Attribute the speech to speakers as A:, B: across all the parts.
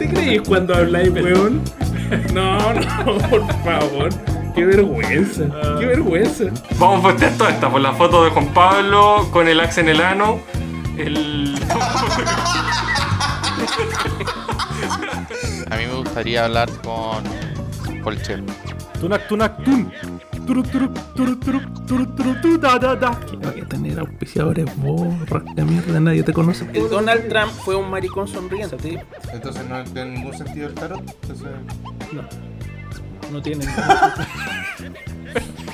A: te crees cuando habláis, weón? No, no, por favor. Qué vergüenza, qué vergüenza.
B: Vamos a postear toda esta por la foto de Juan Pablo con el axe en el ano. El.
C: A mí me gustaría hablar con Polchel.
D: Tunak, tunak, tun.
A: Hay que tener auspiciadores vos, rasca mierda, nadie te conoce. El Donald Trump fue un maricón sonriente.
E: Entonces no tiene ningún sentido el tarot. Entonces...
A: No, no tiene.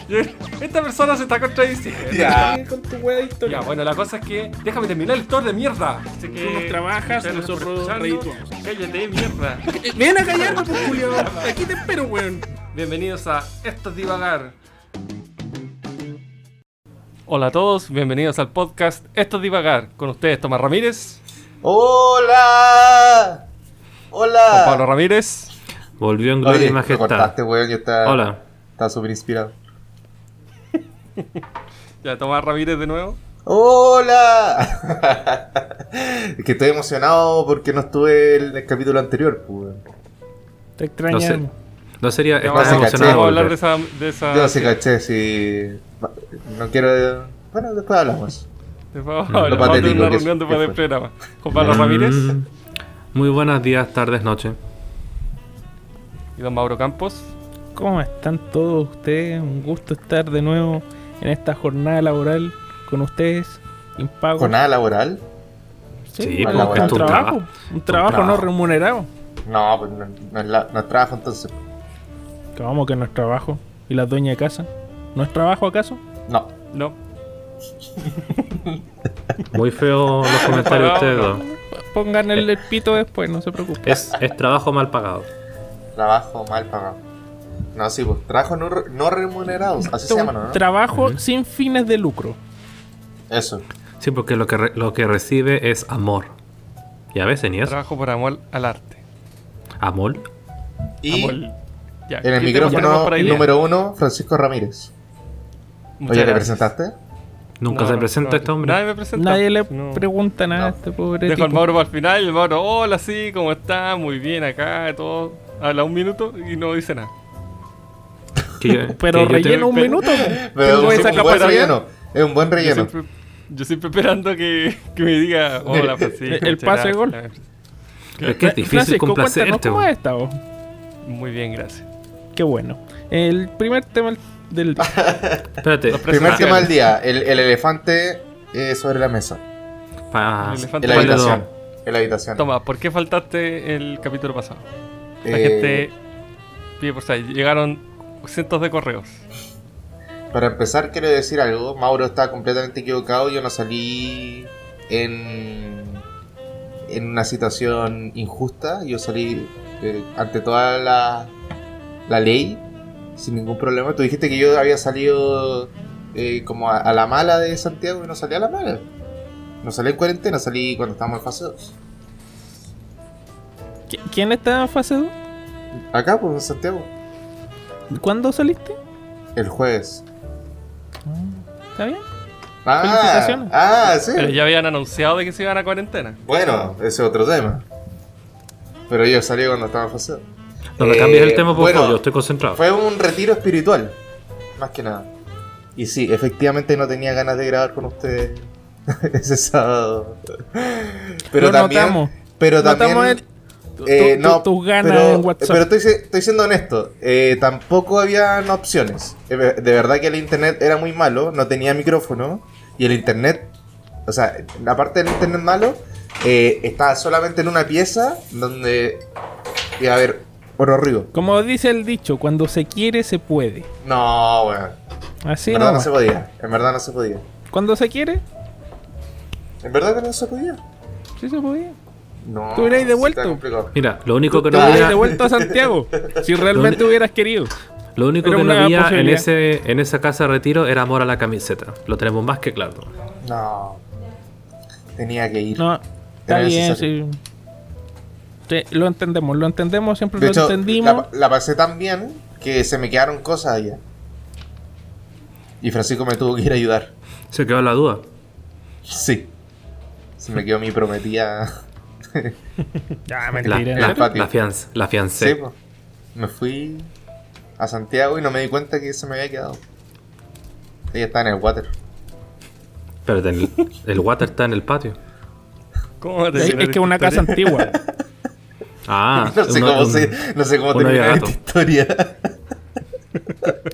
B: Esta persona se está contradiciendo.
E: Ya.
A: Con tu wea de historia.
B: Ya, bueno, la cosa es que. Déjame terminar el store de mierda. Así que.
A: Tú nos trabajas, nosotros redituamos.
B: Cállate, mierda.
A: Ven a callarme, pues, Julio. Aquí te espero, weón.
B: Bienvenidos a Esto es Divagar. Hola a todos, bienvenidos al podcast Esto es Divagar. Con ustedes, Tomás Ramírez,
E: ¡Hola!
B: Juan
E: ¡Hola!
B: Pablo Ramírez.
D: Volvió en gloria
E: Oye,
D: y majestad.
E: cortaste, weón. Yo estaba,
D: Hola.
E: estaba súper inspirado.
B: Ya, Tomás Ramírez de nuevo.
E: ¡Hola! es que estoy emocionado porque no estuve en el capítulo anterior, pues. weón.
A: Te
D: No, sé,
A: extrañamos.
D: No sería
E: se caché.
D: emocionado.
B: Vamos a hablar de esa. De esa
E: Yo sí caché, sí. No quiero. Bueno, después hablamos.
B: Después vamos
D: Lo
B: a hablar, vamos a tener una reunión
E: es-
B: después del programa. Juan Pablo Ramírez
D: Mm. Muy buenos días, tardes, noches.
B: y don Mauro Campos.
A: ¿Cómo están todos ustedes? Un gusto estar de nuevo en esta jornada laboral con ustedes. Impago.
E: ¿Jornada laboral?
D: Sí,
E: pues,
A: un,
E: es tu
A: trabajo.
D: trabajo.
A: Un trabajo no remunerado.
E: No, pues no, no es, la- no es trabajo entonces.
A: ¿Cómo que no es trabajo? ¿Y la dueña de casa? ¿No es trabajo acaso?
E: No.
B: No.
D: Muy feo los comentarios de ustedes dos.
A: Pongan el, el pito después, no se preocupen.
D: Es, es trabajo mal pagado.
E: Trabajo mal pagado. No, sí, pues. Trabajo no, re- no remunerados. Así se
A: Un
E: llaman, ¿no?
A: trabajo sin fines de lucro.
E: Eso.
D: Sí, porque lo que, re- lo que recibe es amor. Y a veces ni eso.
B: Trabajo por amor al arte.
D: Amor.
E: Y
B: Amor. Ya,
E: en el
B: ¿qué tema tenemos
E: micrófono número uno, Francisco Ramírez.
B: Muchas
E: Oye, ¿le
B: gracias.
E: presentaste?
D: Nunca
B: No,
D: se presenta
B: no,
D: este hombre.
B: Nadie me presenta.
A: Nadie le
B: No.
A: pregunta nada a este pobre
B: Dejo al. Mauro para el final y el Mauro, hola, sí, ¿cómo está? Muy bien acá, todo. Habla un minuto y no dice nada.
D: Yo-
A: Pero
D: te-
A: relleno un minuto.
E: Pero es
A: esa
E: un buen
A: capacidad.
E: relleno. Es un buen
B: Yo
E: relleno.
B: siempre, yo siempre esperando que, que me diga, hola, Francisco.
A: El pase de gol.
B: gracias".
D: Es que es difícil
A: Francisco,
D: complacerte.
A: ¿cómo has estado?
B: Muy bien, gracias.
A: Qué bueno. El primer tema del día.
D: Espérate.
E: Primer tema del día. El, el elefante eh, sobre la mesa.
D: pa-
B: El elefante
E: En la
D: ¿cuál de
E: habitación. En la habitación.
B: Toma, ¿por qué faltaste el capítulo pasado? La
E: Eh,
B: gente pide por saber. Llegaron cientos de correos.
E: Para empezar, quiero decir algo. Mauro está completamente equivocado. Yo no salí en, en una situación injusta. Yo salí eh, ante toda la, la ley sin ningún problema. Tú dijiste que yo había salido eh, como a, a la mala de Santiago y no salí a la mala. No salí en cuarentena, salí cuando estábamos en fase 2.
A: ¿Qui- ¿Quién está en fase 2?
E: Acá, pues en Santiago.
A: ¿Cuándo saliste?
E: El jueves.
A: ¿Está bien?
E: Ah,
A: Felicitaciones.
E: ah, sí.
B: Pero ya habían anunciado de que se iban a cuarentena.
E: Bueno, ese es otro tema. Pero yo salí cuando estaba en fase 2.
D: No me
E: Eh,
D: cambies el tema, por
E: bueno.
D: Yo estoy concentrado.
E: Fue un retiro espiritual, más que nada. Y sí, efectivamente no tenía ganas de grabar con ustedes ese sábado. Pero
A: Lo
E: también,
A: notamos.
E: pero también,
A: Notamos el- tu-
E: eh,
A: tu-
E: no,
A: tus ganas
E: pero,
A: en WhatsApp.
E: pero estoy, estoy siendo honesto, eh, tampoco habían opciones. Eh, De verdad que el internet era muy malo, no tenía micrófono y el internet, o sea, la parte del internet malo eh, estaba solamente en una pieza donde iba a haber oro ruido.
A: Como dice el dicho, cuando se quiere, se puede.
E: No, weón.
A: Así
E: en verdad no se podía. En verdad no se podía.
A: Cuando se quiere,
E: En verdad que no se podía.
A: sí se podía.
E: No.
A: Tú hubieras
E: sí
A: devuelto.
D: Mira, lo único que no había,
A: devuelto a Santiago. si realmente hubieras querido.
D: lo único
A: Era
D: que no había en, ese, en esa casa de retiro era amor a la camiseta. Lo tenemos más que claro.
E: No. Tenía que ir.
A: No, está bien, sí. Sí, lo entendemos, lo entendemos, siempre
E: De
A: lo
E: hecho,
A: entendimos.
E: la, la pasé tan bien que se me quedaron cosas allá. Y Francisco me tuvo que ir a ayudar.
D: Se quedó la duda.
E: Sí. Se me quedó mi prometida
A: Ya,
C: La,
A: mentira. ¿en
E: el
C: la,
E: patio.
C: la, fianza, la
E: Sí,
C: fiancé.
E: po. Me fui a Santiago y no me di cuenta que se me había quedado. Ella estaba en el water.
C: Espérate, el, el water está en el patio.
B: ¿Cómo a
A: Es, es que es una casa antigua.
C: Ah,
E: no, sé
C: uno-
E: cómo
C: un-
E: se, no sé cómo
C: de
E: esta
C: gato.
E: historia.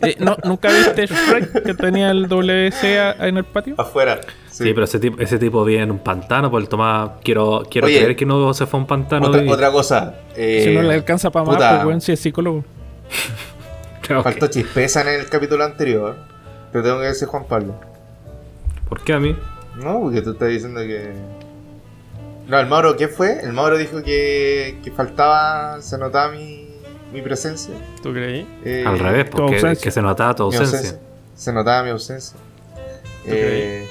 A: Eh, ¿no, ¿Nunca viste Shrek que tenía el WC en el patio?
E: Afuera.
C: Sí, pero ese tipo, ese tipo vive en un pantano, por el tomás. Quiero, quiero
E: Oye.
C: creer que no se fue a un pantano.
E: otra,
C: y-
E: otra cosa. eh,
A: si no le alcanza para más, pues weón, si es psicólogo.
C: Ok.
E: Faltó chispeza en el capítulo anterior. Te tengo que decir Juan Pablo.
C: ¿Por qué a mí?
E: No, porque tú estás diciendo que. No, el Mauro, ¿qué fue? El Mauro dijo que, que faltaba, se notaba mi, mi presencia.
B: ¿Tú creí?
E: Eh,
C: Al revés, porque que se notaba tu ausencia.
E: Se notaba mi ausencia. Eh,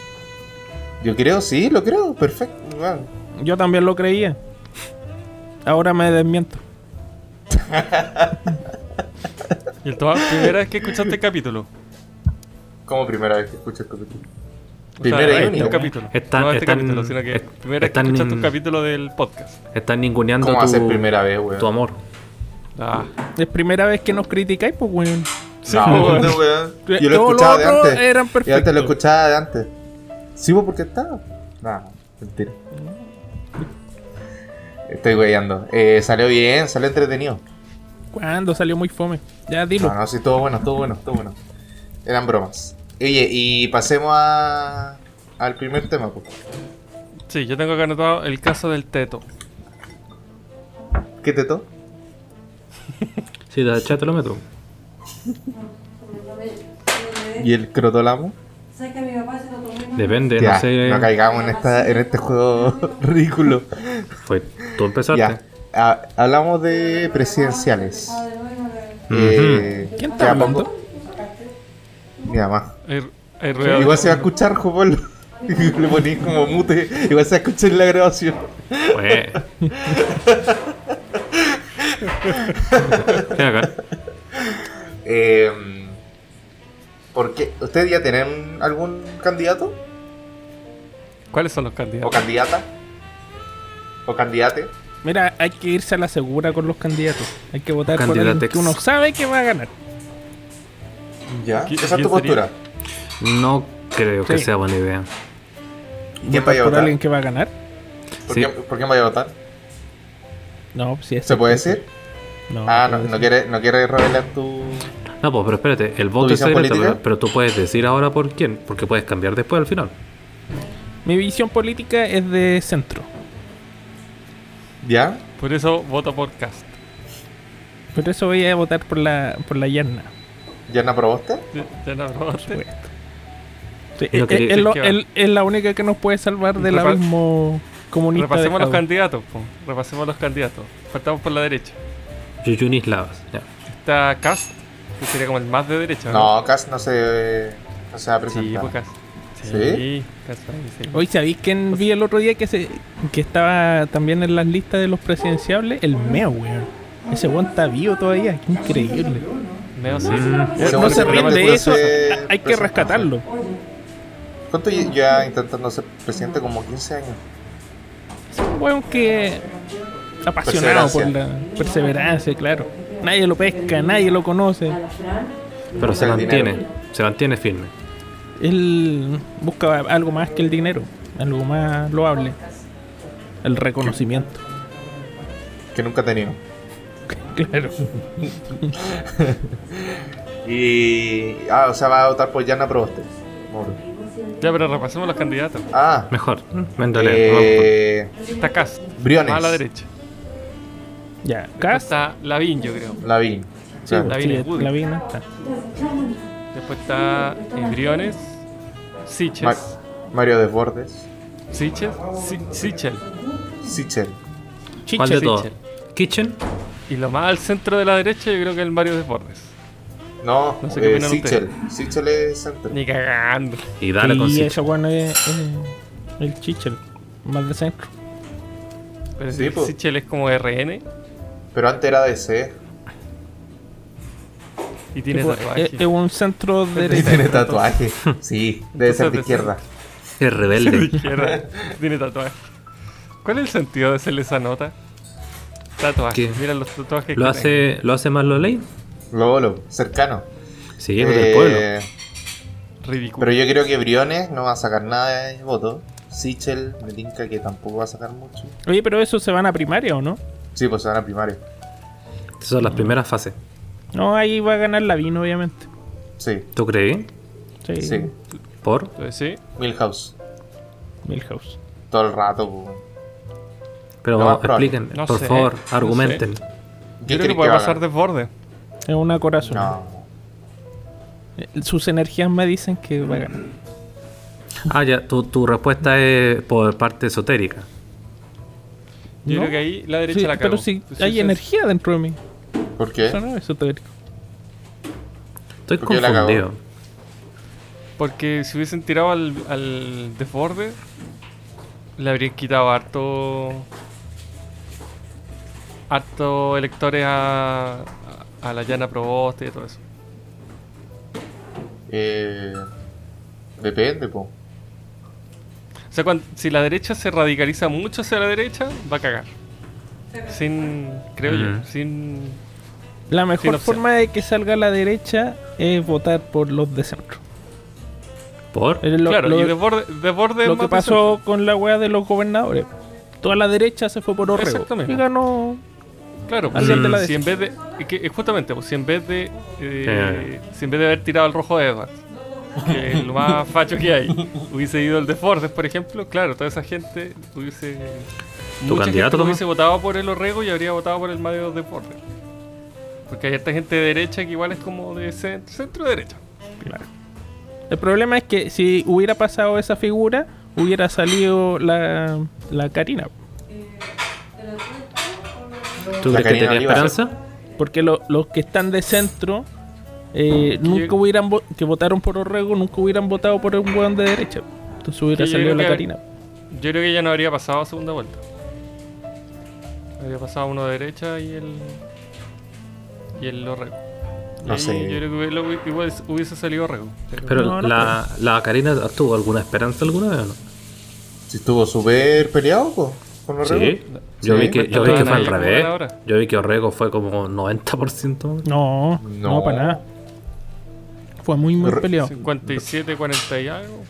E: yo creo, sí, lo creo, perfecto. bueno.
A: Yo también lo creía. Ahora me desmiento.
B: ¿Y el Tomás, primera vez que escuchaste el capítulo?
E: Como primera vez que escucho el capítulo.
B: O
E: Primera
B: sea,
E: y
B: capítulo.
C: Están-
B: no este
C: están-
B: capítulo, sino que
C: est-
B: primera vez que
C: están
B: escuchaste un capítulo del podcast.
C: Están ninguneando
E: ¿Cómo va a ser
C: tu,
E: primera vez, weón?
C: tu amor.
B: Ah,
A: Es primera vez que nos criticáis, pues weón.
E: No,
A: weón.
E: no, weón. Yo lo
A: Todos los
E: escuchaba de antes.
A: eran
E: Y antes lo
A: perfectos.
E: escuchaba de antes. Sí, pues porque estaba. No, mentira. Estoy weyando. Eh, salió bien, salió entretenido.
A: ¿Cuándo salió muy fome? Ya dilo.
E: No, no, sí, todo bueno, todo bueno, todo bueno. Eran bromas. Oye, y pasemos a, al primer tema, pues.
B: sí, yo tengo acá anotado el caso del teto.
E: ¿Qué te to?
C: Sí, de chat te lo meto.
E: ¿Y el crotolamo?
F: ¿Sabes que?
C: Depende,
E: Ya,
C: no sé.
E: no caigamos en, esta, en este juego ridículo.
C: Fue, tú empezaste.
E: Ya, ah, hablamos de presidenciales.
F: De nuevo, de-
E: Eh,
A: ¿Quién está hablando?
E: Mi mamá.
B: Hay, hay ruido de
E: Igual se va a escuchar, Jopolo. Le ponís como mute. Igual se va a escuchar en la grabación.
C: Pues. Acá.
E: Eh, ¿Por qué? ¿Ustedes ya tienen algún candidato?
B: ¿Cuáles son los
E: ¿O
B: candidatos?
E: candidata? ¿O candidate?
A: Mira, hay que irse a la segura con los candidatos. Hay que votar por alguien que uno sabe que va a ganar.
E: ¿Ya?
B: ¿Qui-
E: Esa es tu postura.
C: No creo que sea buena idea.
E: ¿Y quién
A: ¿Votar
E: vaya a
A: por
E: votar?
A: alguien que va a ganar?
E: ¿Por,
C: Sí.
E: qué, ¿Por quién vaya a votar?
A: No, si es
E: ¿Se puede decir?
A: No,
E: ah, no, no quiere, no quiere revelar tu...
C: No, pues, pero espérate, el voto es secreto, pero, pero tú puedes decir ahora por quién, porque puedes cambiar después al final.
A: Mi visión política es de centro.
E: ¿Ya?
B: Por eso voto por Cast.
A: Por eso voy a votar por la, por la Yerna.
E: ¿Ya no aprobaste?
B: ¿Ya- ¿Ya no aprobaste?
A: Sí,
C: no
A: es, lo-
B: que va.
A: es- es la única que nos puede salvar del
B: Repa-
A: abismo comunista.
B: Repasemos los candidatos. po. Repasemos los candidatos. Partamos por la derecha.
C: Yuyunis Lavas. Ya.
B: Está Cast, que sería como el más de derecha.
E: No, Cas no se, no se va a
B: Sí, pues Cast.
E: ¿Sí?
B: Sí.
A: Hoy sabéis quién vi el otro día que se que estaba también en las listas de los presidenciables, el Meo, weón. Ese weón está vivo todavía, qué increíble.
B: Meo sí.
E: Ese
A: no se
E: programa
A: ríen
E: de
A: de
E: puro
A: eso, hay que rescatarlo.
E: ¿Cuánto ya intentando ser presidente? Como 15 años.
A: Es un weón que apasionado por
E: Perseverancia.
A: la perseverancia, claro. Nadie lo pesca, nadie lo conoce.
C: Pero se mantiene,
E: dinero.
C: se mantiene firme.
A: Él busca algo más que el dinero, algo más loable. El reconocimiento.
E: Que nunca he tenido.
A: Claro.
E: Y... Ah, o sea, va a votar por Yana Proboste. Mauro.
B: Ya, pero repasemos los candidatos.
E: Ah.
C: Mejor. Méndale.
E: Eh,
B: Está Cast,
E: Briones.
B: más a la derecha.
A: Ya,
B: Después
A: Cas.
B: está Lavín, yo creo.
E: Lavín.
A: Sí,
E: Claro.
B: Lavín
A: sí,
B: es Woody.
A: Lavín está.
B: Después está eh, Briones, Siches.
E: Ma- Mario Desbordes.
B: Siches, Si- Sichel.
E: Sichel.
C: ¿Cuál de todos? ¿Kitchen?
B: Y lo más al centro de la derecha, yo creo que es el Mario Desbordes.
E: No,
B: No sé qué
E: eh,
B: opinan
E: Sichel. Sichel es centro.
B: Ni cagando.
C: Y dale con
A: y eso bueno es, es el chichel, más de centro.
B: Pero
E: Sí,
B: si. Sichel es como RN
E: Pero antes era DC.
B: y tiene
A: Tipo,
B: tatuaje.
A: es, es un centro
E: Y
A: derecho.
E: tiene tatuaje. Sí, debe ser de izquierda.
C: Es
B: de
C: rebelde.
B: izquierda. tiene tatuaje. ¿Cuál es el sentido de hacerle esa nota? Tatuajes.
C: ¿Qué?
B: Mira los tatuajes
C: ¿Lo
B: que
C: hace, ¿Lo hace más lo ley?
E: Lo lo, cercano.
C: Sí, porque el pueblo.
E: Eh.
B: Ridículo.
E: pero yo creo que Briones no va a sacar nada de voto. Sichel me tinca que tampoco va a sacar mucho.
A: Oye, pero eso se van a primaria o no?
E: Sí, pues se van a primaria.
C: Esas son las primeras fases.
A: No, ahí va a ganar la vino, obviamente.
E: Sí,
C: ¿Tú creí?
A: Sí.
E: sí.
C: ¿Por?
B: Entonces, sí.
E: Milhouse.
A: Milhouse.
E: Todo el rato. pues.
C: Pero
E: probable.
C: expliquen,
B: No
C: por
B: sé,
C: favor,
B: no
C: argumenten.
B: Yo
E: ¿Qué
B: creo que
E: crees
B: puede pasar desborde.
A: Es una corazón.
E: No.
A: Eh, Sus energías me dicen que va a ganar.
C: Ah, ya, tu, tu respuesta es por parte esotérica.
B: Yo
A: ¿No?
B: creo que ahí la derecha
A: Sí,
B: la cago.
A: pero si
B: Sí,
A: hay
B: sí,
A: energía dentro de mí.
E: ¿Por qué?
A: Eso no es esotérico.
C: Estoy
E: ¿Por qué la cagó?
C: confundido.
B: Porque si hubiesen tirado al, al desborde, le habrían quitado harto. harto electores a, a la Llana Proboste y todo eso.
E: Eh, depende, po.
B: O sea, cuan- si la derecha se radicaliza mucho hacia la derecha, va a cagar. Sin. creo yo, sin.
A: La mejor forma de que salga a la derecha es votar por los de centro.
C: ¿Por?
A: Lo,
B: claro,
A: lo-
B: y desborde, desborde
A: lo
B: es
A: que
B: más
A: pasó con la wea de los gobernadores. Toda la derecha se fue por Orrego.
B: Exactamente.
A: Y ganó.
B: Claro, pues, si en vez de. que, eh, justamente, pues, si en vez de. eh, si en vez de haber tirado el rojo de Edwards, que es lo más facho que hay, hubiese ido el de Fordes, por ejemplo, claro, toda esa gente hubiese.
C: ¿Tu
B: mucha
C: candidato,
B: gente hubiese votado por el Orrego y habría votado por el Mario de Fordes. Porque hay esta gente de derecha que igual es como de cen- centro-derecha.
A: El problema es que si hubiera pasado esa figura, hubiera salido la, la Karina.
C: ¿Tú
E: La
C: crees que tenía esperanza?
A: Porque lo- los que están de centro eh, nunca hubieran vo- que votaron por Orrego, nunca hubieran votado por un hueón de derecha. Entonces hubiera
B: Sí,
A: salido la Karina.
B: Yo creo que ya no habría pasado a segunda vuelta. Habría pasado uno de derecha y el. y el Orrego. Y
E: No sé.
B: Yo creo que hubiese, igual hubiese salido Orrego. Pero,
C: Pero
A: No, no
C: la, la Karina tuvo alguna esperanza alguna vez o no?
E: Si estuvo súper peleado, po, con los
C: Sí. Yo
E: Sí,
C: vi que, yo
B: pero
C: vi que fue al
B: como
C: revés. Yo vi que Orrego fue como 90%.
A: No, no,
E: No.
A: para nada. Fue muy, muy peleado.
B: 57, 40 y algo.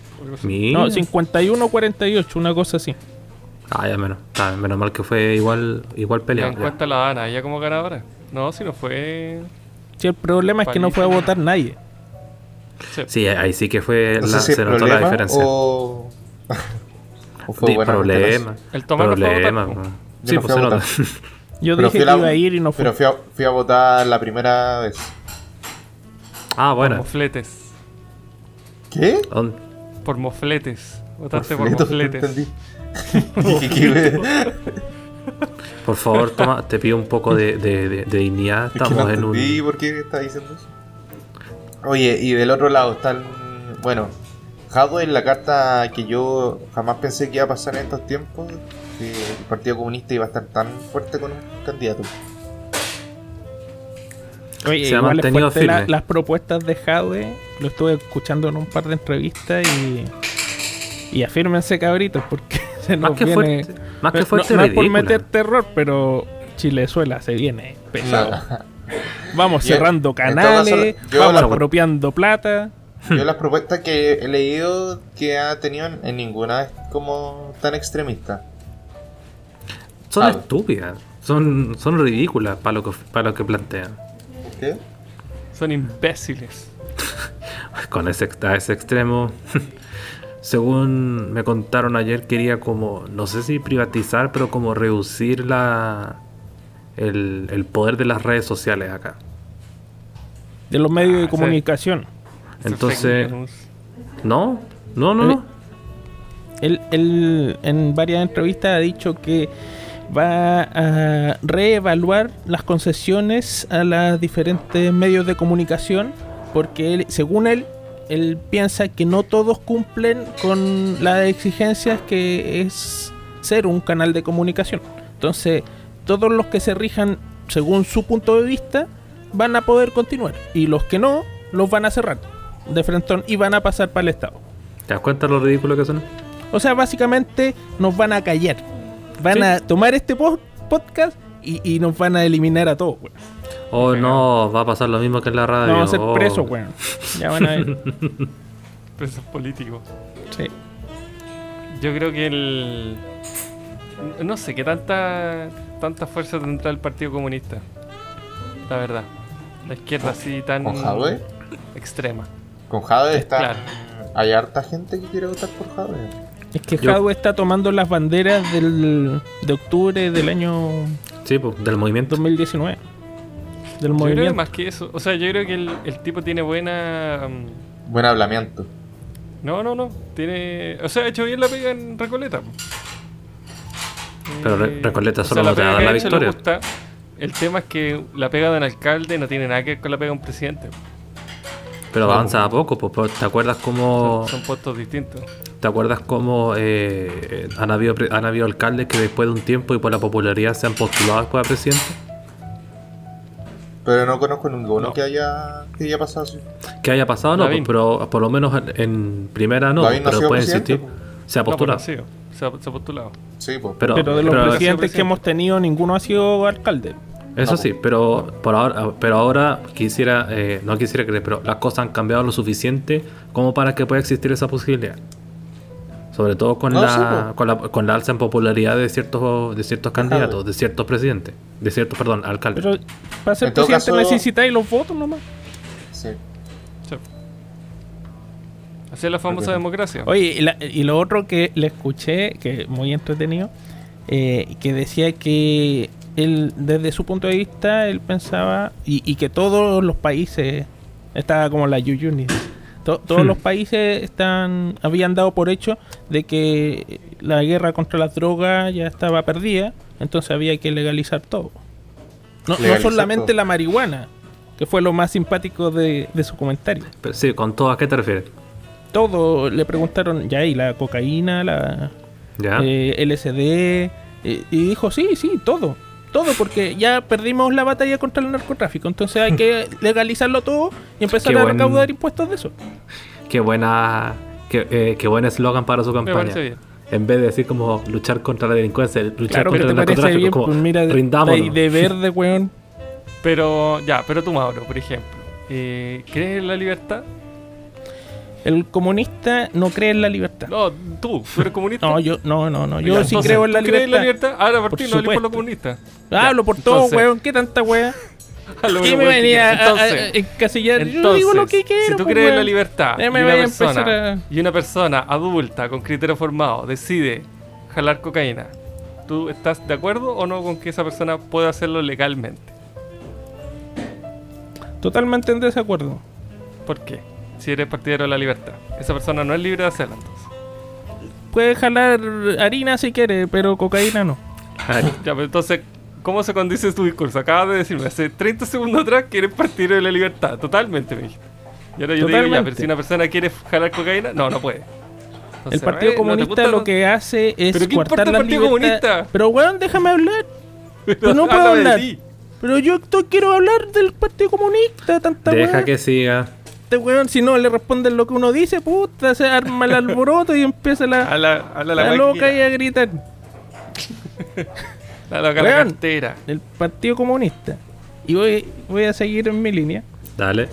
C: Mira.
A: No, 51-48, una cosa así.
C: Ah, ya menos. Ah, menos mal que fue igual, igual peleado. ya.
B: encuesta la dan a ella como ganadora. No, si no fue.
A: Sí, el problema es que no fue a votar nadie.
B: sí.
C: Sí, ahí sí que fue
E: No
C: la,
E: si
C: se notó la
E: problema
C: diferencia.
E: o... o fue
C: Sí,
E: buena
C: problema.
B: El no fue a
C: problema.
B: votar.
E: Yo
C: Sí,
E: no
C: pues
E: fui
C: se nota.
A: Yo
E: Pero
A: dije
E: fui
A: que
E: la-
A: iba a ir y no fue.
E: Pero fui a, fui a votar la primera vez.
C: ah,
B: Por
C: bueno.
B: mofletes.
E: ¿Qué?
C: ¿Dónde?
B: Por mofletes. Votaste por,
E: fleto,
B: mofletes.
C: Por favor, toma, te pido un poco de, de, de- de dignidad.
E: Es que
C: Estamos
E: no
C: en un.
E: por qué está diciendo eso. Oye, y del otro lado están. Bueno, Hadwe en la carta que yo jamás pensé que iba a pasar en estos tiempos. Que el Partido Comunista iba a estar tan fuerte con un candidato.
A: Oye,
C: Se ha
A: igual es
C: mantenido
A: fuerte la-
C: firme.
A: las propuestas de Jadwe. Lo estuve escuchando en un par de entrevistas y. Y afírmense, cabritos, porque se nos
C: Más que
A: viene.
C: fuerte. Más que fuerte,
A: no es por meter terror, pero Chilezuela se viene pesado. Vamos cerrando
E: en todo caso,
A: canales, vamos apropiando plata.
E: Yo las propuestas que he leído que ha tenido en, en ninguna es como tan extremista.
C: Son
E: Ah.
C: estúpidas. Son, son ridículas para lo, que, para lo que plantean.
E: ¿Qué?
B: Son imbéciles.
C: Con ese, a ese extremo. Según me contaron ayer, quería como, no sé si privatizar, pero como reducir la el, el poder de las redes sociales acá.
A: De los medios de
B: Ah,
A: comunicación.
C: Entonces, no, no, no, no.
A: Él, él en varias entrevistas ha dicho que va a reevaluar las concesiones a los diferentes medios de comunicación porque él, según él, él piensa que no todos cumplen con las exigencias que es ser un canal de comunicación. Entonces, todos los que se rijan según su punto de vista van a poder continuar y los que no, los van a cerrar de frente y van a pasar para el Estado.
C: ¿Te das cuenta lo ridículo que son?
A: O sea, básicamente nos van a callar. Van
B: Sí.
A: a tomar este po- podcast y, y nos van a eliminar a todos, weón.
C: Oh, no, va a pasar lo mismo que en la radio.
A: Vamos a ser
C: oh.
A: presos, weón. Ya van a ver.
B: Presos políticos.
A: Sí.
B: Yo creo que el. No sé qué tanta tanta fuerza tendrá el Partido Comunista. La verdad. La izquierda así tan
E: ¿Con Jadwe?
B: extrema.
E: Con Jadwe está.
B: Claro.
E: Hay harta gente que quiere votar por Jadwe.
A: Es que
C: Yo-
A: Jadwe está tomando las banderas del, de octubre del año
C: Sí, pues, del movimiento.
A: 2019. Del
B: Yo creo que
A: movimiento.
B: más que eso. O sea, yo creo que el, el tipo tiene buena. mm,
E: Buen hablamiento.
B: No, no, no. Tiene. O sea, ha hecho bien la pega en Recoleta.
C: Pero Re-
B: Eh,
C: Recoleta
B: o
C: solo
B: sea,
C: no te va a
B: pega
C: dar
B: que
C: la victoria.
B: gusta. El tema es que la pega de un alcalde no tiene nada que ver con la pega de un presidente.
C: Pero avanza a poco, pues, pues, ¿te acuerdas cómo,
B: Son, son puestos distintos.
C: te acuerdas cómo eh, han, habido, han habido alcaldes que después de un tiempo y por la popularidad se han postulado después a presidente?
E: Pero no conozco ninguno
B: No.
E: que haya que haya pasado así.
C: Que haya pasado, no, pues, pero por lo menos en, primera no,
E: Lavín
C: pero puede existir. Se ha
B: pues,
C: postulado.
B: no ha sido. se, ha, se ha postulado.
E: Sí, pues.
C: Pero,
A: Pero de los
C: pero-
A: presidentes que hemos tenido, ninguno ha sido alcalde.
C: Eso
E: No,
C: sí, pero por ahora, pero ahora quisiera, eh, no quisiera creer, pero las cosas han cambiado lo suficiente como para que pueda existir esa posibilidad. Sobre todo con,
E: No,
C: la,
E: sí,
C: con la con la alza en popularidad de ciertos de ciertos candidatos, de ciertos presidentes, de ciertos, perdón, alcaldes.
A: Pero para ser
E: En todo
A: presidente
E: caso-
A: necesitáis los votos nomás.
E: Sí.
B: Sí. Así es la famosa democracia.
A: Oye, y, la- y lo otro que le escuché, que muy entretenido, eh, que decía que él, desde su punto de vista, él pensaba, y, y que todos los países, estaba como la Yuyuni, to- todos
C: Hmm.
A: los países están habían dado por hecho de que la guerra contra las drogas ya estaba perdida, entonces había que legalizar todo. No, solamente
E: todo.
A: la marihuana, que fue lo más simpático de, de su comentario.
C: Pero sí, con todo, ¿a qué te refieres?
A: Todo le preguntaron, ya, y la cocaína, la,
C: ¿Ya?
A: eh, LSD, eh, y dijo, sí, sí, todo, todo, porque ya perdimos la batalla contra el narcotráfico, entonces hay que legalizarlo todo y empezar
C: Qué
A: a
C: buen-
A: recaudar impuestos de eso.
C: Qué buena, qué, eh, qué buen eslogan para su campaña. En vez de decir como luchar contra la delincuencia, luchar
A: Claro
C: contra el narcotráfico,
A: bien,
C: como
A: pues mira, de, de verde, weón.
B: Pero, ya, pero tú, Mauro, por ejemplo, eh, ¿crees en la libertad?
A: El comunista no cree en la libertad.
B: No, tú, tú eres comunista.
A: No, yo, no, no, no, yo sí creo en la
B: ¿tú crees
A: libertad.
B: en la libertad? Ahora, por ti, no hables por
A: supuesto.
B: los comunistas.
A: Hablo por todo,
B: entonces,
A: weón, ¿qué tanta weá? ¿Qué me venía a-
B: Entonces,
A: a encasillar? yo digo lo que quiero.
B: si tú
A: pues,
B: crees en la
A: weón.
B: libertad y una, persona,
A: a-
B: y una persona adulta con criterio formado decide jalar cocaína, ¿tú estás de acuerdo o no con que esa persona pueda hacerlo legalmente?
A: Totalmente en desacuerdo.
B: ¿Por qué? Si eres partidario de la libertad. Esa persona no es libre de hacerlo entonces.
A: Puede jalar harina si quiere, pero cocaína no.
B: Ya, pero entonces, ¿cómo se condice tu discurso? Acabas de decirme hace 30 segundos atrás que eres partidario de la libertad. Totalmente, me dijiste. Y ahora yo te digo, ya, pero si una persona quiere jalar cocaína, no, no puede.
A: El Partido
B: eh, ¿no te
A: Comunista lo que hace es
B: ¿Pero qué importa el Partido
A: libertad.
B: Comunista?
A: Pero weón, déjame hablar. Pero no puedo hablar. Pero yo quiero hablar del Partido Comunista, tanta
C: Deja que siga.
A: Este weón, si no le responden lo que uno dice, puta, se arma el alboroto y empieza la,
B: la,
A: la loca y a gritar.
B: La loca la
A: Weón.
B: cartera.
A: El Partido Comunista. Y voy, voy a seguir en mi línea.
C: Dale.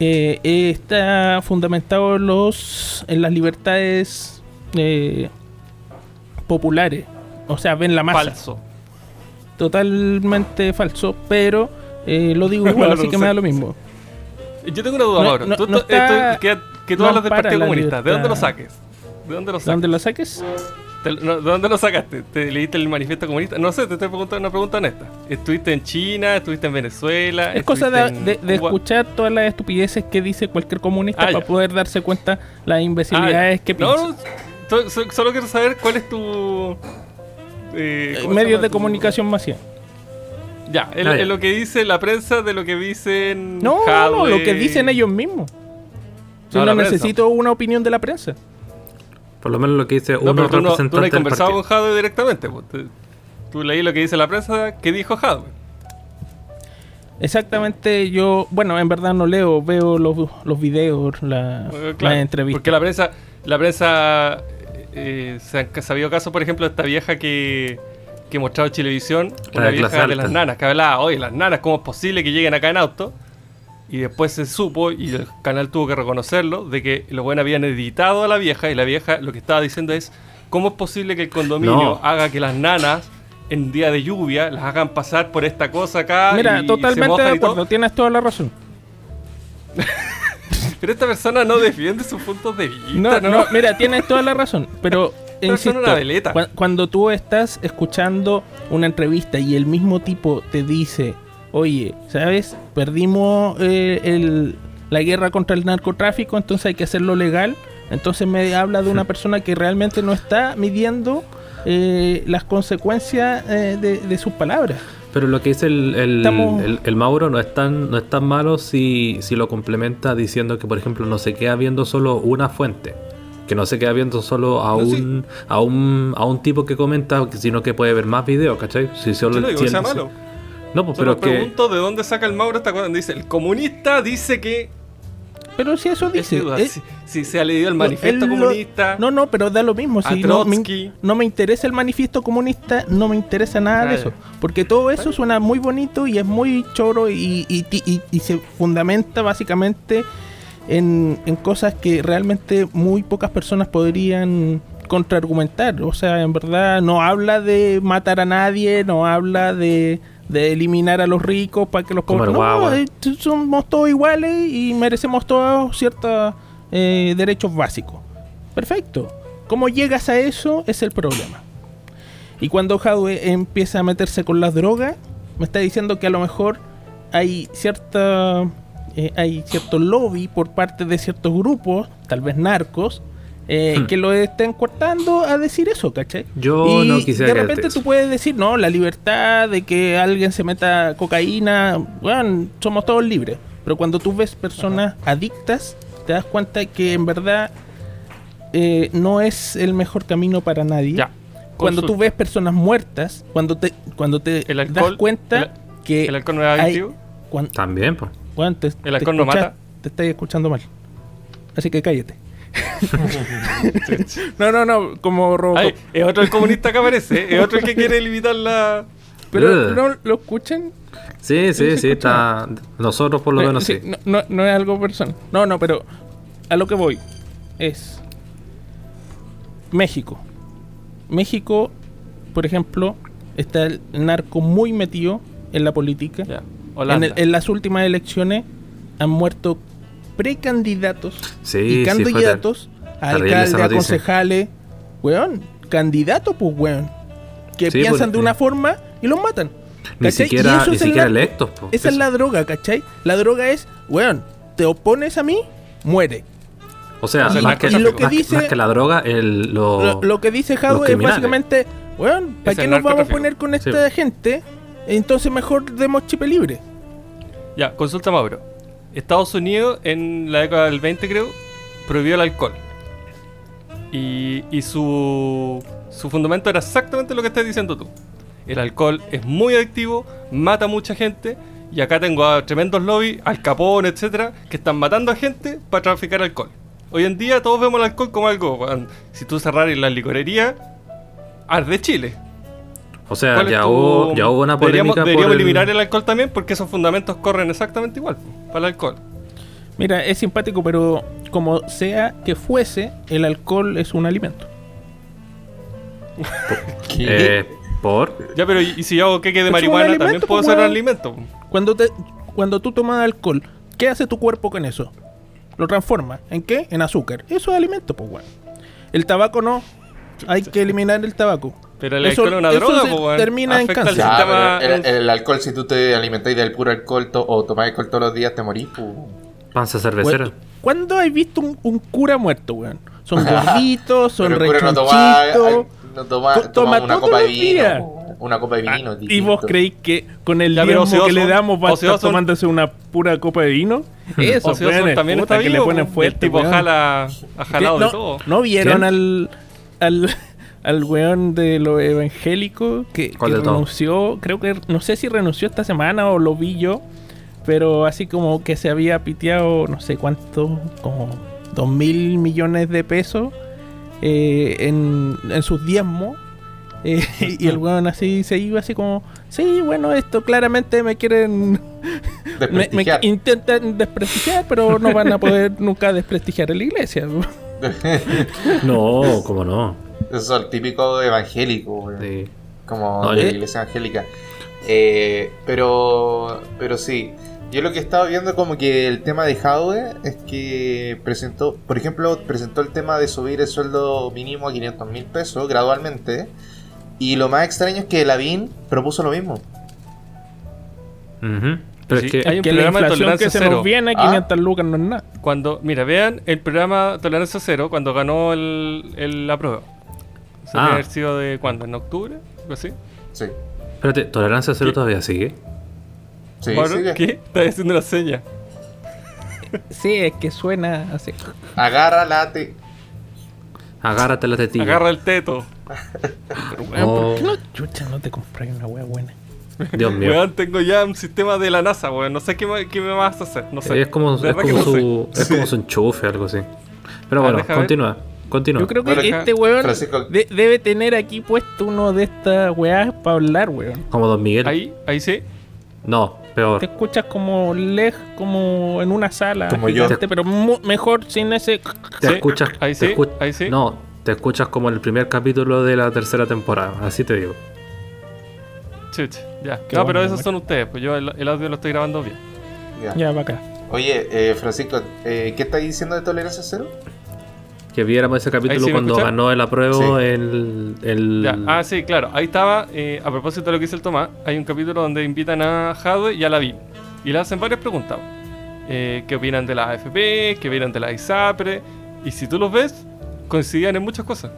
A: eh, eh, está fundamentado en los en las libertades eh, populares. O sea, ven la masa.
B: Falso.
A: Totalmente falso, pero eh, lo digo igual, así que me da lo mismo.
B: Yo tengo una duda,
A: No-
B: Mauro.
A: no-
B: Tú-
A: no
B: tú-
A: está-
B: esto- que, que tú
A: no
B: hablas del
A: ampara
B: Partido Comunista. ¿De dónde lo saques? ¿De dónde lo
A: ¿De
B: saques?
A: dónde lo saques?
B: Te- no, ¿De dónde lo sacaste? ¿Te leíste el manifiesto comunista? No sé, te estoy preguntando una pregunta honesta. ¿Estuviste en China? ¿Estuviste en Venezuela?
A: Es cosa de, escuchar todas las estupideces que dice cualquier comunista
B: Ah,
A: para
B: ya.
A: poder darse cuenta las
B: Ah,
A: imbecilidades
B: ya.
A: que piensa.
B: no, so- so- solo quiero saber cuál es tu... eh,
A: Eh,
B: ¿cómo se
A: medios de comunicación masiva.
B: Ya, es,
C: Ah,
B: es lo que dice la prensa de lo que dicen...
A: No, no, no, lo que dicen ellos mismos. Si
B: No,
A: no,
B: la prensa.
A: necesito una opinión de la prensa.
C: Por lo menos lo que dice
B: No,
C: uno
B: pero tú no, tú no has
C: representante
B: conversado
C: partido.
B: con Jadwe directamente. pues. Tú- Tú leí lo que dice la prensa que dijo Jadwe.
A: Exactamente, yo, bueno, en verdad no leo, veo los, los videos, la,
B: Eh, claro,
A: las entrevistas.
B: Porque la prensa, la prensa eh, se han sabido casos, por ejemplo, de esta vieja que, que mostraba en televisión,
C: La
B: una
C: de clase
B: vieja de las nanas, que hablaba, oye, las nanas, ¿cómo es posible que lleguen acá en auto? Y después se supo, y el canal tuvo que reconocerlo, de que los buenos habían editado a la vieja, y la vieja lo que estaba diciendo es, ¿cómo es posible que el condominio
C: No.
B: haga que las nanas, en día de lluvia, las hagan pasar por esta cosa acá?
A: Mira,
B: y- y se
A: totalmente de
B: y todo?
A: acuerdo, tienes toda la razón.
B: Pero esta persona no defiende sus puntos de vista,
A: No,
B: ¿no?
A: no, mira, tienes toda la razón, Pero insisto,
B: una veleta.
A: cua- cuando tú estás escuchando una entrevista y el mismo tipo te dice, oye, ¿sabes? Perdimos eh, el- la guerra contra el narcotráfico, entonces hay que hacerlo legal. Entonces me habla de una persona que realmente no está midiendo eh, las consecuencias eh, de, de sus palabras.
C: Pero lo que dice el, el,
A: Estamos-
C: el- el Mauro no es tan, no es tan malo si, si lo complementa diciendo que, por ejemplo, no se queda viendo solo una fuente. Que no se queda viendo solo a,
B: No, sí.
C: un, a, un, a un tipo que comenta, sino que puede ver más videos, ¿cachai? Si solo,
B: Yo no digo
C: si
B: sea
C: dice-
B: malo.
C: No, pues, pero que...
B: pregunto de dónde saca el Mauro esta cosa donde dice el comunista dice que
A: Pero si eso
B: Es
A: dice...
B: duda,
A: eh,
B: si, si se ha leído el
A: No,
B: manifiesto
A: lo-
B: comunista
A: No, no, pero da lo mismo. Si no, me, no me interesa el manifiesto comunista, no me interesa nada de eso. Porque todo eso suena muy bonito y es muy choro y, y- y- y- y se fundamenta básicamente en, en cosas que realmente muy pocas personas podrían contraargumentar. O sea, en verdad no habla de matar a nadie, no habla de, de eliminar a los ricos para que los pobres... No, eh, somos todos iguales y merecemos todos ciertos eh, derechos básicos. Perfecto. ¿Cómo llegas a eso? Es el problema. Y cuando Jadwe empieza a meterse con las drogas, me está diciendo que a lo mejor hay cierta eh, hay cierto lobby por parte de ciertos grupos, tal vez narcos, eh,
C: Hmm.
A: que lo estén cortando a decir eso, ¿cachai?
C: Yo
A: y
C: no quisiera
A: de repente tú puedes decir, no, la libertad de que alguien se meta cocaína, bueno, somos todos libres. Pero cuando tú ves personas adictas, te das cuenta que en verdad eh, no es el mejor camino para nadie.
B: ya
A: Cuando tú ves personas muertas, cuando te, cuando te das cuenta
B: el-
A: que
B: el alcohol no es
A: hay-
B: adictivo
C: También, pues.
A: Cuan- te,
B: ¿El
A: te
B: alcohol no
A: escuchas-
B: mata?
A: Te estás escuchando mal. Así que cállate. no, no, no, como Robocop.
B: Ay, es otro el comunista que aparece es otro el que quiere limitar la
A: Pero no lo escuchan.
C: Sí, sí, sí, está... Nosotros por lo
A: Eh,
C: menos
A: sí,
C: sí.
A: No, no, no es algo personal. No, no, pero a lo que voy es México. México, por ejemplo, está el narco muy metido en la política.
B: ya,
A: En,
B: Holanda
A: el- en las últimas elecciones han muerto precandidatos
C: Sí,
A: y
C: sí,
A: candidatos a
C: esa
A: alcaldes, a concejales. Weón, candidatos, pues, weón. Que
C: Sí,
A: piensan
C: pues,
A: de
C: eh.
A: una forma y los matan.
C: Ni
A: ¿cachai? Y
C: siquiera,
A: eso
C: ni siquiera electos, po.
A: Esa es la droga, ¿cachai? La droga es, weón, te opones a mí, muere.
C: O sea, más, que,
A: y lo que
C: más que-
A: dice-
C: más que la droga, el, lo,
A: Lo, lo que dice Jadwe es básicamente, weón, ¿para
B: Es
A: qué nos vamos a poner con
C: Sí.
A: esta gente? Entonces mejor demos chip libre.
B: ya consulta Mauro Estados Unidos en la década del 20 creo prohibió el alcohol y, y su su fundamento era exactamente lo que estás diciendo tú el alcohol es muy adictivo mata a mucha gente y acá tengo a tremendos lobbies, Al Capone, etcétera, que están matando a gente para traficar alcohol. Hoy en día todos vemos el alcohol como algo, si tú cerraras la licorería, arde Chile.
C: O sea,
B: ¿Cuál es
C: ya,
B: tu-
C: hubo, ya hubo una
B: Deberíamos,
C: polémica
B: deberíamos
C: por el-
B: eliminar el alcohol también porque esos fundamentos corren exactamente igual para el alcohol.
A: Mira, es simpático, pero como sea que fuese, el alcohol es un alimento.
C: Eh, por...
B: Ya, pero ¿y, y si yo hago queque de marihuana también puedo ser un alimento?
A: Cuando te cuando tú tomas alcohol, ¿qué hace tu cuerpo con eso? Lo transforma. ¿En qué? En azúcar. Eso es alimento, pues, weón. El tabaco no. Hay que eliminar el tabaco.
B: Pero el
A: Eso-
B: alcohol es una droga,
A: se
B: po, weón.
A: termina en cáncer.
E: El, el alcohol, si tú te alimentáis del puro alcohol to- o tomáis alcohol todos los días, te morís. pu.
C: Panza cervecera.
A: ¿Cuándo has visto un, un cura muerto, weón? Son gorditos, son
E: no toma,
A: rechonchitos.
E: no toma,
A: To-
E: toma
A: toma
E: una copa de
A: los días.
E: vino. Una copa de vino.
A: Ah, ¿Y vos creéis que con el
B: Ozzy
A: que le damos va a estar tomándose una pura copa de vino? Eso, weón,
B: también
A: puta,
B: está
A: que
B: vivo,
A: le ponen
B: po.
A: fuerte,
B: El tipo jala, ha jalado
A: no,
B: de todo.
A: ¿No vieron
C: ¿Quién?
A: al, al, al weón de lo evangélico que, renunció? Creo que, no sé si renunció esta semana o lo vi yo, pero así como que se había piteado no sé cuánto, como dos mil millones de pesos eh, en, en sus diezmos. eh, y el weón así se iba así como, sí, bueno, esto claramente me quieren, me, me
E: Desprestigiar.
A: intentan desprestigiar, pero no van a poder nunca desprestigiar a la iglesia.
C: No, cómo no.
E: Eso es el típico evangélico, weón.
C: Sí.
E: como
C: No,
E: de la
C: yo-
E: iglesia evangélica. Eh, pero, pero sí, yo lo que estaba viendo como que el tema de Jadwe es que presentó, por ejemplo, presentó el tema de subir el sueldo mínimo a 500 mil pesos gradualmente. Y lo más extraño es que Lavín propuso lo mismo.
C: Pero
B: Sí,
C: es que
B: hay un
A: que la
B: programa de tolerancia
A: que se
B: cero.
A: nos viene a
E: Ah.
A: 500 lucas no es nada.
B: Cuando, mira, vean el programa Tolerancia Cero cuando ganó el, el- la prueba.
C: Ah.
B: debe haber sido de cuándo, en octubre, algo así.
E: Sí,
C: espérate, tolerancia cero
B: ¿Qué?
C: todavía sigue.
E: sí, sigue.
B: ¿Qué? Estás haciendo una seña.
A: Sí, es que suena así.
E: Agarra la te-
C: Agárrate la tetilla.
B: Agarra el teto.
A: Pero, weón,
C: Oh.
A: ¿por qué no chucha no te compras una wea buena?
C: Dios mío.
B: Weón, tengo ya un sistema de la NASA, weón. No sé qué, me- qué me vas a hacer. No sé.
C: es como,
B: De
C: es
B: verdad
C: como
B: que no sé.
C: su, es como su enchufe, algo así. Pero
B: Ah,
C: bueno,
B: ver.
C: continúa. Continúa.
A: Yo creo que
E: Bueno,
A: este weón
E: Francisco-
A: de- debe tener aquí puesto uno de estas weas para hablar, weón.
C: Como Don Miguel.
B: Ahí, ahí sí.
C: No, peor.
A: Te escuchas como lej, como en una sala.
E: Como yo.
A: gigante, Pero mejor sin ese.
C: Te
B: Sí,
C: escuchas.
B: ahí
C: te
B: sí,
C: escu-
B: ahí sí.
C: No, te escuchas como en el primer capítulo de la tercera temporada. Así te digo.
B: Chuch, ya.
A: Qué
B: no,
A: bueno,
B: pero esos son ustedes. Pues yo el, el audio lo estoy grabando bien.
E: Ya.
A: Ya, va acá.
E: Oye, eh, Francisco, eh, ¿qué estáis diciendo de tolerancia cero?
C: Que viéramos ese capítulo
B: sí
C: cuando ganó el apruebo
E: Sí.
C: el. el
B: Ya. Ah, sí, claro. Ahí estaba, eh, a propósito de lo que dice el Tomás, hay un capítulo donde invitan a Jadwe y a la BIM. Y le hacen varias preguntas. Eh, ¿Qué opinan de la AFP? ¿Qué opinan de la ISAPRE? Y si tú los ves, coincidían en muchas cosas.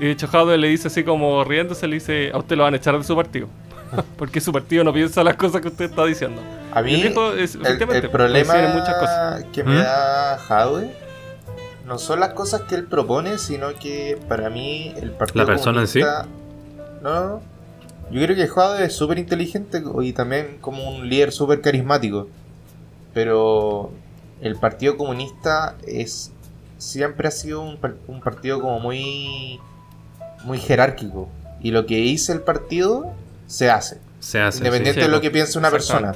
B: Y de hecho Jadwe le dice así como riéndose, le dice, a usted lo van a echar de su partido. Porque su partido no piensa las cosas que usted está diciendo.
E: A mí,
B: el viejo es-
E: el,
B: efectivamente,
E: el problema
B: muchas cosas.
E: que me
C: ¿Mm?
E: da Jadwe no son las cosas que él propone, sino que para mí el partido
C: ¿La persona en sí?
E: No. Yo creo que Jadwe es súper inteligente y también como un líder súper carismático. Pero el Partido Comunista es siempre ha sido un partido como muy muy jerárquico. Y lo que dice el partido se hace.
C: se hace.
E: Independiente
B: sí.
E: de lo que piense una persona.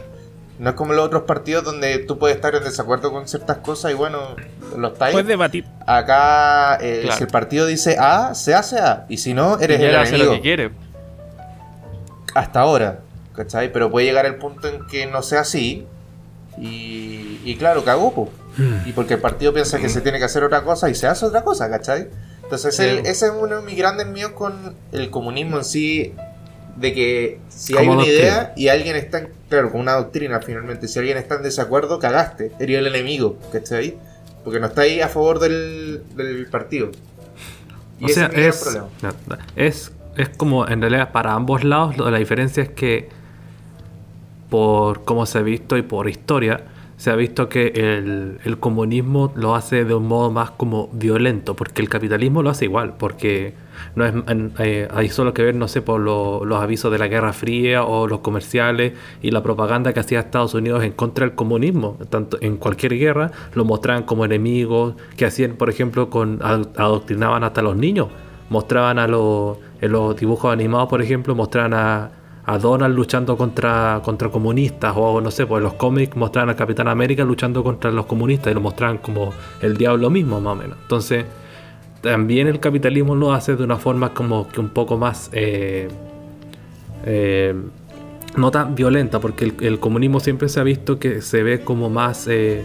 E: No es como los otros partidos donde tú puedes estar en desacuerdo con ciertas cosas y bueno, lo estáis.
A: Puedes debatir.
E: Acá, eh,
B: Claro.
E: si el partido dice A, se hace A. Y si no, eres
B: y él
E: el
B: hace lo
E: enemigo.
B: que quiere.
E: Hasta ahora. ¿Cachai? Pero puede llegar el punto en que no sea así. Y, y claro, cagó, po.
C: Hmm.
E: Y porque el partido piensa que se tiene que hacer otra cosa y se hace otra cosa, ¿cachai? Entonces
B: Sí.
E: el- ese es uno de mis grandes miedos con el comunismo en sí, de que si hay una
C: doctrina.
E: idea y alguien está, en- claro, con una doctrina finalmente, si alguien está en desacuerdo, cagaste, eres el enemigo, ¿cachai? Porque no está ahí a favor del, del partido. Y
C: O sea, es,
E: problema.
C: es, es como en realidad para ambos lados. La diferencia es que por cómo se ha visto y por historia, se ha visto que el, el comunismo lo hace de un modo más como violento, porque el capitalismo lo hace igual, porque no es eh, hay solo que ver, no sé, por lo- los avisos de la Guerra Fría o los comerciales y la propaganda que hacía Estados Unidos en contra del comunismo, tanto en cualquier guerra lo mostraban como enemigos, que hacían, por ejemplo, con ad- adoctrinaban hasta los niños, mostraban a los en los dibujos animados, por ejemplo, mostraban a a Donald luchando contra, contra comunistas, o no sé, pues los cómics mostraban a Capitán América luchando contra los comunistas y lo mostraban como el diablo mismo, más o menos. Entonces, también el capitalismo lo hace de una forma como que un poco más. eh, eh, no tan violenta, porque el, comunismo siempre se ha visto que se ve como más eh,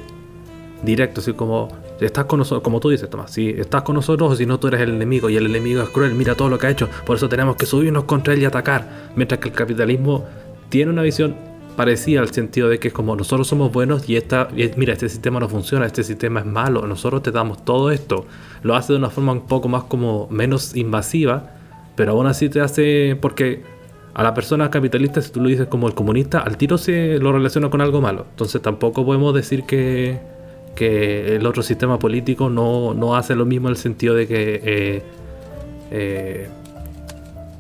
C: directo, así como estás con nosotros, como tú dices, Tomás, si estás con nosotros o si no tú eres el enemigo y el enemigo es cruel, mira todo lo que ha hecho, por eso tenemos que subirnos contra él y atacar, mientras que el capitalismo tiene una visión parecida al sentido de que como nosotros somos buenos y esta y mira este sistema no funciona este sistema es malo nosotros te damos todo esto lo hace de una forma un poco más como menos invasiva pero aún así te hace porque a la persona capitalista si tú lo dices como el comunista al tiro se lo relaciona con algo malo. Entonces tampoco podemos decir que que el otro sistema político no, no hace lo mismo en el sentido de que eh, eh,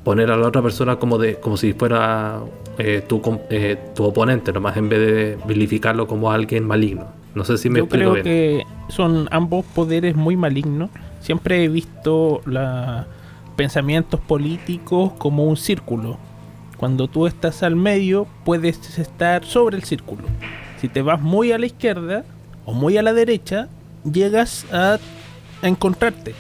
C: poner a la otra persona como de como si fuera eh, tu, eh, tu oponente, nomás en vez de vilificarlo como alguien maligno. No sé si me
A: Yo
C: explico
A: creo
C: bien.
A: que son ambos poderes muy malignos. siempre he visto los pensamientos políticos como un círculo. Cuando tú estás al medio, puedes estar sobre el círculo. Si te vas muy a la izquierda o muy a la derecha, llegas a, a encontrarte.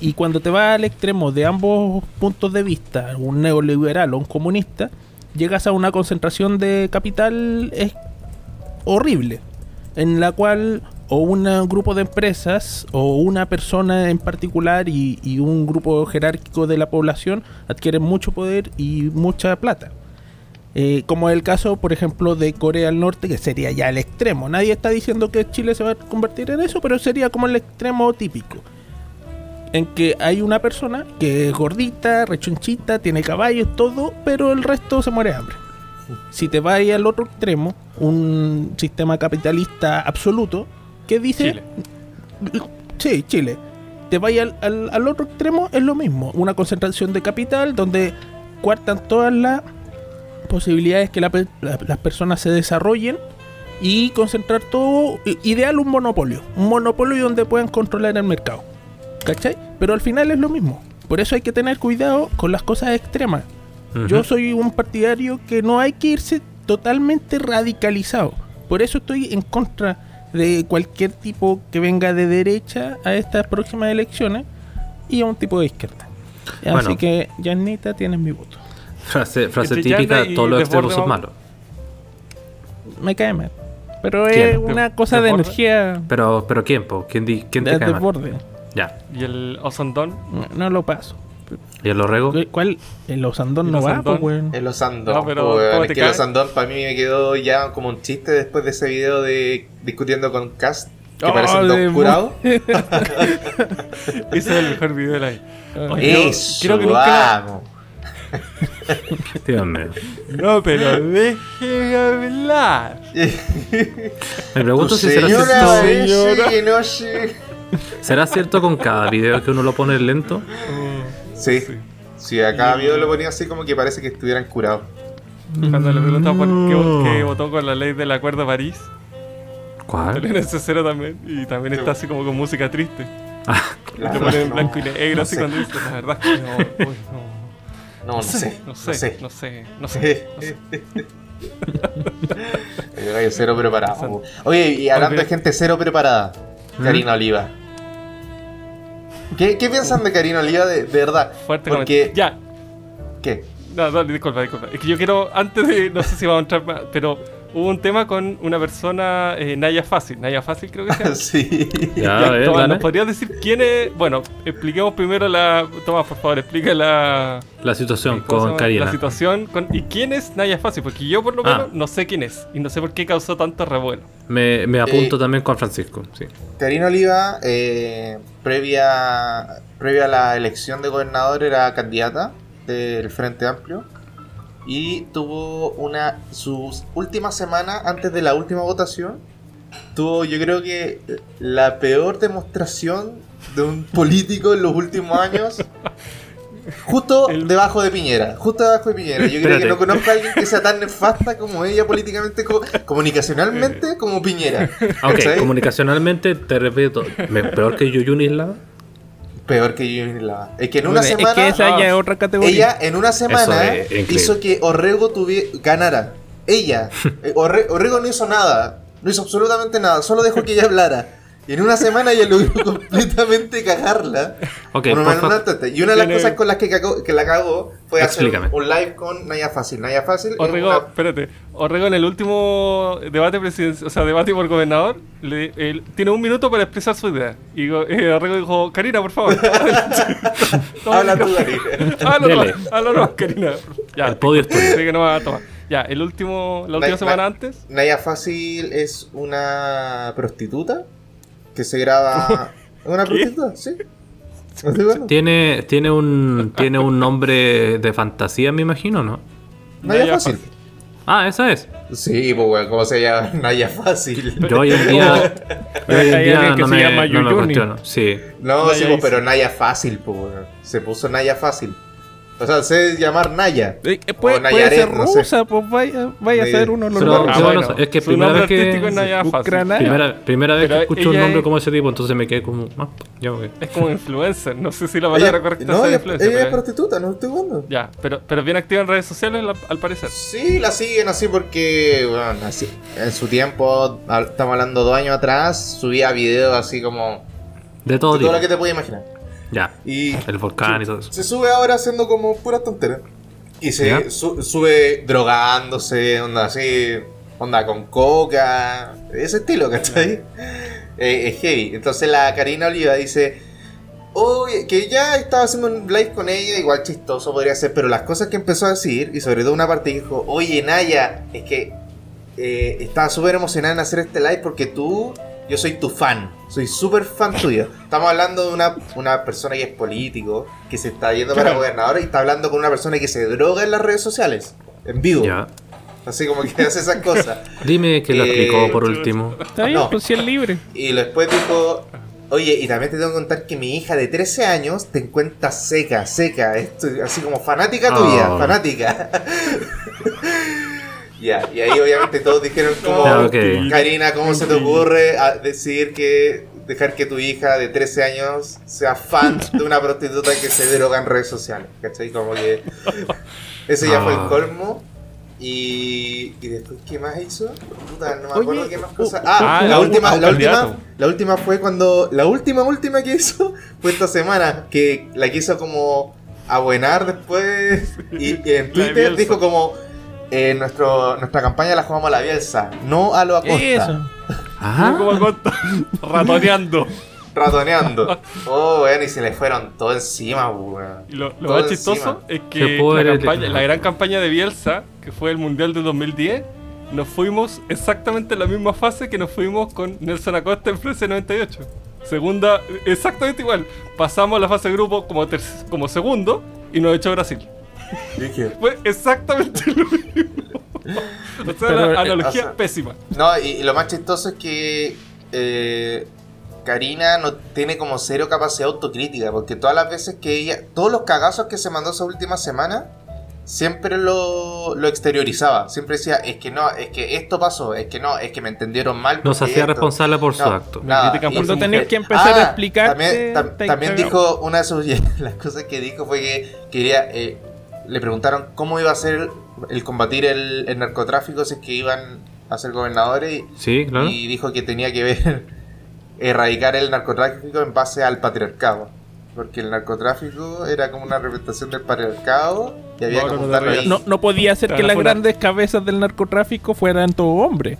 A: Y cuando te vas al extremo de ambos puntos de vista, un neoliberal o un comunista, llegas a una concentración de capital es horrible, en la cual o un grupo de empresas o una persona en particular y, y un grupo jerárquico de la población adquieren mucho poder y mucha plata. Eh, como es el caso, por ejemplo, de Corea del Norte, que sería ya el extremo. Nadie está diciendo que Chile se va a convertir en eso, pero sería como el extremo típico. En que hay una persona que es gordita, rechonchita, tiene caballos, todo, pero el resto se muere de hambre. Si te vas al otro extremo, un sistema capitalista absoluto, que dice...
B: Chile.
A: Sí, Chile. Te vayas al, al- al otro extremo, es lo mismo. Una concentración de capital donde cuartan todas las posibilidades que la pe- la- las personas se desarrollen y concentrar todo. Ideal un monopolio. Un monopolio donde puedan controlar el mercado. ¿Cachai? Pero al final es lo mismo. Por eso hay que tener cuidado con las cosas extremas. Yo soy un partidario que no hay que irse totalmente radicalizado. Por eso estoy en contra de cualquier tipo que venga de derecha a estas próximas elecciones y a un tipo de izquierda. Así
C: Bueno.
A: que, Janita, tienes mi voto.
C: Frase, frase típica, todos los extremos son malos.
A: Me cae mal. Pero
C: ¿Quién?
A: es una cosa de energía
C: Pero, pero ¿quién, po? ¿Quién, di- quién te
A: de
C: cae mal? Ya.
B: Y el Osandón.
A: No, no lo paso.
C: ¿Y el Orrego?
A: ¿Cuál? El Osandón
B: ¿El
A: no va, pues, weón.
E: El Osandón.
B: No, pero
E: weón.
B: ¿cómo
E: Es que el? Osandón para mí me quedó ya como un chiste después de ese video de discutiendo con Cast. Que
A: Oh,
E: parecen dos curados.
B: Ese es el mejor video de la. Oye,
E: Eso,
B: creo que nunca-
E: vamos.
B: No, pero déjeme hablar.
C: Me pregunto si será
E: señora ese que no sé.
C: ¿Será cierto con cada video que uno lo pone lento.
E: Sí. Sí, a cada video lo ponía así como que parece que estuvieran curados.
B: Cuando le preguntaba por qué, qué votó con la ley del Acuerdo de París,
C: ¿Cuál?
B: ese cero también. Y también está así como con música triste.
C: Ah,
E: La
B: Lo ponen en
E: no.
B: blanco y negro,
E: no
B: así
E: sé.
B: cuando dice, la verdad es que no, uy, no.
E: No, no sé.
B: No sé, no sé, no sé.
E: El gallo cero preparado. Oye, y hablando de gente cero preparada. Karina Oliva. ¿Qué, qué piensan de Karina Oliva de, de verdad?
B: Fuerte
E: Porque.
B: Ya,
E: ¿qué?
B: no, no, disculpa, disculpa. Es que yo quiero, antes de, no sé si vamos a entrar más, pero hubo un tema con una persona, eh, Naya Fácil. Naya Fácil creo que se llama.
E: sí.
C: Ya, ver.
B: ¿nos podrías decir quién es? Bueno, expliquemos primero la. Tomás, por favor, explica la.
C: La situación
B: ¿cómo se
C: con? Karina.
B: La situación con. ¿Y quién es Naya Fácil? Porque yo, por lo
C: Ah.
B: menos, no sé quién es. Y no sé por qué causó tanto revuelo.
C: Me, me apunto
E: Eh,
C: también con Francisco. Sí.
E: Karina Oliva, eh, previa, previa a la elección de gobernador, era candidata del Frente Amplio. Y tuvo una. Sus últimas semanas, antes de la última votación, tuvo, yo creo que, la peor demostración de un político en los últimos años. Justo
B: El-
E: debajo de Piñera, justo debajo de Piñera. Yo creo que no conozco a alguien que sea tan nefasta como ella políticamente, co- comunicacionalmente, como Piñera.
C: Ok,
E: ¿Cachai?
C: comunicacionalmente, te repito, peor que Yuyunislava.
E: Peor que Yuri Lava. Es que en una
A: Es
E: semana.
A: que esa ya
B: ah,
A: es otra categoría.
E: Ella en una semana
C: es
E: hizo que Orrego tuvi- ganara. Ella. Eh, Orre- Orrego no hizo nada. No hizo absolutamente nada. Solo dejó que ella hablara. Y en una semana ella logró completamente cagarla.
C: Ok,
E: Por
C: por
E: una-
C: favor.
E: una- y una de las
B: Tiene-
E: cosas con las que, cagó- que la cagó fue hacer
C: Explícame.
E: un live con Naya Fácil. Naya Fácil.
B: Orrego,
E: una-
B: espérate. Orrego en el último debate presidencial, o sea, debate por gobernador, le- él tiene un minuto para expresar su idea. Y eh, Orrego dijo, Karina, por favor.
E: Habla tú. Karina.
C: Dele.
B: háblalo, Karina. Ya,
C: El podio es tuyo.
B: sé que no va a tomar. Ya, el último, la última
E: Na-
B: semana
E: na-
B: antes.
E: Naya Fácil es una prostituta que se graba. ¿Es una prostituta? Sí. ¿No estoy bueno?
C: Tiene, tiene, un, tiene un nombre de fantasía, me imagino, ¿no?
E: Naya Fácil.
C: Ah, esa es.
E: Sí, pues weón, ¿cómo se llama? Naya Fácil.
C: Yo hoy en día, yo hoy en
A: Hay
C: día
A: alguien que
C: no
A: se
C: me,
A: llama
C: no me cuestiono. Sí.
E: No,
B: Naya
E: sí, pues, pero Naya Fácil, pues weón. Se puso Naya Fácil. O sea, sé llamar Naya.
A: Eh, eh, puede,
E: O
A: puede
E: Nayaret,
A: ser
E: no sé.
A: rusa, pues vaya, vaya a ser uno de los
C: Pero-.
B: Ah,
C: bueno, es que primera vez que-
B: es Naya.
C: Primera, primera vez
B: Pero
C: que escucho un nombre
B: es-
C: como ese tipo, entonces me quedé como. Ah, ya, ok.
B: Es como influencer. No sé si la palabra
E: Ella,
B: correcta
E: no,
B: sea
E: ella,
B: influencer.
E: ella es
B: pero-
E: prostituta, no estoy jugando.
B: Ya, pero, pero bien activa en redes sociales la- al parecer.
E: Sí, la siguen así porque, bueno, así, en su tiempo, estamos hablando dos años atrás, subía videos así como
C: De todo
E: de todo lo que te puedes imaginar.
C: Ya.
E: Y
C: El volcán y todo eso.
E: se sube ahora haciendo como puras tonteras. Y se sube drogándose, onda así, onda con coca, ese estilo, ¿cachai? Eh, es heavy. Entonces la Karina Oliva dice, oye, que ya estaba haciendo un live con ella, igual chistoso podría ser, pero las cosas que empezó a decir, y sobre todo una parte que dijo, oye Naya, es que eh, estaba súper emocionada en hacer este live porque tú, yo soy tu fan, soy súper fan tuyo. Estamos hablando de una, una persona que es político, que se está yendo para gobernador y está hablando con una persona que se droga en las redes sociales, en vivo.
C: Ya.
E: Así como que hace esas cosas.
C: Dime que lo
E: Eh,
C: explicó por último.
A: Está bien,
E: No.
A: pues si es libre.
E: Y después dijo, oye, y también te tengo que contar que mi hija de 13 años te encuentra seca, seca, esto, así como fanática tuya,
C: Oh.
E: fanática. ya, y ahí obviamente todos dijeron como. Karina, ¿cómo se te ocurre a decir que dejar que tu hija de 13 años sea fan de una prostituta que se droga en redes sociales? ¿Cachai? Como que ese ya fue el
C: Ah.
E: colmo. Y, y después, ¿qué más hizo? Puta, no me
A: Oye,
E: acuerdo qué más
A: uh,
E: cosas. Ah,
B: ah,
E: la última, la última, la última fue cuando, la última, última que hizo fue esta semana, que la quiso como abuenar después y, y en Twitter dijo como, eh, nuestro, nuestra campaña la jugamos a la Bielsa, no a lo Acosta.
A: Eso.
C: Ah,
B: Como Acosta, ratoneando.
E: Ratoneando. Oh, weón, y se le fueron todo encima, weón.
B: Y lo, más chistoso
E: encima.
B: es que la,
C: ver-
B: campaña- la gran campaña de Bielsa, que fue el Mundial del 2010, nos fuimos exactamente en la misma fase que nos fuimos con Nelson Acosta en Francia 98. Segunda, exactamente igual. Pasamos la fase de grupo como, ter- como segundo y nos echó Brasil.
E: Dije,
B: Fue exactamente lo mismo. O sea,
A: Pero,
B: la
A: eh,
B: analogía
E: o sea,
B: pésima.
E: No, y, y lo más chistoso es que eh, Karina no tiene como cero capacidad autocrítica, porque todas las veces que ella, todos los cagazos que se mandó esa última semana, siempre lo, lo exteriorizaba. Siempre decía, es que no, es que esto pasó, es que no, es que me entendieron mal.
C: nos hacía
E: esto".
C: responsable por su
E: No,
C: acto.
E: nada. Y-
A: Cuando
B: su
A: tenés
B: mujer.
A: que empezar a
E: Ah. También, tam-
A: estáis
E: también dijo una de sus las cosas que dijo fue que quería eh, le preguntaron cómo iba a ser el combatir el, el narcotráfico si es que iban a ser gobernadores y,
C: Sí, claro.
E: y dijo que tenía que ver erradicar el narcotráfico en base al patriarcado. Porque el narcotráfico era como una representación del patriarcado y había
B: No,
E: que
B: no, no,
E: juntarlo
B: no,
E: ahí.
A: No, no podía ser que las grandes cabezas del narcotráfico fueran todo hombres.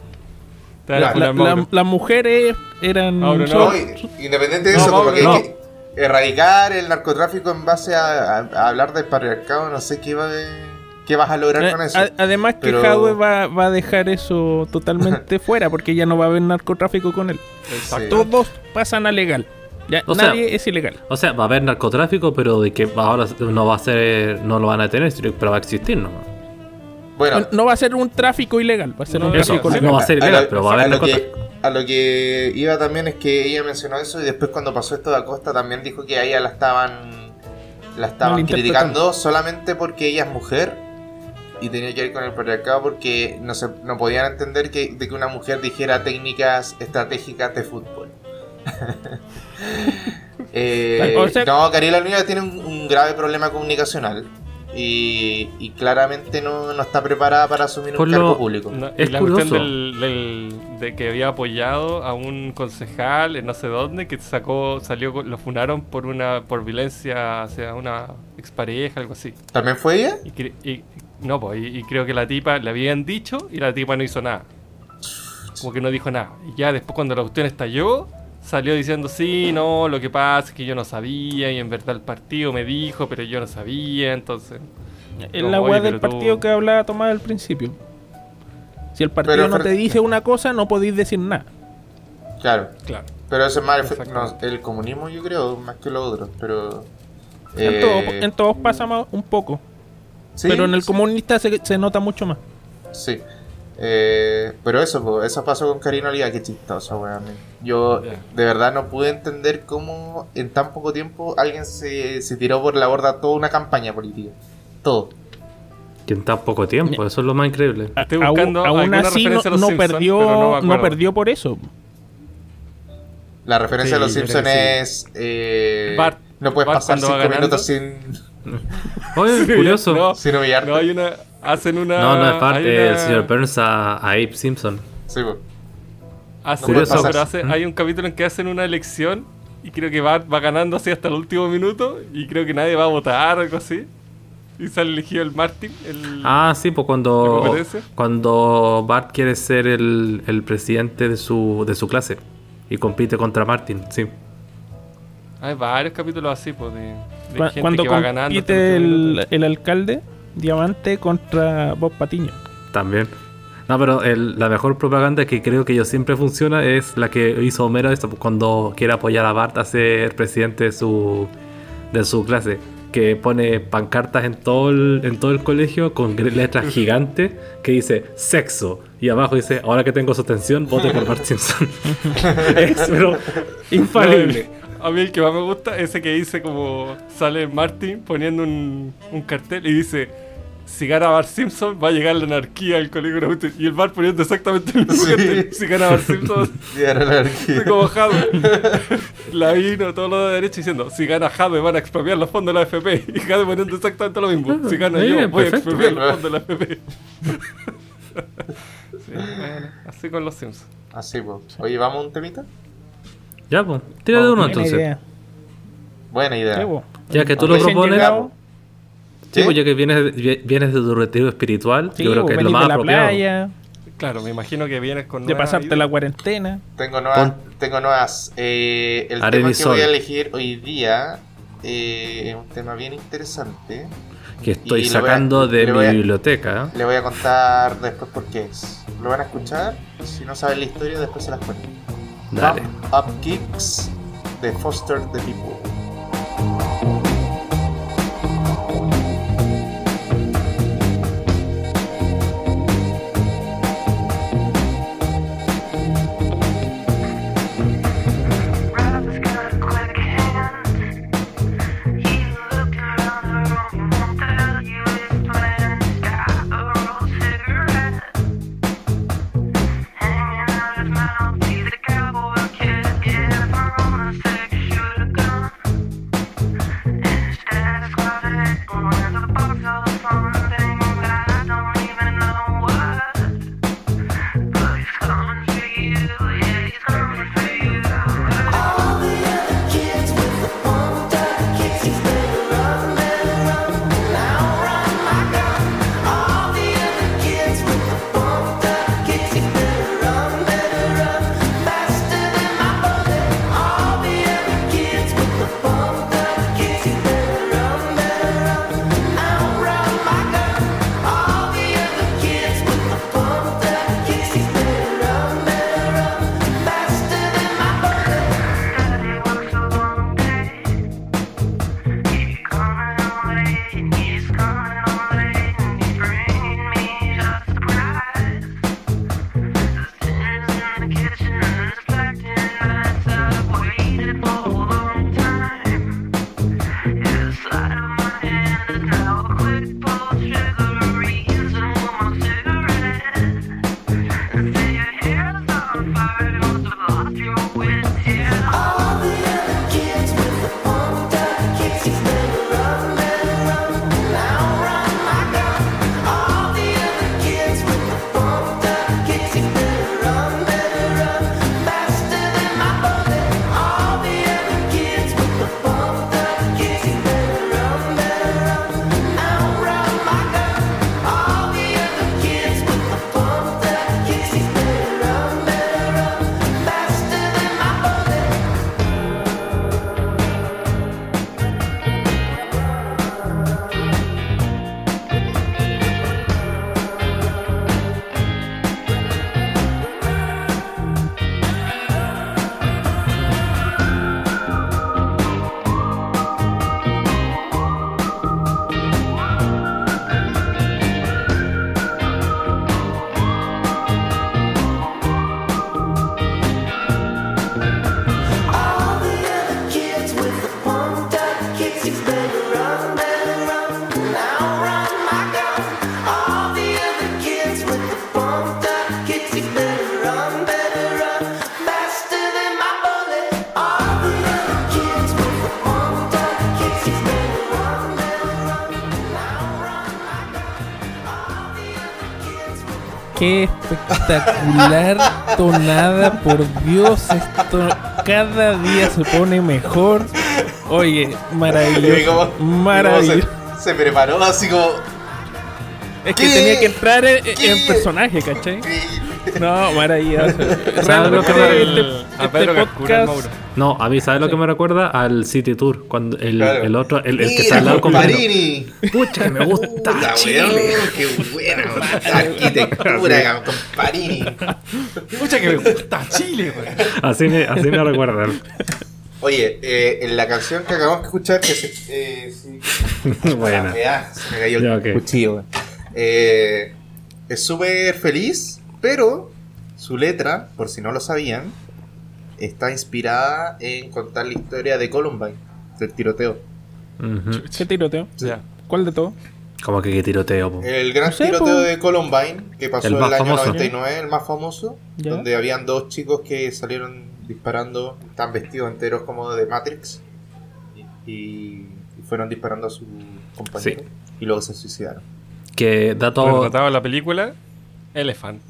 E: La-
A: La- la- las mujeres eran
B: Mauro, no.
A: solo-
E: independiente de
B: No,
E: eso, como que erradicar el narcotráfico en base a, a- a hablar del patriarcado, no sé qué, va de- qué vas a lograr
A: Eh,
E: con eso.
A: a- además que
E: Pero-
A: Jadwe va, va a dejar eso totalmente fuera porque ya no va a haber narcotráfico con él.
E: Exacto.
A: Todos pasan a legal. Ya,
C: O sea-
A: nadie es ilegal.
C: O sea, va a haber narcotráfico, pero de que ahora no va a ser, no lo van a tener, sino- pero va a existir, ¿no?
E: Bueno,
A: No, no va a ser un tráfico ilegal, va a ser
B: No,
A: un tráfico legal.
C: no va a ser
E: a
C: ilegal,
E: lo-
C: pero va a haber
E: a lo, que, a lo que iba también es que ella mencionó eso y después cuando pasó esto de Acosta también dijo que a ella la estaban la estaban criticando solamente porque ella es mujer y tenía que ver con el patriarcado porque no se no podían entender que, de que una mujer dijera técnicas estratégicas de fútbol. Eh,
A: O sea-
E: no, Cariela Luna tiene un, un grave problema comunicacional y, y claramente no, no está preparada para asumir
C: Por
E: un
C: lo-
E: cargo público.
B: No, y
C: Es
B: la cuestión
C: curioso.
B: del, del- de que había apoyado a un concejal en no sé dónde que sacó salió lo funaron por una por violencia hacia una expareja algo así
E: ¿También fue ella?
B: y, cre- y- no pues y, y creo que la tipa le habían dicho y la tipa no hizo nada como que no dijo nada y ya después cuando la cuestión estalló salió diciendo sí no lo que pasa es que yo no sabía y en verdad el partido me dijo pero yo no sabía entonces
A: Es
B: No,
A: la weá del
B: tú-
A: partido que hablaba Tomás al principio. Si el partido
E: Pero
A: no te dice una cosa, no podéis decir nada.
E: Claro.
B: claro
E: Pero eso es más no, el comunismo, yo creo, más que lo otro. Pero.
A: En,
E: eh,
A: todo- en todos pasa más- un poco.
E: sí,
A: pero en el
E: sí,
A: comunista se, se nota mucho más.
E: Sí. Eh, pero eso, eso pasó con Karina Oliva, qué chistoso, weón. Yo de verdad no pude entender cómo en tan poco tiempo alguien se, se tiró por la borda toda una campaña política. Todo.
C: Que en tan poco tiempo, eso es lo más increíble.
A: A-
B: Estoy
A: aún-
B: buscando
A: aún
B: alguna
A: así no,
B: referencia a los
A: no
B: Simpsons,
A: perdió,
B: no
A: perdió por eso.
E: La referencia
B: Sí,
E: de los Simpsons es. eh,
B: Bart-
E: no puedes
B: Bart
E: pasar cinco minutos sin,
C: Oye, curioso.
E: Sin humillarte.
B: no, hay una. Hacen una.
C: no, es
B: hay
C: parte
B: una-
C: del señor Burns a, a Abe Simpson.
E: Sí, po.
B: Hacen,
C: Curioso.
B: no, pero hace- hay un capítulo en que hacen una elección y creo que Bart va ganando así hasta el último minuto y creo que nadie va a votar o algo así. Y sale elegido el Martin. El,
C: Ah, sí, pues
B: ¿La
C: cuando, cuando Bart quiere ser el, el presidente de su, de su clase y compite contra Martin, sí.
B: Hay varios capítulos así, pues, de, gente
A: Cuando
B: que va ganando.
A: compite
B: el
A: el, el alcalde Diamante contra Bob Patiño.
C: También. No, pero el- la mejor propaganda que creo que yo siempre funciona es la que hizo Homero esto, cuando quiere apoyar a Bart a ser presidente de su, de su clase. Que pone pancartas en todo el, en todo el colegio con letras gigantes que dice sexo. Y abajo dice, ahora que tengo sostensión, vote por Bart Simpson. es pero infalible.
B: No, a mí el que más me gusta es ese que dice como sale Martin poniendo un, un cartel y dice si gana Bart Simpson va a llegar la anarquía al colegio gratuito. y el Bart poniendo exactamente el mismo
E: Sí.
B: Si gana Bart Simpson
E: era la anarquía.
B: como Jade la vino todo lo de derecha diciendo si gana Jade van a expropiar los fondos de la FP y Jade poniendo exactamente lo mismo si gana
C: Bien,
B: yo voy a expropiar los fondos de la FP Sí, bueno, así con los Simpsons
E: Así, pues. Oye, ¿vamos a un temita?
C: Ya, pues, tira de uno
A: Buena
C: entonces.
A: idea.
E: Buena idea.
C: Ya que tú lo propones,
A: llegado,
C: sí, pues ya que vienes, vi- vienes de tu retiro espiritual,
A: sí,
C: yo creo
A: bo,
C: que es lo más
A: de la
C: apropiado.
A: playa,
B: claro me imagino que vienes con
A: de
B: nuevas
A: pasarte
B: ideas.
A: la cuarentena.
E: Tengo nuevas. Tengo nuevas. Eh, el tema que voy a elegir hoy día eh, es un tema bien interesante.
C: Que estoy
E: voy a-
C: sacando de mi
E: a-
C: biblioteca.
E: Le voy a contar después por qué es. Lo van a escuchar. Si no saben la historia, después se las cuento.
C: Dale.
E: Up, Up Kicks de Foster the People.
G: life.
A: Qué espectacular tonada, por Dios, esto cada día se pone mejor. Oye, maravilloso,
E: como
A: maravilloso.
E: Se, se preparó así como.
A: Es que
E: ¿Qué?
A: tenía que entrar en, en
E: ¿Qué?
A: personaje, ¿cachai? No, maravilloso.
C: ¿Sabes lo que
A: Realmente
C: me-
A: este,
B: a Pedro
A: este podcast
B: Mauro.
C: No, a mí, ¿sabes lo que me recuerda? Al City Tour. Cuando el,
E: Claro.
C: el otro, el, el que está al lado con
E: Comparini.
C: Pucha, que me gusta
E: Puta,
C: Chile.
E: weón, qué buena arquitectura, Comparini.
B: Escucha que me gusta Chile, weón.
C: Así me, así me recuerdan.
E: Oye, eh, en la canción que acabamos de escuchar, que se. Eh, sí.
C: Buena.
E: Ah, se me cayó el cuchillo. Eh, es súper feliz, pero su letra, por si no lo sabían, está inspirada en contar la historia de Columbine, del tiroteo.
A: ¿Qué tiroteo? ¿Cuál de todo?
C: Como que qué tiroteo, po.
E: El gran
A: No sé,
E: tiroteo
A: po.
E: de Columbine, que pasó
C: El
E: en el año
C: famoso.
E: 99, el más famoso,
A: Ya.
E: donde habían dos chicos que salieron disparando, están vestidos enteros como de Matrix, y, y fueron disparando a su compañero,
C: Sí.
E: y luego se suicidaron.
C: Que dato,
B: Retratado en la película Elephant.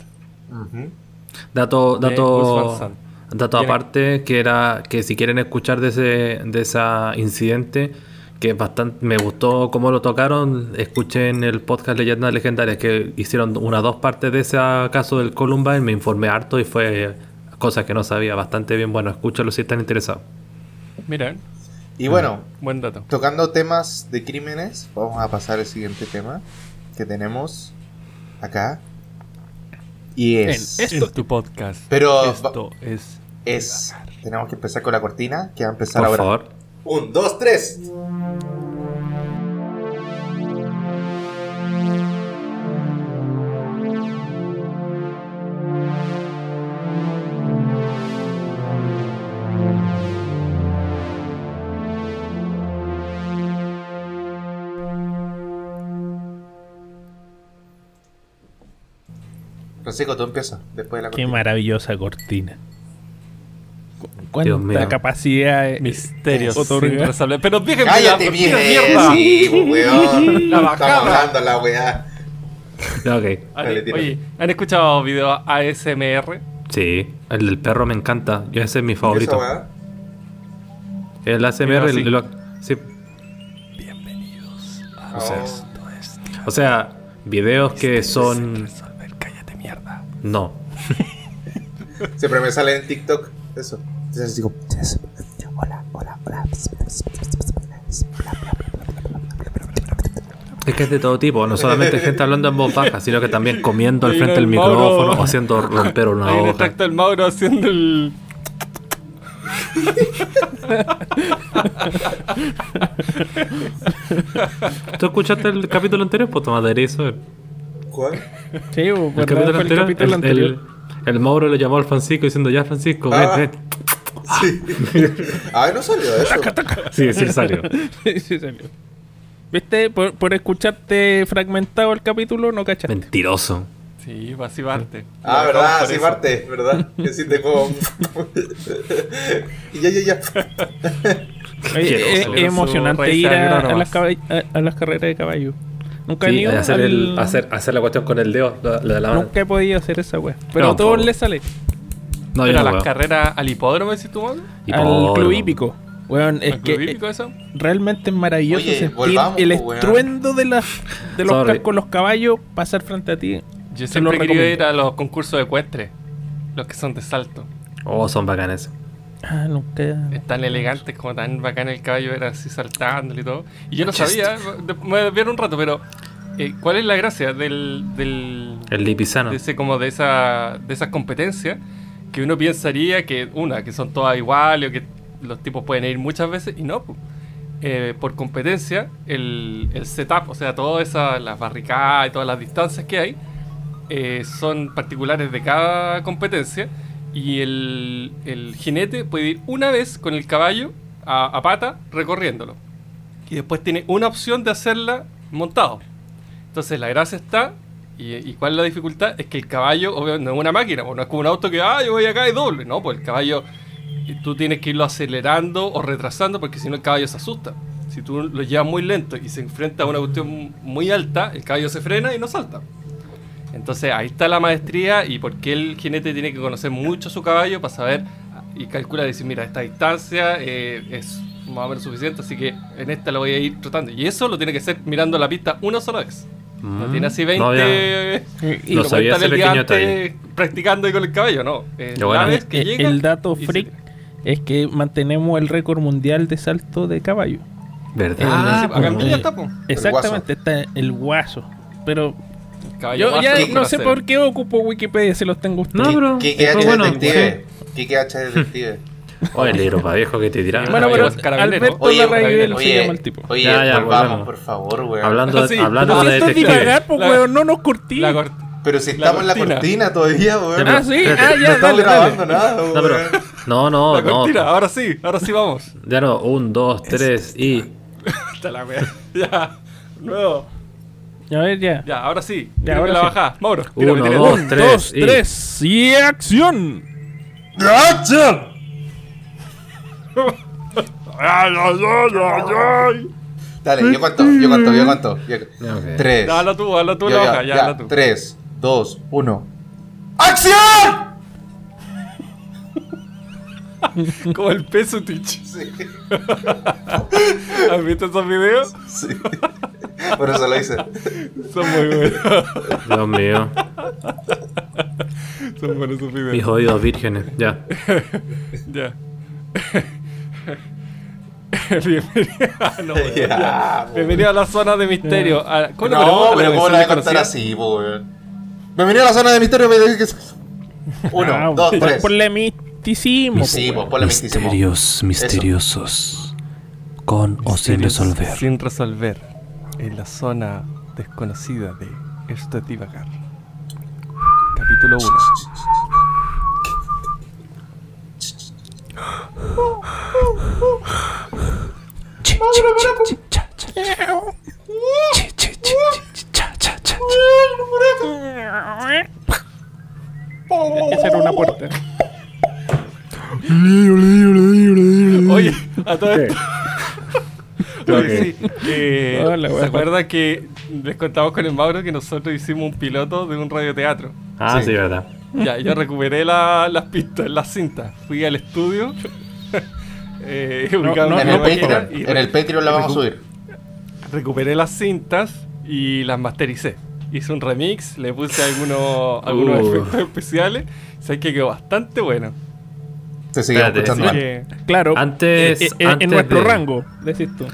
C: Dato,
B: de Gus
C: dato,
B: Van Sant.
C: Dato
B: Tiene-
C: aparte que era que si quieren escuchar de ese, de esa incidente que bastante me gustó cómo lo tocaron, escuchen el podcast Leyendas Legendarias que hicieron una dos partes de ese caso del Columbine, me informé harto y fue cosas que no sabía, bastante bien, bueno, escúchalo si están interesados.
B: Mira,
E: Y bueno,
B: buen dato.
E: tocando temas de crímenes, vamos a pasar al siguiente tema que tenemos acá. Y es...
A: En Esto-
B: Es tu podcast.
E: Pero
B: Esto es.
E: Es... Tenemos que empezar con la cortina, que va a empezar
C: Por
E: ahora.
C: favor.
E: Un, dos, tres. Francisco, tú empiezas después de la
A: Qué
E: cortina.
A: maravillosa cortina. Cuánta
C: mío.
A: capacidad eh,
B: Misterios sin resolver. Pero déjenme
E: ¡Cállate,
B: la
E: mierda!
B: mierda.
E: Sí, weón.
B: La
E: Estamos
B: bajada.
E: hablando la weá.
C: Ya, ok.
E: Dale, tira.
B: Oye, ¿han escuchado videos ASMR?
C: Sí, el del perro me encanta, yo ese es mi
E: ¿Esa
C: favorito.
E: weá?
C: El ASMR,
B: Video
C: el-
B: así.
C: lo- sí.
E: Oh.
C: O sea, videos que son...
B: Cállate mierda.
C: No.
E: Siempre me sale en TikTok eso. Entonces digo,
C: Es que es de todo tipo, no solamente gente hablando en voz baja, sino que también comiendo al frente del
B: el Mauro.
C: micrófono o haciendo romper una
B: Ahí el
C: hoja.
B: tracto del Mauro haciendo el.
C: ¿Tú escuchaste el capítulo anterior? Pues tomate eso.
E: ¿cuál?
A: Sí,
C: El capítulo
A: Fue el
C: anterior,
A: capítulo
C: el,
A: anterior.
C: el- el Mauro le llamó al Francisco diciendo, ya Francisco, ven,
E: Ah.
C: Ven.
E: Ay, no salió eso.
C: Sí, sí salió.
A: Sí, sí salió. ¿Viste? Por, por escucharte fragmentado el capítulo, no cachaste.
C: Mentiroso.
B: Sí, va así parte.
E: Ah, verdad, sí parte, verdad. Que sí te como. ya, ya, ya.
A: Es,
B: su
A: emocionante ir a, las a, a las carreras de caballo. Nunca he
C: Sí,
A: ido
C: hacer,
A: al-
C: el, hacer, hacer la cuestión con el dedo, la, la de la mano.
A: Nunca he podido hacer esa wea. Pero
C: No,
A: a todos les sale.
C: No, yo
B: Pero
C: no
B: las carreras al hipódromo, decís tú, Mauro?
C: Y
A: al club hípico. Weón, es
B: ¿Al
A: que
B: club hípico eso?
A: realmente es maravilloso
E: Oye,
A: sentir
E: volvamos,
A: el
E: weón.
A: estruendo de, las de los
C: Sorry.
A: cascos, los caballos, pasar frente a ti.
B: Yo
A: Se
B: siempre he querido ir a los concursos ecuestres. Los que son de salto.
C: Oh, son bacanes.
A: Ah, nunca.
B: Es tan elegantes como tan bacán el caballo era así saltándole y todo. Y yo no sabía, de- me voy a desviar un rato, pero eh, ¿cuál es la gracia del, del
C: El lipizano.
B: de ese como de esa de esas competencias que uno pensaría que una que son todas iguales o que los tipos pueden ir muchas veces y no. Eh, por competencia el, el setup o sea todas esas las barricadas y todas las distancias que hay eh, son particulares de cada competencia y el, el jinete puede ir una vez con el caballo a, a pata recorriéndolo y después tiene una opción de hacerla montado entonces la gracia está, y, y cuál es la dificultad, es que el caballo obviamente no es una máquina, no es como un auto que, ah, yo voy acá y doble, no, pues el caballo tú tienes que irlo acelerando o retrasando porque si no el caballo se asusta. Si tú lo llevas muy lento y se enfrenta a una cuestión muy alta, el caballo se frena y no salta. Entonces ahí está la maestría y por qué el jinete tiene que conocer mucho su caballo para saber y calcula decir, mira, esta distancia eh, es más o menos suficiente, así que en esta lo voy a ir trotando. Y eso lo tiene que hacer mirando la pista una sola vez. No tiene así 20
C: No había-
B: y
C: No
B: lo
C: sabía ese
B: el día
C: pequeño
B: antes practicando ahí con el caballo, no. Eh,
C: bueno.
B: la vez que
A: Eh,
B: llega
A: el dato freak
B: se-
A: es que mantenemos el récord mundial de salto de caballo.
C: ¿Verdad?
B: Ah, sí, acá en Viña
A: eh,
B: está.
A: Exactamente, está el guaso. Pero
B: Caballo
A: yo ya no sé por qué ocupo Wikipedia si los tengo ustedes.
C: No, bro.
E: Kike H. Detective. Kike H Detective.
C: Oye, el libro para viejo que te dirá.
A: Bueno, pero. Alberto
E: Oye,
A: Larraiguel se
E: oye,
A: llama el tipo.
E: oye,
C: Ya, ya,
E: volvamos, por favor, weón.
C: Hablando,
B: Sí,
C: hablando de
A: si esto es
C: detective.
A: divagar, pues, no nos cortí.
E: Pero si
B: La
E: estamos en la
B: cortina.
E: todavía, weón.
A: Ah, sí, ah,
E: No
A: ya,
E: estamos
A: dale,
E: grabando
A: dale.
E: nada,
C: No, pero.
E: weón.
C: No, no,
B: la
C: no.
B: cortina, ahora sí, ahora sí vamos.
C: Ya no, un, dos, tres y.
B: Está la wea. Ya, nuevo.
A: A ver, ya.
B: Ya, ahora sí.
A: Ya, ahora
B: la
A: sí.
B: bajada. Mauro,
C: Uno, dos, tres,
A: dos,
C: y-
A: tres, y acción.
E: Dale, yo cuento, yo cuento, yo cuento. Yo-
C: Ok.
E: Tres.
B: Hazla tú, hazla tú
E: Yo,
B: la
E: ya,
B: hoja, ya, tú.
E: Tres, dos, uno. ¡Acción!
B: Como el peso Tich.
E: Sí,
B: ¿Has visto esos videos?
E: sí. Por eso lo hice.
B: Son muy buenos.
C: Dios mío.
B: Son buenos esos videos.
C: Mis oídos vírgenes. Ya.
B: Ya. Bienvenido. Ah, no,
E: Ya, po.
B: Bienvenido a la zona de misterio. A- ¿Cómo le
E: No, pero
B: ¿La
E: ¿cómo la voy a contar así, po? Bienvenido a la zona de misterio. Uno,
A: Ah,
E: dos, tres.
A: Ponle misticismo. Pues,
E: pues ponle.
H: Misterios misteriosos. Con o sin
B: Misterios
H: resolver.
B: Sin resolver. En la zona desconocida de Esto es Divagar. Capítulo 1.
A: Esa era una puerta.
B: Oye, a todo esto. Oye, sí, eh,
A: Hola,
B: ¿Se
A: weón.
B: acuerdan que les contamos con el Mauro que nosotros hicimos un piloto de un radioteatro?
C: Ah,
E: Sí.
C: sí, verdad.
B: Ya, yo recuperé la- las pistas, las cintas. Fui al estudio. eh, ubicado
A: no,
E: En el Patreon.
B: y
E: En el Patreon la vamos a subir.
B: Recuperé las cintas y las mastericé. Hice un remix, le puse algunos, algunos
C: Uh.
B: efectos especiales. Sé que quedó bastante bueno.
E: Seguimos
C: Espérate,
E: escuchando.
B: Que-
A: Claro.
C: Antes-
A: eh, eh,
C: antes
A: en nuestro
C: de-
A: rango, decís tú.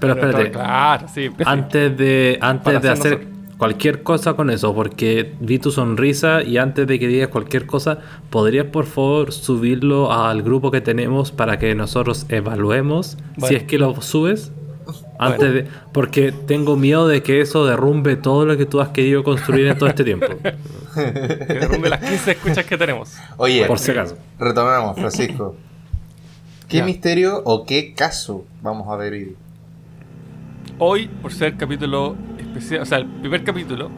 C: Pero espérate.
B: Claro, sí. sí.
C: Antes de, antes de
B: hacer
C: hacer cualquier cosa con eso, porque vi tu sonrisa y antes de que digas cualquier cosa, ¿podrías por favor subirlo al grupo que tenemos para que nosotros evaluemos si es que lo subes? Antes de, porque tengo miedo de que eso derrumbe todo lo que tú has querido construir en todo este tiempo.
B: Que derrumbe las 15 escuchas que tenemos.
E: Oye,
C: Por si acaso.
E: retomemos, Francisco. ¿Qué
B: Ya.
E: misterio o qué caso vamos a ver hoy?
B: Hoy, por ser capítulo especial, o sea, el primer capítulo,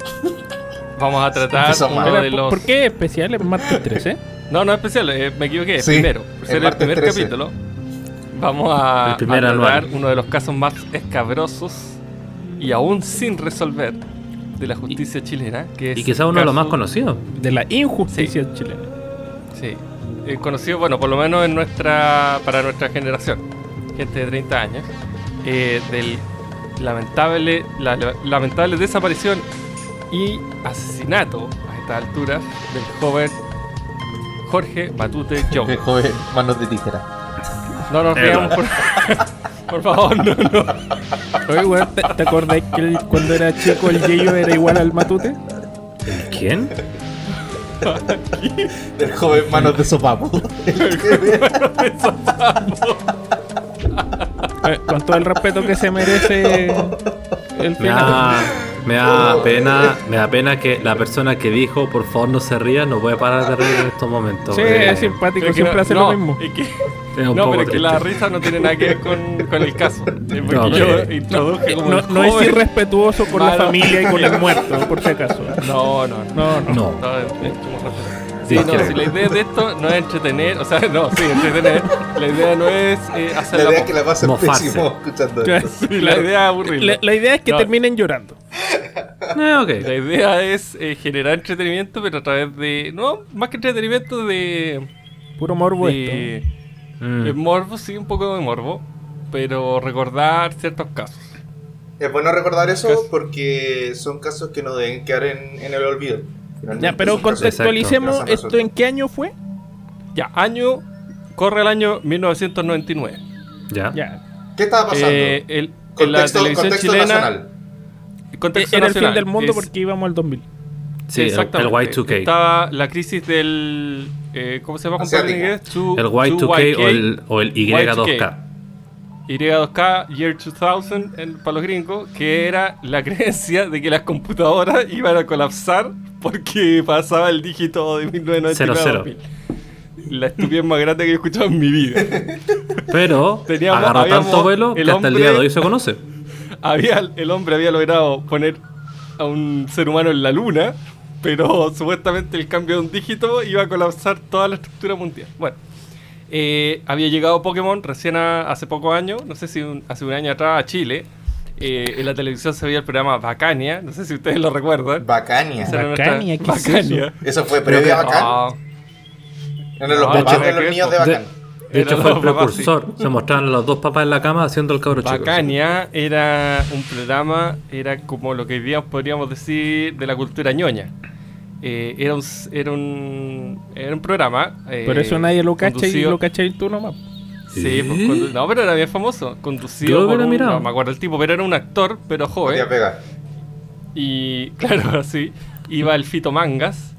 B: vamos a tratar uno
E: mal.
B: de los.
A: ¿Por qué especial? Es martes 13.
B: No, no es especial, eh, me equivoqué.
E: Sí,
B: primero, por
E: el
B: ser el, primer
E: 13.
B: capítulo, vamos a, a tratar
C: anual.
B: uno de los casos más escabrosos y aún sin resolver de la justicia chilena, que es
C: Y quizá uno de los más conocidos.
A: De la injusticia chilena.
B: Sí, eh, conocido, bueno, por lo menos en nuestra, para nuestra generación, gente de 30 años, eh, del lamentable, la, la- lamentable desaparición y asesinato a estas alturas del joven Jorge Matute Young.
E: El joven manos de tijera.
B: No nos veamos por, por favor, no, no.
A: Oye, weón, ¿te, te acordás que el- cuando era chico el Yeyo era igual al Matute?
C: ¿Quién?
E: El joven manos de sopapo.
A: Eh, con todo el respeto que se merece el
C: Me
A: final.
C: da, me da pena, me da pena que la persona que dijo por favor no se ría no puede parar de reír en estos momentos.
A: Sí,
C: Eh,
A: es simpático,
B: Es que
A: siempre
B: no-
A: hace
B: no,
A: lo mismo.
B: es que-
C: es un
B: no,
C: poco
B: pero es que
C: triste.
B: la risa no tiene nada que ver con, con el caso. Porque
C: No,
B: yo introduje como
A: No, es irrespetuoso con la familia y con el muerto, por si acaso.
B: No, no, no.
A: No, no.
C: No.
B: No.
C: Sí,
B: no, si la idea de esto no es entretener, o sea, no, sí, entretener. La idea no es eh, hacer
E: La
B: la,
E: idea es que la pasen pésimo escuchando esto.
B: Sí, la idea es aburrirla.
A: La, la idea es que
B: No.
A: terminen llorando.
C: Eh, ok.
B: La idea es eh, generar entretenimiento, pero a través de. No, más que entretenimiento, de.
A: Puro morbo esto.
B: de,
C: Mm.
B: de morbo, sí, un poco de morbo. Pero recordar ciertos casos.
E: Es bueno recordar eso porque son casos que no deben quedar en, en el olvido. Finalmente
A: Ya, pero contextualicemos
E: Exacto.
A: esto en qué año fue.
B: Ya, año. Corre el año 1999.
C: Ya.
A: Ya.
E: ¿Qué estaba pasando?
B: Eh, el- en la
E: contexto
B: televisión
E: contexto
B: chilena.
E: nacional.
B: contexto
A: Era el fin
B: nacional,
A: del mundo
B: es-
A: porque íbamos al 2000.
C: Sí, el- el
B: exactamente.
C: Y2K.
B: Estaba la crisis del. eh, ¿Cómo se llama compadre, en
E: Asiática.
B: inglés? Two-
C: El Y2K o el, o el Y2K.
B: Y2K, Year 2000 en, para los gringos, que era la creencia de que las computadoras iban a colapsar porque pasaba el dígito de 1999
C: Cero,
B: a 2000. La estupidez más grande que he escuchado en mi vida.
C: Pero
B: Teníamos-
C: agarró tanto vuelo que
B: el
C: hasta el día de hoy se conoce.
B: Había, el hombre había logrado poner a un ser humano en la luna, pero supuestamente el cambio de un dígito iba a colapsar toda la estructura mundial. Bueno, eh, había llegado Pokémon recién a- hace pocos años, no sé si un- hace un año atrás a Chile. Eh, en la televisión se veía el programa Bacania, no sé si ustedes lo recuerdan.
E: Bacania.
A: Bacania, ¿qué es
B: Bacania.
E: Eso fue previo a Bacán.
B: Ah,
E: Eran los
B: No,
E: papás
B: de
E: de los
B: hecho-
E: niños de
C: De,
E: Bacán.
C: de hecho
B: Era
C: fue el precursor. Se mostraban los dos papás en la cama haciendo el cabro chico.
B: Bacania era un programa, era como lo que hoy día podríamos decir de la cultura ñoña. Eh, era, un, era, un, era un programa. eh,
A: Por eso nadie lo cacha y lo cacha y tú nomás.
B: Sí, pues, condu- no, pero era bien famoso. Conducido por un, no me acuerdo el tipo, pero era un actor, pero joven.
E: Podía pegar.
B: Y claro, así. Iba el Fito Mangas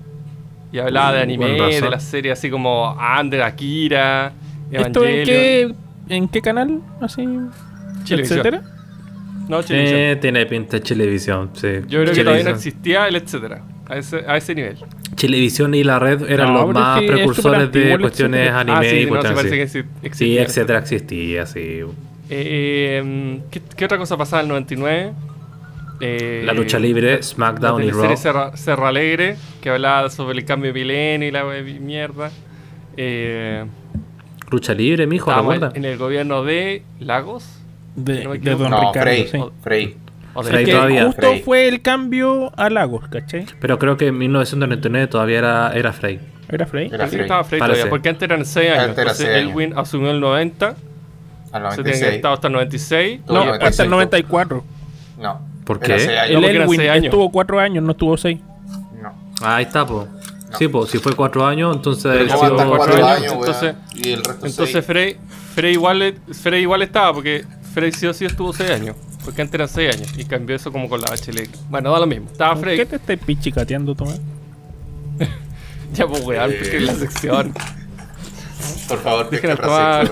B: y hablaba de
C: Uh,
B: anime, de las series así como Under, Akira,
A: ¿Esto en qué, en qué canal? Así,
B: Chilevisión.
A: etcétera.
B: No, Chilevisión.
C: Eh, tiene pinta de televisión, sí.
B: Yo creo que todavía no
C: Chilevisión.
B: existía el etcétera. A ese, a ese nivel.
C: Televisión y la red eran
A: No,
C: los más
A: sí,
C: precursores de cuestiones
A: etcétera.
C: anime
B: ah, sí,
C: y
B: no,
C: cuestiones
B: parece
C: así.
B: que sí,
C: Sí,
B: existía,
C: etcétera existía, sí.
B: Eh, ¿qué, qué otra cosa pasaba en el 99? Eh,
C: La lucha libre, SmackDown
B: la
C: y Raw.
B: Cerro, Cerro Alegre, que hablaba sobre el cambio de milenio y la mierda. Eh,
C: Lucha libre, mijo,
B: en el gobierno de Lagos.
A: De,
B: No.
A: Don
E: No,
A: Ricardo,
E: Frey.
A: sí.
E: Frey.
B: O de-
C: Frey
A: Que
C: todavía.
A: justo
E: Frey.
A: fue el cambio a Lagos, ¿cachai?
C: Pero creo que en 1999 todavía era, era Frey.
A: ¿Era Frey?
E: Era Frey.
B: estaba Frey todavía, porque antes eran 6 años.
E: Antes era
B: Entonces
E: seis años.
B: Elwin asumió el 90,
E: Al
B: se tiene que haber
E: 96.
B: estado hasta el 96.
E: Todo
A: No,
E: el
A: hasta el
E: 96.
A: 94.
E: No.
C: ¿Por qué?
A: El
B: eran
A: Elwin estuvo 4 años, no estuvo 6.
E: No.
C: Ahí está, po. Sí, po, si fue cuatro años, entonces
E: Pero
C: debe
E: ¿cómo
C: sido-
E: hasta
B: cuatro
E: cuatro
B: años,
E: años,
B: entonces-?
E: Y el resto
B: Entonces. Frey, Frey, igual, Frey igual estaba, porque Frey sí o sí estuvo 6 años. Porque antes eran 6 años. Y cambió eso como con la bachelet. Bueno, da lo mismo. Estaba
A: ¿Por
B: Frey.
A: qué te estás pichicateando, Tomás?
B: Ya, pues, weón, porque es la sección.
E: Por favor,
B: Dejen tomar.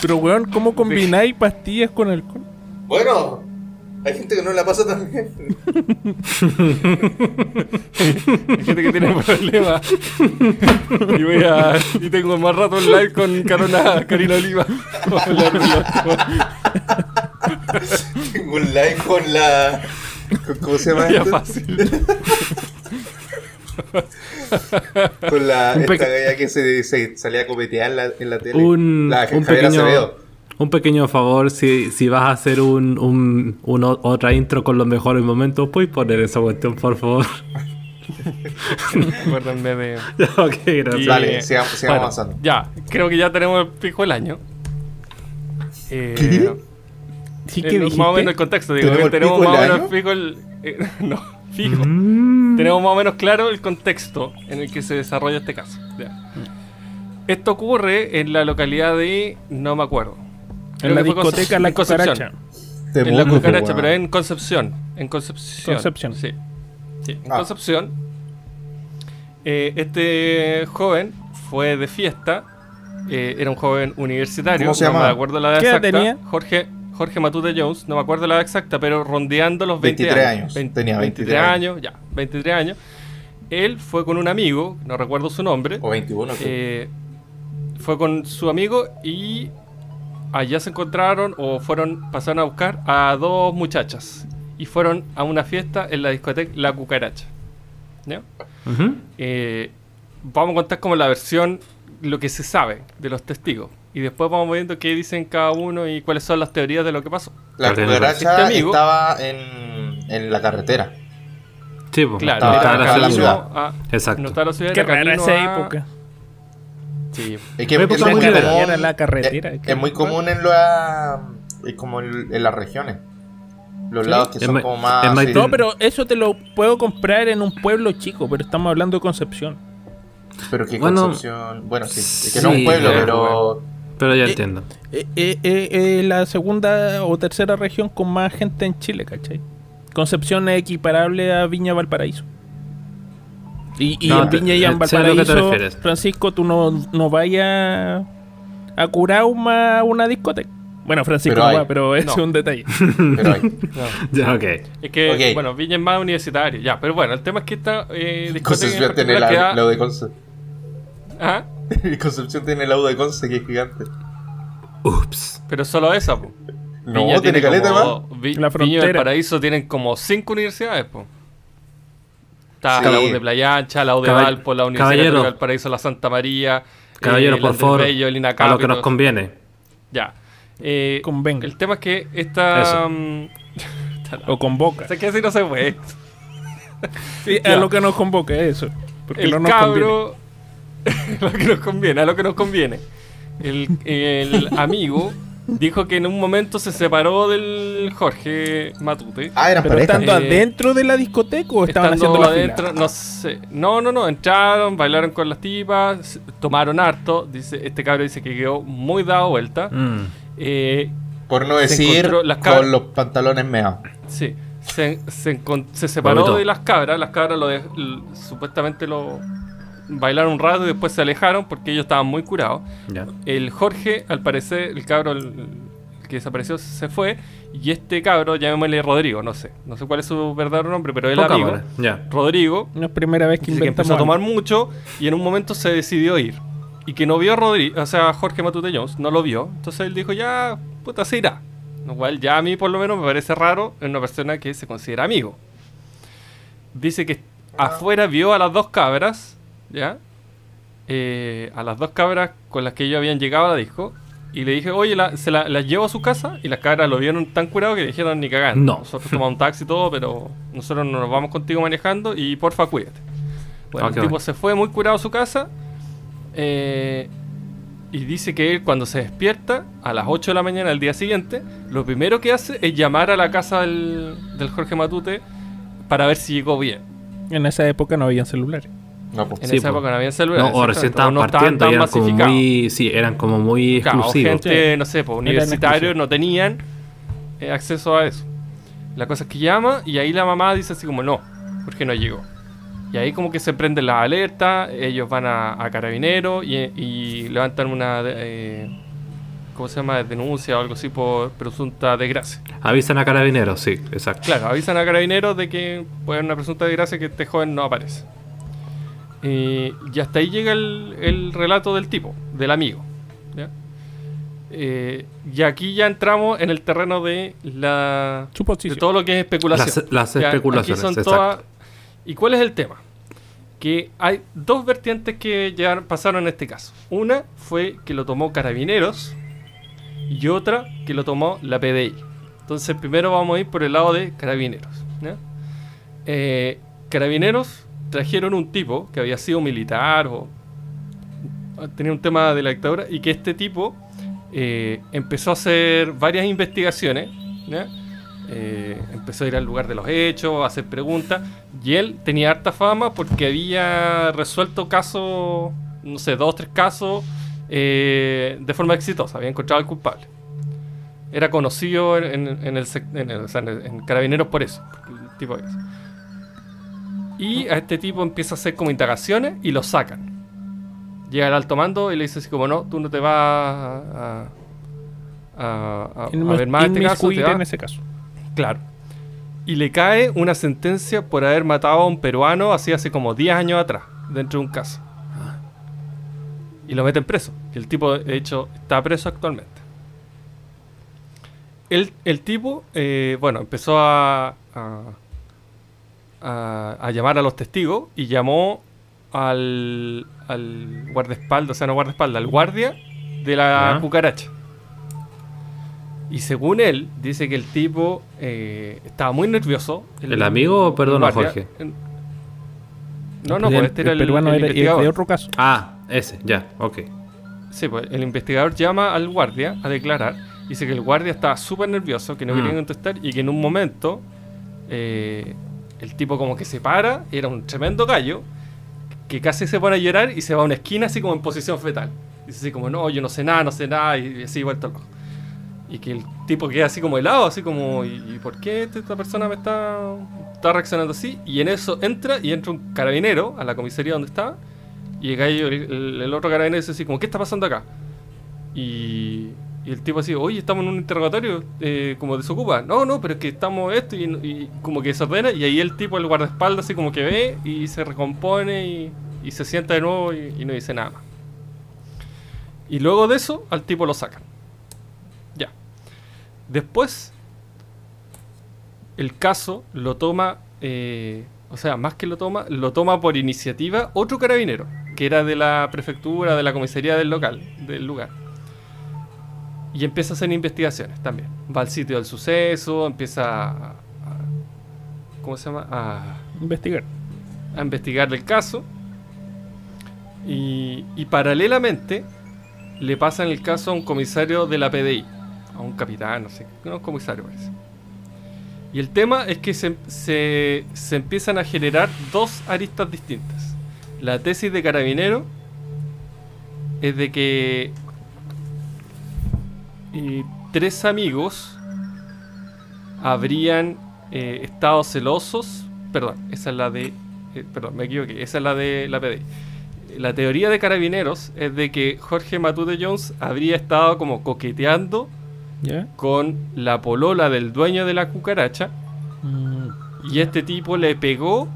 A: Pero, weón, ¿cómo combináis pastillas con alcohol?
E: Bueno, hay gente que no la pasa tan bien.
B: Hay gente que tiene problemas. y voy a. Y tengo más rato en live con Carona, Karina Oliva.
E: Tengo un like con la. con- ¿Cómo se llama esto?
B: fácil.
E: Con la. Esta galla que se, se salía a copetear en la, en la tele.
C: un,
E: la
C: un pequeño,
E: Acevedo.
C: Un pequeño favor, si, si vas a hacer un, un, un otra intro con los mejores momentos, ¿puedes poner esa cuestión, por favor?
B: Acuérdenme de.
C: ok, gracias.
B: Y-
E: Dale, sigamos, sigamos
B: Bueno,
E: avanzando.
B: Ya, creo que ya tenemos el pico del año. Eh,
A: Sí
B: eh,
A: que
B: no,
A: dijiste.
B: más o menos el contexto, digo,
E: ¿Tenemos
B: que
E: el
B: tenemos
E: pico
B: más o menos
E: año?
B: pico el. eh, no, fijo.
C: Mm.
B: Tenemos más o menos claro el contexto en el que se desarrolla este caso. Ya. Esto ocurre en la localidad de. No me acuerdo.
A: En la discoteca La
B: en Concepción.
A: Cucaracha.
B: En la cucaracha, pero en Concepción. En Concepción.
A: Concepción.
B: Sí. Sí, en
E: Ah.
B: Concepción. eh, este joven fue de fiesta. eh, era un joven universitario.
E: ¿Cómo se
B: no
E: llamaba?
B: me acuerdo la edad
A: ¿Qué edad
B: exacta.
A: tenía?
B: Jorge, Jorge Matute Jones. No me acuerdo la edad exacta, pero rondeando los 20
E: 23
B: años.
E: años.
B: 20
E: Tenía
B: 23
E: 23
B: años, ya. 23 años. Él fue con un amigo, no recuerdo su nombre.
E: O 21, creo.
B: Eh, fue con su amigo y allá se encontraron o fueron pasaron a buscar a dos muchachas y fueron a una fiesta en la discoteca La Cucaracha. ¿Ya?
C: Ujú.
B: Eh, vamos a contar como la versión, lo que se sabe de los testigos y después vamos viendo qué dicen cada uno y cuáles son las teorías de lo que pasó.
E: La
C: Este
E: cucaracha
B: amigo-
E: estaba en, en la carretera.
C: Sí, pues.
B: Claro,
E: acá en la ciudad.
B: a-
C: Exacto.
B: No estaba la ciudad,
A: Qué
B: era
A: rara
B: camino
A: esa
B: a-
A: época.
B: Sí.
E: Es que
C: Me
E: es
C: puso
E: muy común,
C: liberal.
A: Era la carretera.
E: Es, es muy común en la, es como en, en las regiones. Los
A: Sí.
E: lados que
C: En
E: son como más.
A: No, pero eso te lo puedo comprar en un pueblo chico, pero estamos hablando de Concepción.
E: Pero que
C: Bueno,
E: Concepción. Bueno, sí. Es que no es
C: sí,
E: un pueblo,
C: eh,
E: pero.
C: Pero ya
A: Eh,
C: entiendo.
A: Eh, eh, eh, eh, la segunda o tercera región con más gente en Chile, ¿cachai? Concepción es equiparable a Viña Valparaíso. Y, y
C: No,
A: en
C: te-
A: Viña y en
C: te
A: Valparaíso. Francisco, tú no, no vayas a Curauma a una discoteca. Bueno, Francisco
E: Pero
A: no va, pero
B: No.
A: es un detalle.
E: pero hay.
C: Ya, ok.
B: Es que, bueno, Viña es más universitario. Ya, pero bueno, el tema es que esta eh, discoteca en
E: Concepción tiene la,
B: queda-
E: la U de Conce.
B: Ajá,
E: Concepción tiene la U de Conce, que es gigante.
C: Ups.
B: pero solo esa, po.
E: No,
B: Viña
E: tiene caleta
B: como-
E: más.
B: Vi-
A: La
B: Viña y
A: frontera.
B: Valparaíso tienen como cinco universidades, po. Está
E: Sí.
B: la U de Playa Ancha, la U de
C: Caball-
B: Valpo, la Universidad
C: Caballero.
B: Católica de Valparaíso, la Santa María.
C: Caballero,
B: eh,
C: por favor.
B: Bello, el
C: A lo que nos conviene.
B: Ya. Eh,
A: Convenga.
B: el tema es que esta.
C: Eso.
B: mm,
A: O convoca.
B: o sea, que así no se puede.
A: Sí, a lo que nos convoca eso. Porque
B: el
A: no nos conviene.
B: cabro. lo que nos conviene, a lo que nos conviene. El, el amigo dijo que en un momento se separó del Jorge Matute.
E: Ah, eran pareja.
A: estando
B: Eh,
A: adentro de la discoteca o estaban
B: Estando
A: haciendo la
B: adentro,
A: fila?
B: no sé. No, no, no. Entraron, bailaron con las tipas, tomaron harto. Dice, este cabro dice que quedó muy dado vuelta.
C: Mm.
B: Eh,
E: Por no decir
B: las
E: con los pantalones meados.
B: Sí, se, se, separó de las cabras. Las cabras lo de- supuestamente lo bailaron un rato y después se alejaron porque ellos estaban muy curados.
C: Ya.
B: El Jorge, al parecer, el cabro el- el que desapareció se fue. Y este cabro, llamémosle Rodrigo, no sé. No sé cuál es su verdadero nombre, pero el
C: Poca
B: amigo.
C: Ya.
B: Rodrigo,
A: No es primera vez que
B: que empezó a tomar mucho y en un momento se decidió ir. Y que no vio a Rodrigo, o sea, a Jorge Matute Jones, no lo vio. Entonces él dijo, ya, puta, se irá. Lo cual ya a mí por lo menos me parece raro en una persona que se considera amigo. Dice que afuera vio a las dos cabras, ¿ya? Eh, a las dos cabras con las que ellos habían llegado a la disco. Y le dije, oye, la- se la- las llevo a su casa. Y las cabras lo vieron tan curado que dijeron ni cagando.
C: No.
B: Nosotros tomamos un taxi y todo, pero nosotros no nos vamos contigo manejando. Y porfa, cuídate. Bueno,
C: Ah,
B: el tipo
C: bueno.
B: se fue muy curado a su casa. eh, y dice que él cuando se despierta a las 8 de la mañana del día siguiente, lo primero que hace es llamar a la casa del, del Jorge Matute para ver si llegó bien.
A: En esa época no habían celulares.
E: No, pues.
B: En
C: Sí,
B: esa
C: po.
B: época no había celulares.
C: No, o recién estaban partiendo y eran como muy. Sí, eran como muy
B: Claro,
C: exclusivos.
B: gente,
A: Sí.
B: no sé, pues, universitarios no tenían eh, acceso a eso. La cosa es que llama y ahí la mamá dice así como no, porque no llegó. Y ahí como que se prenden las alertas, ellos van a, a carabineros y, y levantan una, eh, ¿cómo se llama? Denuncia o algo así por presunta desgracia.
C: Avisan a carabineros, sí, exacto.
B: Claro, avisan a carabineros de que puede haber una presunta desgracia que este joven no aparece. Eh, y hasta ahí llega el, el relato del tipo, del amigo. ¿ya? Eh, y aquí ya entramos en el terreno de la de todo lo que es especulación.
C: Las-
B: aquí
C: especulaciones,
B: son
C: exacto.
B: todas- ¿Y cuál es el tema? Que hay dos vertientes que llegaron- pasaron en este caso. Una fue que lo tomó Carabineros y otra que lo tomó la PDI. Entonces primero vamos a ir por el lado de Carabineros. ¿ya? Eh, Carabineros trajeron un tipo que había sido militar o tenía un tema de la dictadura y que este tipo eh, empezó a hacer varias investigaciones. Eh, empezó a ir al lugar de los hechos, a hacer preguntas. Y él tenía harta fama porque había resuelto casos, no sé, dos o tres casos eh, de forma exitosa. Había encontrado al culpable. Era conocido en, en- el, en en Carabineros por eso. porque el tipo es. Y a este tipo empieza a hacer como indagaciones y lo sacan. Llega el alto mando y le dice así como, no, tú no te vas a, a, a- ver más este caso. te
A: en ese caso.
B: Claro. Y le cae una sentencia por haber matado a un peruano así hace como 10 años atrás, dentro de un caso. Y lo meten preso. Y el tipo, de hecho, está preso actualmente. El, el tipo, eh, bueno, empezó a, a, a- a llamar a los testigos y llamó al, al guardaespaldas, o sea, no guardaespaldas, al guardia de la cucaracha. Y según él, dice que el tipo eh, estaba muy nervioso.
C: ¿El amigo? Perdona,
B: guardia.
C: Jorge.
B: No, no,
A: el,
B: pues este era el,
A: peruano
B: el
A: era-
B: investigador.
A: de otro caso.
C: Ah, ese, ya, ok.
B: Sí, pues el investigador llama al guardia a declarar. Dice que el guardia estaba súper nervioso, que no
C: Mm.
B: quería contestar y que en un momento eh, el tipo como que se para, era un tremendo gallo, que casi se pone a llorar y se va a una esquina así como en posición fetal. Dice así como, no, yo no sé nada, no sé nada, y así vuelto loco. Y que el tipo queda así como helado, así como, ¿y, por qué este- esta persona me está, está reaccionando así? Y en eso entra y entra un carabinero a la comisaría donde estaba. Y el, gallo, el otro carabinero dice así como, ¿qué está pasando acá? Y, y el tipo así, oye, estamos en un interrogatorio, eh, como desocupa. No, no, pero es que estamos esto y, como que se ordena. Y ahí el tipo, el guardaespaldas, así como que ve y se recompone y, se sienta de nuevo y, y no dice nada más. Y luego de eso, al tipo lo sacan. Ya. Después, el caso lo toma, eh, o sea, más que lo toma, lo toma por iniciativa otro carabinero, que era de la prefectura, de la comisaría del local, del lugar. Y empieza a hacer investigaciones también. Va al sitio del suceso, empieza a, a- ¿cómo se llama? A,
A: Investigar.
B: a investigar el caso. Y, y paralelamente le pasan el caso a un comisario de la PDI, a un capitán, no sé, no, un comisario parece. Y el tema es que se, se- se empiezan a generar dos aristas distintas. La tesis de carabinero es de que eh, tres amigos habrían eh, estado celosos. Perdón, esa es la de. eh, perdón, me equivoqué. Esa es la de la PDI. La teoría de carabineros es de que Jorge Matute Jones habría estado como coqueteando con la polola del dueño de la cucaracha
A: Mm,
B: y este tipo le pegó,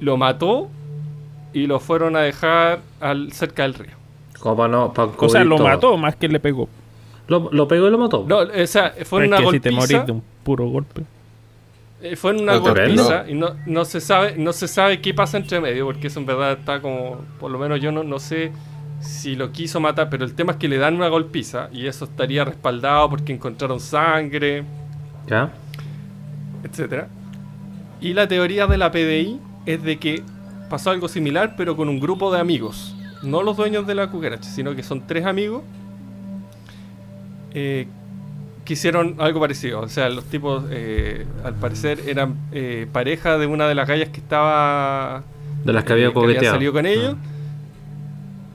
B: lo mató y lo fueron a dejar al, cerca del río.
C: Como para no. Para
A: o sea, lo
C: todo.
A: mató más que le pegó.
C: Lo, lo pegó y lo mató.
B: No, o sea, fue
A: Es
B: una
A: que si te
B: golpiza.
A: morís de un puro golpe.
B: Eh, fue en una golpiza y no, no se sabe no se sabe qué pasa entre medio porque eso en verdad está como por lo menos yo no, no sé si lo quiso matar pero el tema es que le dan una golpiza y eso estaría respaldado porque encontraron sangre
C: ¿Ya?
B: etcétera y la teoría de la PDI es de que pasó algo similar pero con un grupo de amigos no los dueños de la cucaracha sino que son tres amigos eh, que hicieron algo parecido. O sea, los tipos, eh, al parecer, eran eh, pareja de una de las gallas que estaba.
C: De las que había
B: habían
C: coqueteado.
B: salido con ellos.
C: Ah.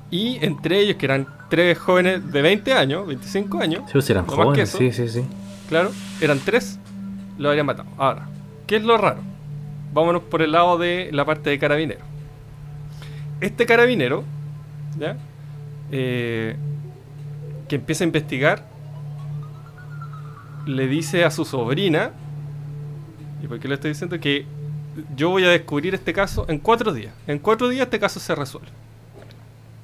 B: Y entre ellos, que eran tres jóvenes de 20 años, 25 años,
C: Sí, pues eran
B: No que
C: jóvenes,
B: eso.
C: sí, sí, sí.
B: claro, eran tres, lo habrían matado. Ahora, ¿qué es lo raro? Vámonos por el lado de la parte de carabinero. Este carabinero, ¿ya? Eh, que empieza a investigar, le dice a su sobrina, ¿y por qué le estoy diciendo? Que yo voy a descubrir este caso en cuatro días. En cuatro días este caso se resuelve.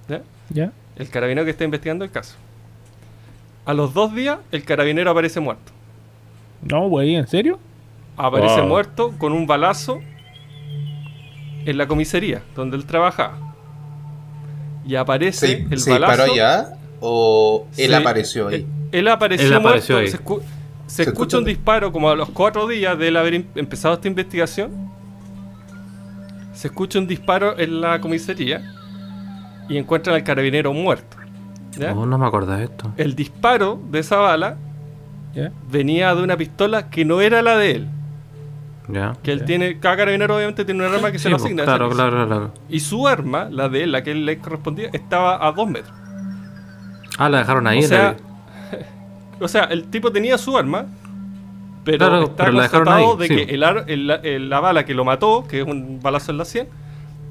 B: ¿Ya?
A: ¿Ya?
B: El carabinero que está investigando el caso. A los dos días, el carabinero aparece muerto.
A: No, güey, ¿en serio?
B: Aparece
C: Wow.
B: muerto con un balazo en la comisaría donde él trabajaba. Y aparece
E: ¿Se,
B: el
E: se
B: balazo.
E: disparó ya? ¿O él
B: se-
E: apareció ahí?
B: Él, él apareció,
C: Él apareció
B: muerto.
C: ahí.
B: Se, escu- se
E: Se
B: escucha un disparo como a los cuatro días de él haber em- empezado esta investigación. Se escucha un disparo en la comisaría y encuentran al carabinero muerto. ¿ya?
C: Oh, no me acordaba de esto.
B: El disparo de esa bala
A: ¿Ya?
B: venía de una pistola que no era la de él.
C: Ya.
B: Que él tiene, cada carabinero obviamente tiene un arma que se
C: Sí,
B: lo asigna.
C: claro, claro, claro.
B: Y su arma, la de él, la que él le correspondía, estaba a dos metros.
C: Ah, la dejaron ahí.
B: o,
C: la-
B: sea, o sea, el tipo tenía su arma, pero
C: Claro,
B: está
C: pero la dejaron
B: constatado
C: ahí,
B: de
C: sí.
B: que el ar- el- el- la bala que lo mató, que es un balazo en la 100,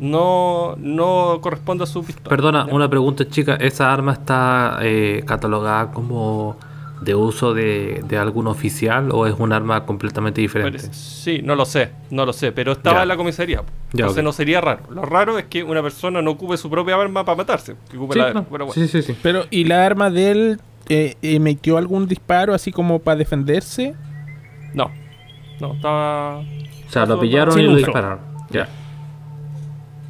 B: no, no corresponde a su pistola.
C: Perdona,
B: ¿ya?
C: una pregunta chica. ¿Esa arma está eh, catalogada como de uso de, de algún oficial o es un arma completamente diferente?
B: Parece- Sí, no lo sé, no lo sé, pero estaba
C: Ya.
B: en la comisaría.
C: Ya,
B: Entonces no sería raro. Lo raro es que una persona no ocupe su propia arma para matarse. Que ocupe
C: Sí,
B: la de-
C: no.
B: pero bueno.
C: sí, sí, sí.
A: Pero, ¿y la arma de él eh, emitió algún disparo así como para defenderse?
B: No, no, estaba...
C: O sea, lo pillaron y lo dispararon. Ya.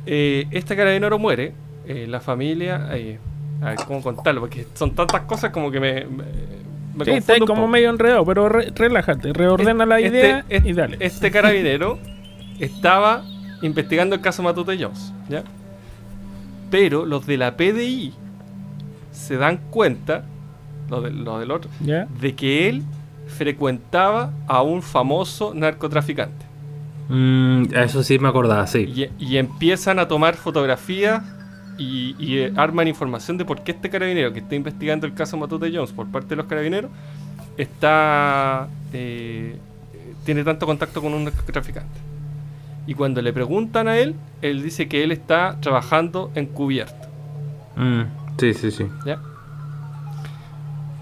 B: Eh, este carabinero muere, eh, la familia, eh, a ver cómo contarlo, porque son tantas cosas como que me, me- me
A: Sí, está ahí como medio enredado, pero re- relájate, reordena la
B: Este-
A: idea
B: este-
A: y dale.
B: Este carabinero estaba investigando el caso Matute Jones, ¿ya? Pero los de la PDI se dan cuenta, los, de- los del otro,
A: ¿Ya?
B: de que él frecuentaba a un famoso narcotraficante.
C: Mm, eso sí me acordaba, sí.
B: Y, y empiezan a tomar fotografías y, y, eh, arman información de por qué este carabinero que está investigando el caso Matute Jones por parte de los carabineros está eh, tiene tanto contacto con un narcotraficante. Y cuando le preguntan a él, él dice que él está trabajando encubierto.
C: Mm, sí, sí, sí.
B: ¿ya?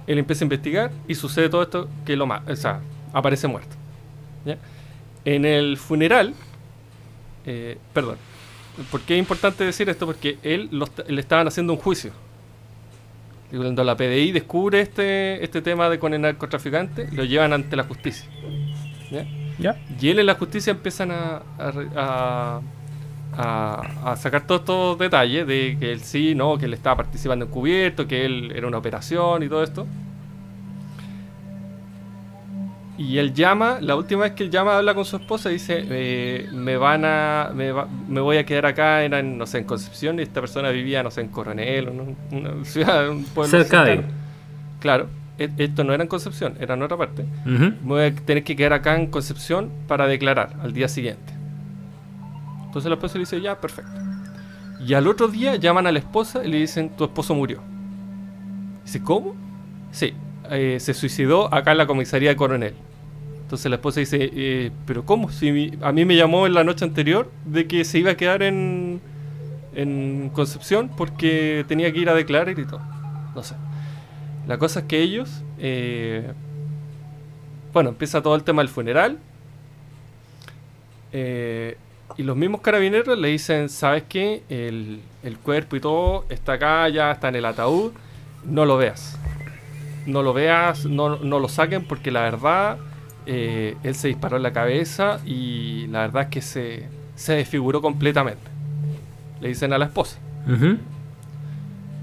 B: Él empieza a investigar y sucede todo esto que lo ma- o sea, aparece muerto. ¿ya? En el funeral, eh, perdón, ¿por qué es importante decir esto? Porque él lo le estaban haciendo un juicio. Y cuando la PDI descubre este, este tema de con el narcotraficante, lo llevan ante la justicia. ¿ya?
A: ¿Ya?
B: Y él en la justicia empiezan a, a- a- a sacar todos estos detalles de que él sí, no, que él estaba participando encubierto, que él era una operación y todo esto. Y él llama, la última vez que él llama, habla con su esposa y dice, eh, me van a, me, va- me voy a quedar acá, era en, no sé, en Concepción, y esta persona vivía, no sé, en Coronel, o en una ciudad, un pueblo
C: Cerca de.
B: Claro, e- esto no era en Concepción, era en otra parte
C: Ujú.
B: me voy a tener que quedar acá en Concepción para declarar al día siguiente. Entonces la esposa le dice, ya, perfecto. Y al otro día llaman a la esposa y le dicen, tu esposo murió. Dice, ¿cómo? Sí, eh, se suicidó acá en la comisaría de Coronel. Entonces la esposa dice, eh, pero ¿cómo? Si a mí me llamó en la noche anterior de que se iba a quedar en, Concepción porque tenía que ir a declarar y todo. No sé. La cosa es que ellos... eh, bueno, empieza todo el tema del funeral. Eh, y los mismos carabineros le dicen, ¿sabes qué? El, cuerpo y todo está acá, ya está en el ataúd. No lo veas. No lo veas, no lo saquen porque la verdad, eh, él se disparó en la cabeza y la verdad es que se, se desfiguró completamente. Le dicen a la esposa.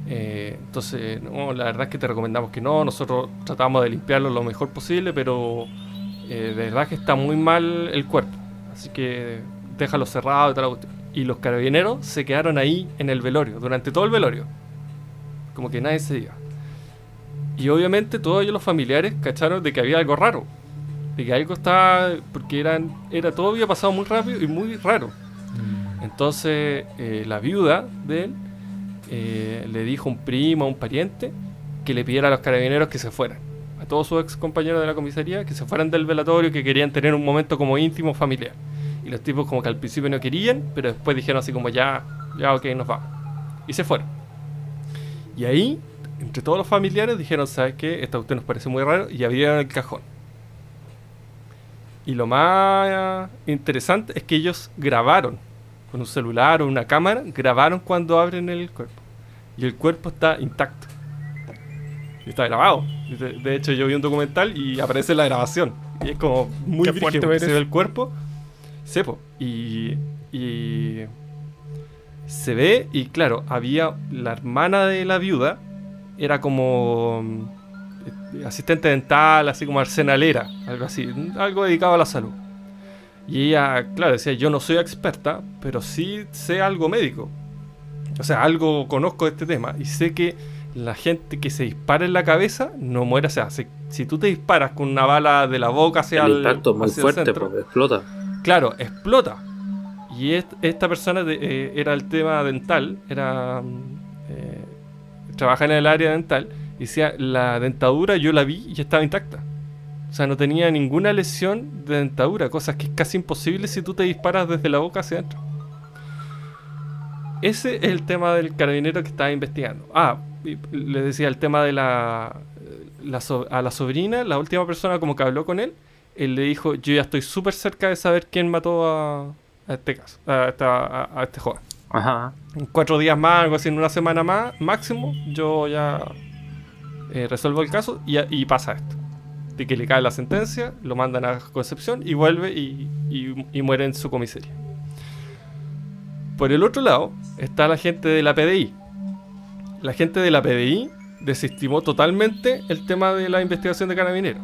B: Eh, entonces, no, la verdad es que te recomendamos que no. Nosotros tratamos de limpiarlo lo mejor posible, pero eh, de verdad que está muy mal el cuerpo. Así que déjalo cerrado y tal. Y los carabineros se quedaron ahí en el velorio, durante todo el velorio. Como que nadie se iba. Y obviamente todos ellos los familiares cacharon de que había algo raro. De que algo estaba. Porque eran, era todo había pasado muy rápido y muy raro. Entonces eh, la viuda de él eh, le dijo a un primo, a un pariente, que le pidiera a los carabineros que se fueran. A todos sus ex compañeros de la comisaría, que se fueran del velatorio, que querían tener un momento como íntimo familiar. Y los tipos como que al principio no querían, pero después dijeron así como ya, ya ok, nos vamos. Y se fueron. Y ahí, entre todos los familiares, dijeron, ¿sabes qué? Esta usted nos parece muy raro, y abrieron el cajón. Y lo más interesante es que ellos grabaron con un celular o una cámara, grabaron cuando abren el cuerpo. Y el cuerpo está intacto. Y está grabado. De, hecho, yo vi un documental y aparece la grabación. Y es como muy
A: fuerte
B: se ve el cuerpo. Sepo. Y, y se ve, y claro, había la hermana de la viuda, era como asistente dental, así como arsenalera, algo así, algo dedicado a la salud. Y ella, claro, decía, yo no soy experta, pero sí sé algo médico. O sea, algo conozco de este tema. Y sé que la gente que se dispara en la cabeza no muere. O sea, si, si tú te disparas con una bala de la boca hacia
C: El
B: el,
C: impacto es muy
B: hacia el
C: fuerte,
B: centro,
C: porque explota.
B: claro, explota. Y est- esta persona de- eh, era el tema dental, era mm, eh, trabaja en el área dental, y decía, la dentadura yo la vi y estaba intacta. O sea, no tenía ninguna lesión de dentadura, cosas que es casi imposible si tú te disparas desde la boca hacia adentro. Ese es el tema del carabinero que estaba investigando. Ah, le decía el tema de la, la so- a la sobrina, la última persona como que habló con él, él le dijo, yo ya estoy súper cerca de saber quién mató a, a este caso, a, a- a este joven.
C: Ajá.
B: En cuatro días más, algo así, en una semana más, máximo, yo ya eh, resuelvo el caso y, pasa esto. De que le cae la sentencia, lo mandan a Concepción y vuelve y, muere en su comisaría. Por el otro lado está la gente de la PDI. La gente de la PDI desestimó totalmente el tema de la investigación de carabineros.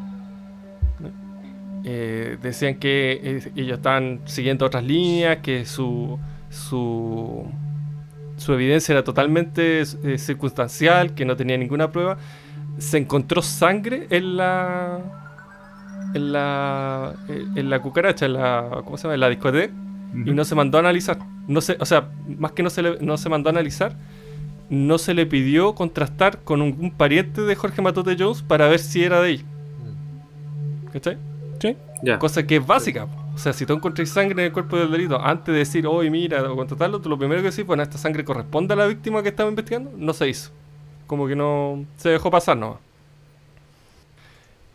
B: Eh, decían que eh, ellos estaban siguiendo otras líneas, que su, su, evidencia era totalmente circunstancial, que no tenía ninguna prueba. Se encontró sangre en la en la en la cucaracha, en la ¿cómo se llama? En la discoteca y no se mandó a analizar. No se, o sea, más que no se le- no se mandó a analizar, no se le pidió contrastar con un, un pariente de Jorge Matute Jones para ver si era de ahí. ¿Cachai?
A: Sí.
C: Ya.
B: Cosa que es básica. O sea, si tú encontrás sangre en el cuerpo del delito, antes de decir, oye, mira, o contratarlo, tú lo primero que decís, bueno, esta sangre corresponde a la víctima que estaba investigando, no se hizo. Como que no se dejó pasar nomás.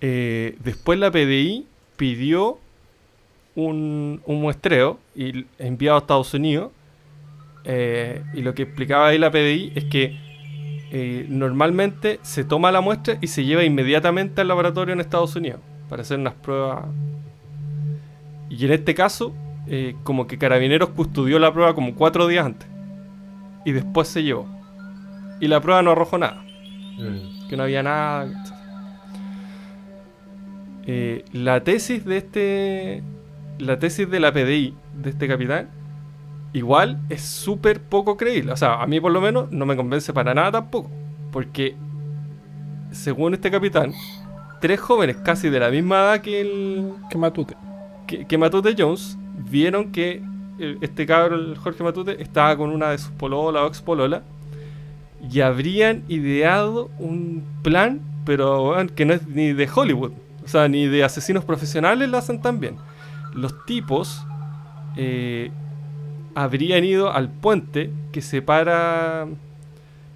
B: Eh, después la PDI pidió un, un muestreo y enviado a Estados Unidos. eh, y lo que explicaba ahí la PDI es que eh, normalmente se toma la muestra y se lleva inmediatamente al laboratorio en Estados Unidos para hacer unas pruebas. Y en este caso, como que Carabineros custodió la prueba como cuatro días antes. Y después se llevó. Y la prueba no arrojó nada.
E: Mm.
B: Que no había nada. Eh, la tesis de este. La tesis de la PDI, de este capitán, igual es súper poco creíble. O sea, a mí por lo menos no me convence para nada tampoco. Porque, según este capitán, tres jóvenes casi de la misma edad que el,
A: Que matute.
B: que, que Matute Jones vieron que el- este cabrón, el Jorge Matute, estaba con una de sus pololas o ex polola y habrían ideado un plan, pero weón, que no es ni de Hollywood, o sea, ni de asesinos profesionales lo hacen tan bien. Los tipos eh, habrían ido al puente que separa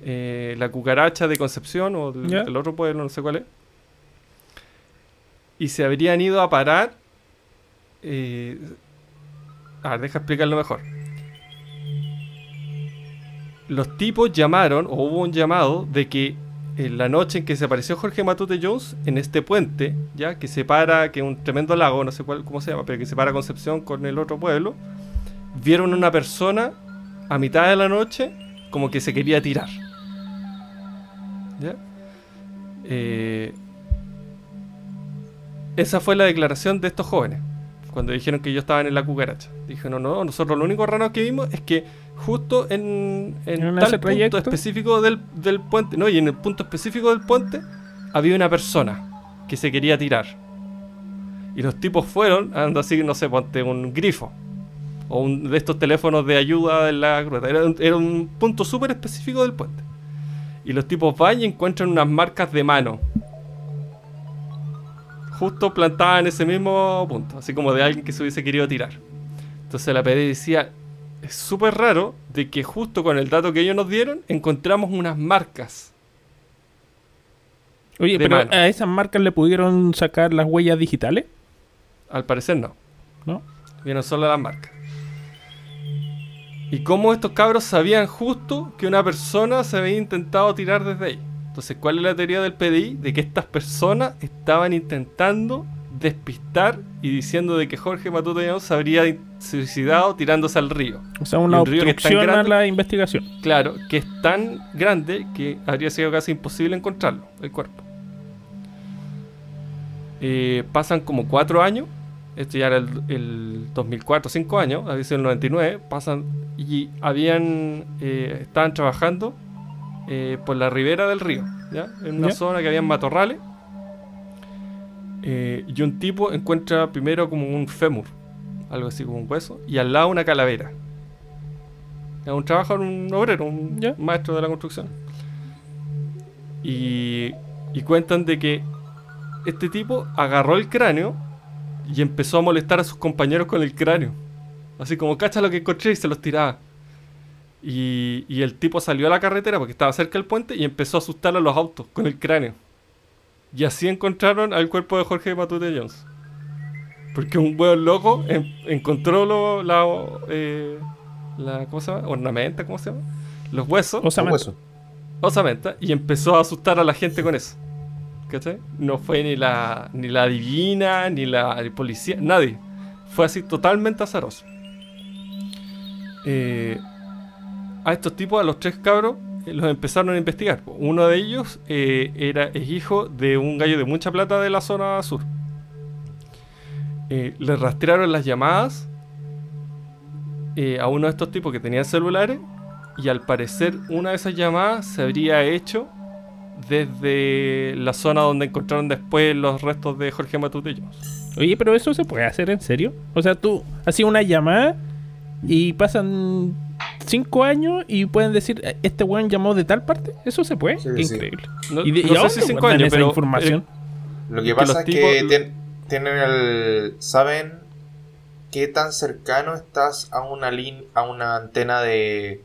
B: eh, la cucaracha de Concepción o del otro pueblo, no sé cuál es. Y se habrían ido a parar. eh, a ver, deja explicarlo mejor. Los tipos llamaron, o hubo un llamado, de que en la noche en que se apareció Jorge Matute Jones, en este puente, ya que separa, que es un tremendo lago, no sé cuál, cómo se llama, pero que separa Concepción con el otro pueblo, vieron una persona a mitad de la noche como que se quería tirar. ¿Ya? Eh, esa fue la declaración de estos jóvenes cuando dijeron que ellos estaban en la cucaracha. Dijeron, no, no, nosotros lo único raro que vimos es que justo en, en
A: En
B: tal punto específico del, del puente, no, y en el punto específico del puente había una persona que se quería tirar. Y los tipos fueron, anda así, no sé, ponte un grifo. O un de estos teléfonos de ayuda de la grueta. Era, un- era un punto súper específico del puente. Y los tipos van y encuentran unas marcas de mano. Justo plantadas en ese mismo punto. Así como de alguien que se hubiese querido tirar. Entonces la PD decía, es súper raro de que justo con el dato que ellos nos dieron encontramos unas marcas.
A: Oye, pero
B: mano.
A: a esas marcas le pudieron sacar las huellas digitales,
B: Al parecer no.
A: ¿no?
B: Vieron solo las marcas. Y cómo estos cabros sabían justo que una persona se había intentado tirar desde ahí. Entonces, ¿cuál es la teoría del PDI? De que estas personas estaban intentando despistar y diciendo de que Jorge Matute Jones se habría suicidado tirándose al río.
A: O sea, una
B: un río que
A: obstrucción a
B: grande-
A: la investigación.
B: Claro, que es tan grande que habría sido casi imposible encontrarlo, el cuerpo. Eh, pasan como cuatro años, esto ya era el, el 2004, cinco años, había sido el 99, pasan y habían, eh, estaban trabajando eh, por la ribera del río, ¿ya? En una
A: Ya.
B: zona que había matorrales. Eh, y un tipo encuentra primero como un fémur, algo así como un hueso, y al lado una calavera. Es un trabajador, un obrero, un
A: Ya.
B: maestro de la construcción. Y, y cuentan de que este tipo agarró el cráneo y empezó a molestar a sus compañeros con el cráneo. Así como, cacha lo que encontré y se los tiraba. Y, y el tipo salió a la carretera porque estaba cerca del puente y empezó a asustar a los autos con el cráneo. Y así encontraron al cuerpo de Jorge Matute Jones. Porque un hueón loco en- encontró lo- la, eh, la. ¿Cómo se llama? Ornamenta, ¿cómo se llama? Los huesos
A: O sea,
E: Un hueso.
B: osamenta y empezó a asustar a la gente con eso. ¿Cachai? No fue ni la, ni la divina, ni la policía, nadie. Fue así totalmente azaroso. Eh, a estos tipos, a los tres cabros, los empezaron a investigar. Uno de ellos eh, era, es hijo de un gallo de mucha plata de la zona sur. Eh, le rastrearon las llamadas eh, a uno de estos tipos que tenían celulares y al parecer una de esas llamadas se habría hecho desde la zona donde encontraron después los restos de Jorge Matute Jones.
A: Oye, pero eso se puede hacer en serio. O sea, tú hacías una llamada y pasan cinco años y pueden decir, "Eh, este weón llamó de tal parte. Eso se puede.
E: Sí,
A: Qué
E: sí.
A: increíble.
B: No,
A: ¿Y de-
B: no
A: y
B: sé
A: a
B: si
A: dónde
B: cinco años, pero
A: información?
E: Lo que pasa es que tienen el. saben qué tan cercano estás a una lin- a una antena de.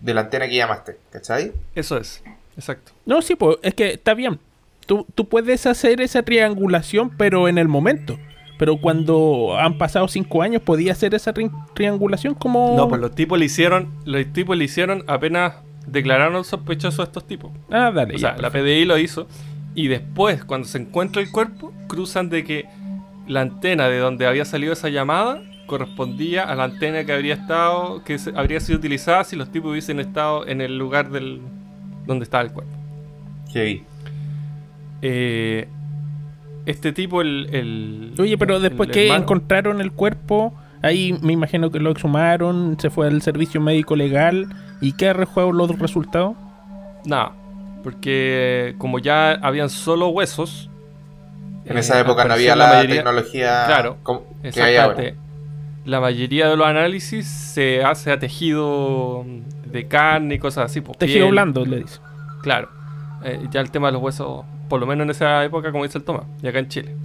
E: de la antena que llamaste, ¿cachai?
B: Eso es, exacto.
A: No, sí, pues es que está bien. Tú, tú puedes hacer esa triangulación, pero en el momento. Pero cuando han pasado cinco años, podía hacer esa tri- triangulación como.
B: No, pues los tipos le hicieron, los tipos le hicieron apenas declararon sospechosos a estos tipos.
A: Ah, dale.
B: O
A: ya,
B: sea, la. PDI lo hizo. Y después, cuando se encuentra el cuerpo, cruzan de que la antena de donde había salido esa llamada correspondía a la antena que habría estado, que se- habría sido utilizada si los tipos hubiesen estado en el lugar del donde estaba el cuerpo.
E: Heavy.
B: Eh, este tipo, el, el-
A: Oye, pero
B: el
A: después que
B: hermano-
A: encontraron el cuerpo, ahí me imagino que lo exhumaron, se fue al servicio médico legal. ¿Y qué fueron los resultados?
B: Nada, porque como ya habían solo huesos.
E: En
B: eh,
E: esa época no había la,
B: mayoría-
E: tecnología
B: Claro,
E: como- que hay ahora.
B: La mayoría de los análisis se hace a tejido de carne y cosas así. pues,
A: Tejido
B: piel.
A: blando, le dice.
B: Claro. Eh, ya el tema de los huesos, por lo menos en esa época, como dice el Tomás, y acá en Chile.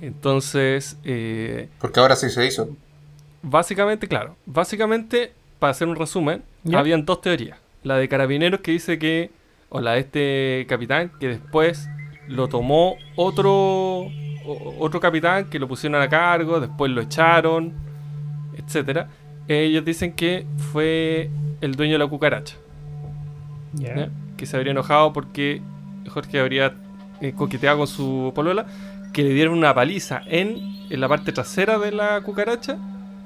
B: Entonces, eh,
E: Porque ahora sí se hizo.
B: básicamente, claro, básicamente, para hacer un resumen,
A: ¿Ya?
B: habían dos teorías. La de carabineros que dice que, o la de este capitán, que después lo tomó otro, otro capitán que lo pusieron a cargo, después lo echaron, etcétera. Ellos dicen que fue el dueño de la cucaracha, que se habría enojado porque Jorge habría eh, con su polola, que le dieron una paliza en, en la parte trasera de la cucaracha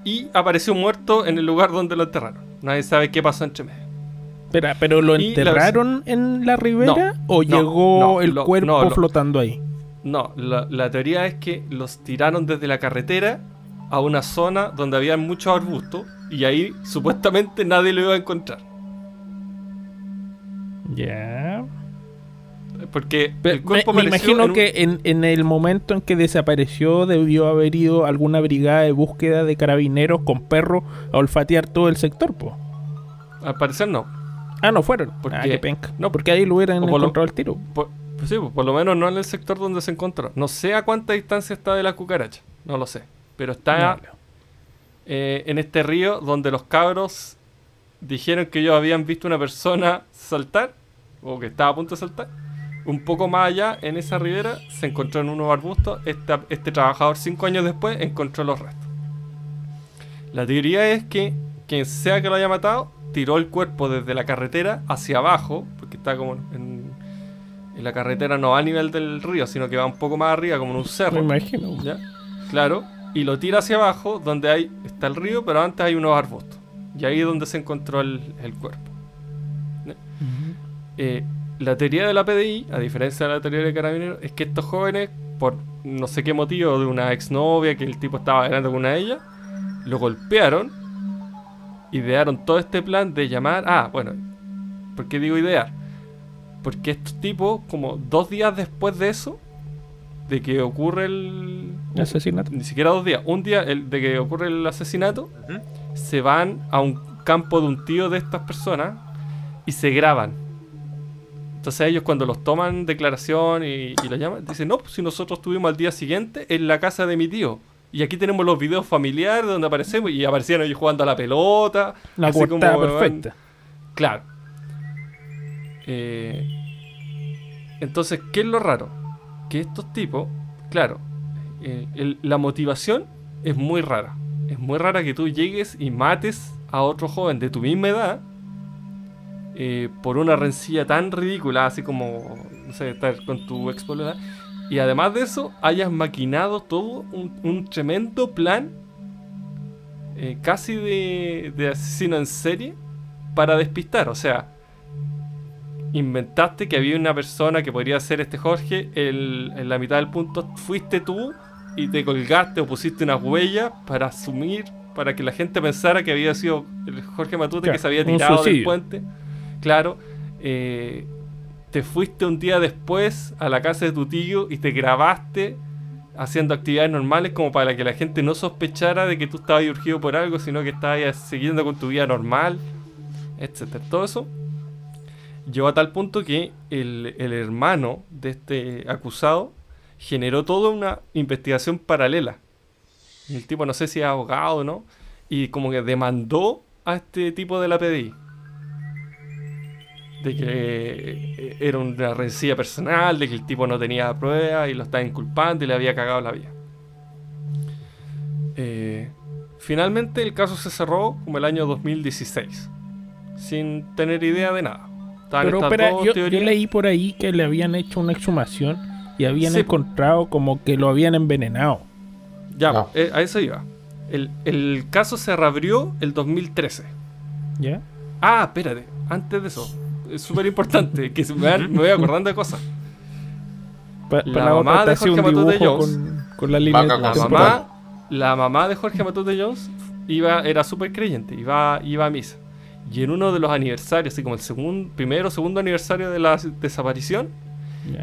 B: y apareció muerto en el lugar donde lo enterraron. Nadie sabe qué pasó entre medio.
A: Espera, ¿pero lo
B: la
A: enterraron en la ribera
B: No,
A: o
B: no,
A: llegó
B: no,
A: el
B: lo-
A: cuerpo flotando ahí?
B: No, la, la teoría es que los tiraron desde la carretera a una zona donde había muchos arbustos y ahí supuestamente nadie lo iba a encontrar.
A: Ya.
B: Porque el
A: Me,
B: cuerpo
A: me
B: apareció
A: imagino
B: en un-
A: que en, en el momento en que desapareció debió haber ido alguna brigada de búsqueda de carabineros con perro a olfatear todo el sector, po.
B: Al parecer no.
A: Ah, no fueron.
B: Porque-
A: ah, qué penca.
B: no,
A: porque ahí lo hubieran
B: o por lo-
A: encontrado el tiro.
B: Por, pues sí, por lo menos no en el sector donde se encontró. No sé a cuánta distancia está de la cucaracha. No lo sé. Pero está
A: No,
B: eh, en este río donde los cabros dijeron que ellos habían visto una persona saltar, o que estaba a punto de saltar. Un poco más allá, en esa ribera, se encontró en unos arbustos. Esta- este trabajador, cinco años después, encontró los restos. La teoría es que quien sea que lo haya matado, tiró el cuerpo desde la carretera hacia abajo, porque está como en, en la carretera no va a nivel del río, sino que va un poco más arriba, como en un
A: Me
B: cerro.
A: imagino.
B: ¿Ya? Claro. Y lo tira hacia abajo, donde hay está el río, pero antes hay unos arbustos. Y ahí es donde se encontró el, el cuerpo. Eh, la teoría de la PDI, a diferencia de la teoría de Carabineros, es que estos jóvenes, por no sé qué motivo, de una exnovia que el tipo estaba hablando con una de ellas, lo golpearon, idearon todo este plan de llamar. Ah, bueno, ¿por qué digo idear? Porque estos tipos, como dos días después de eso, de que ocurre el,
A: Asesinato.
B: ni siquiera dos días, un día el, de que ocurre el asesinato, se van a un campo de un tío de estas personas y se graban. Entonces ellos cuando los toman declaración y, y lo llaman, dicen, no, pues si nosotros estuvimos al día siguiente en la casa de mi tío. Y aquí tenemos los videos familiares donde aparecemos y aparecían ellos jugando a la pelota.
A: La
B: así como
A: cortada
B: van-
A: perfecta.
B: Claro. Eh, entonces, ¿qué es lo raro? Que estos tipos, claro, eh, el- la motivación es muy rara. Es muy rara que tú llegues y mates a otro joven de tu misma edad eh, por una rencilla tan ridícula, así como, no sé, estar con tu ex Y además de eso, hayas maquinado todo un, un tremendo plan, eh, casi de, de asesino en serie, para despistar. O sea, inventaste que había una persona que podría ser este Jorge, el- en la mitad del punto fuiste tú y te colgaste o pusiste unas huellas para asumir, para que la gente pensara que había sido el Jorge Matute
A: Claro,
B: que se había tirado del puente. Claro, eh, te fuiste un día después a la casa de tu tío y te grabaste haciendo actividades normales como para que la gente no sospechara de que tú estabas urgido por algo, sino que estabas siguiendo con tu vida normal, etcétera. Todo eso llegó a tal punto que el, el hermano de este acusado generó toda una investigación paralela. El tipo no sé si es abogado o no, y como que demandó a este tipo de la PDI. De que eh, era una rencilla personal, de que el tipo no tenía pruebas y lo estaba inculpando y le había cagado la vida. Eh, finalmente el caso se cerró como el año 2016, sin tener idea de nada. Estaban
A: Pero espera, yo, leí por ahí que le habían hecho una exhumación y habían
B: Sí.
A: encontrado como que lo habían envenenado.
B: Ya,
E: No.
B: eh, a eso iba. El, el caso se reabrió el 2013.
A: ¿Ya?
B: Ah, espérate, antes de eso, es súper importante, que me, voy acordando de cosas.
A: Pa-
B: La mamá de Jorge Matute Jones.
A: con, con la línea
B: La mamá, la mamá de Jorge Matute Jones iba, era súper creyente, iba, iba a misa. Y en uno de los aniversarios, así como el segundo, primero o segundo aniversario de la desaparición,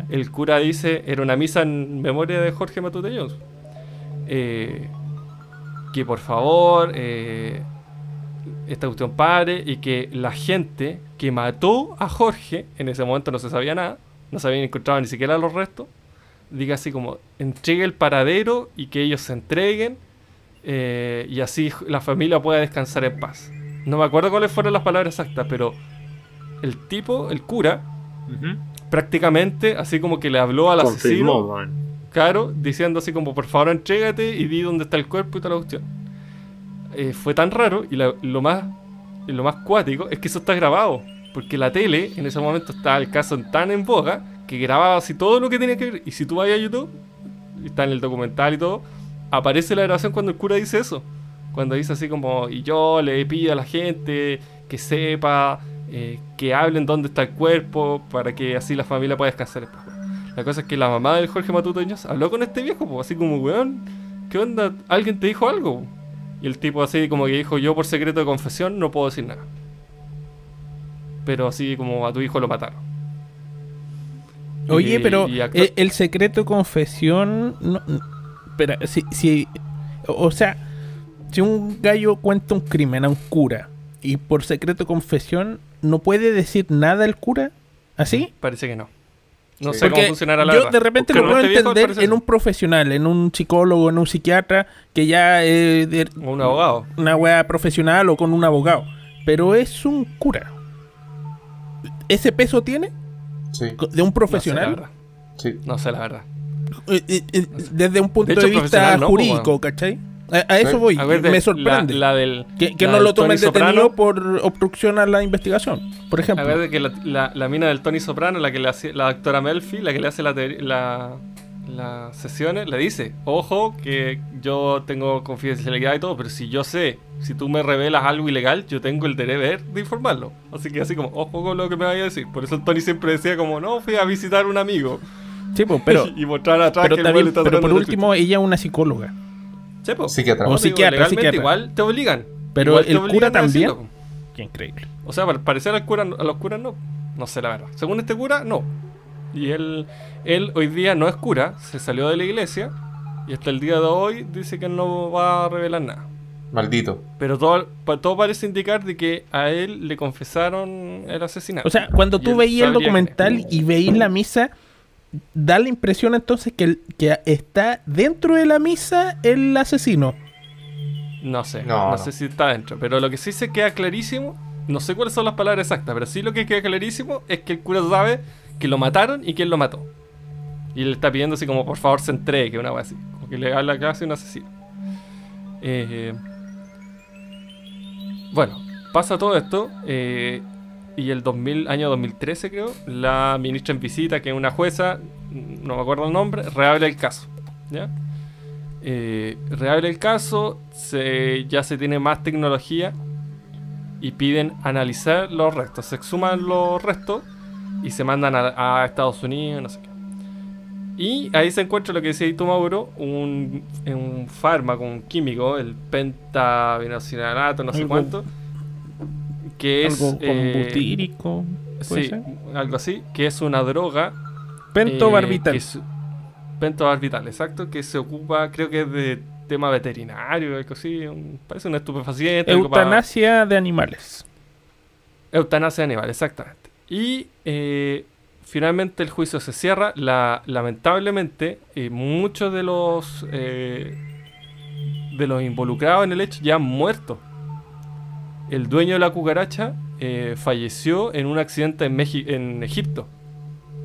B: el cura dice, era una misa en memoria de Jorge Matute Jones, eh, que por favor eh, esta cuestión pare y que la gente que mató a Jorge, en ese momento no se sabía nada, no se habían encontrado ni siquiera los restos, diga así como, entregue el paradero y que ellos se entreguen eh, y así la familia pueda descansar en paz. No me acuerdo cuáles fueron las palabras exactas, pero el tipo, el cura,
C: Ujú.
B: prácticamente así como que le habló al
C: Confirmó,
B: asesino,
C: man.
B: claro, diciendo así como por favor entrégate y di dónde está el cuerpo y toda la cuestión. Eh, fue tan raro y lo más lo más cuático es que eso está grabado, porque la tele en ese momento estaba el caso tan en boga que grababa así todo lo que tenía que ver y si tú vas a YouTube, está en el documental y todo, aparece la grabación cuando el cura dice eso. Cuando dice así como, y yo le pido a la gente que sepa, eh, que hablen dónde está el cuerpo, para que así la familia pueda descansar. La cosa es que la mamá del Jorge Matuteños habló con este viejo, pues, así como, weón, ¿qué onda? ¿Alguien te dijo algo? Y el tipo así como que dijo, yo por secreto de confesión no puedo decir nada. Pero así como a tu hijo lo mataron.
A: Oye,
B: Y-
A: pero
B: y actu-
A: el, el secreto de confesión. No, si, si. O sea, si un gallo cuenta un crimen a un cura y por secreto de confesión no puede decir nada el cura, ¿así?
B: Parece que no. No
E: Sí.
B: sé cómo
A: Porque
B: funcionará la
A: yo
B: verdad.
A: de repente
B: Porque
A: lo puedo
B: viejo,
A: entender en un profesional, en un psicólogo, en un psiquiatra, que ya es de-
B: o un abogado.
A: una weá profesional o con un abogado. Pero es un cura. ¿Ese peso tiene?
E: Sí,
A: ¿De un
B: No sé la
A: profesional?
B: verdad.
E: sí.
B: No sé la verdad.
A: Eh, eh, eh, desde un punto
B: De
A: vista
B: profesional no, pues,
A: jurídico,
B: weón.
A: ¿cachai? A, a eso voy,
B: A ver, de-
A: me sorprende.
B: La, la del,
A: que que
B: la
A: no
B: del
A: lo tomen
B: Tony
A: detenido
B: Soprano,
A: por obstrucción a la investigación, por
B: A
A: ejemplo.
B: ver, de que la, la- la mina del Tony Soprano, la que le hace, la doctora Melfi, la que le hace la las sesiones, le dice, ojo, que yo tengo confidencialidad y todo, pero si yo sé, si tú me revelas algo ilegal, yo tengo el deber de informarlo. Así que así como, ojo con lo que me vaya a decir. Por eso el Tony siempre decía como, no, fui a visitar a un amigo.
A: Sí, pues, pero,
B: y mostrar atrás
A: pero,
B: que el le está
A: pero por último, ella es una psicóloga.
B: Sí, po.
E: Psiquiatra.
A: O psiquiatra.
B: Igual te obligan.
A: Pero
B: Igual
A: el
B: obligan
A: cura también.
B: decirlo.
A: Qué increíble.
B: O sea, para parecer al cura, a los curas no. No sé la verdad. Según este cura, no. Y él, él hoy día no es cura, se salió de la iglesia y hasta el día de hoy dice que no va a revelar nada.
E: Maldito.
B: Pero todo, todo parece indicar de que a él le confesaron el asesinato.
A: O sea, cuando tú veías el documental y veías la misa, da la impresión entonces que, el- que está dentro de la misa el asesino.
B: No sé, no,
E: No, no.
B: sé si está dentro. Pero lo que sí se queda clarísimo, no sé cuáles son las palabras exactas, pero sí lo que queda clarísimo es que el cura sabe que lo mataron y quién lo mató. Y él está pidiendo así como por favor se entregue, una vez así. Como que le habla casi un asesino. Eh, bueno, pasa todo esto. eh, y el 2000, año 2013 creo, la ministra en visita, que es una jueza, no me acuerdo el nombre, reabre el caso. ¿Ya? Eh, reabre el caso, se- ya se tiene más tecnología y piden analizar los restos. Se exhuman los restos y se mandan a, a Estados Unidos, no sé qué. Y ahí se encuentra lo que decía tú, Mauro, un, un fármaco, un químico, el pentavinacinato, no sé cuánto, que es...
A: Algo
B: eh,
A: butírico. ¿puede
B: sí,
A: ser?
B: algo así, que es una droga
A: Pentobarbital.
B: eh, es- pentobarbital, exacto, que se ocupa, creo que es de tema veterinario, algo así, un- parece un estupefaciente. para-
A: Eutanasia de animales.
B: Eutanasia animal, exactamente. Y eh, finalmente el juicio se cierra. La- lamentablemente, eh, muchos de los eh, de los involucrados en el hecho ya han muerto. El dueño de la cucaracha eh, falleció en un accidente en, Meji- en Egipto,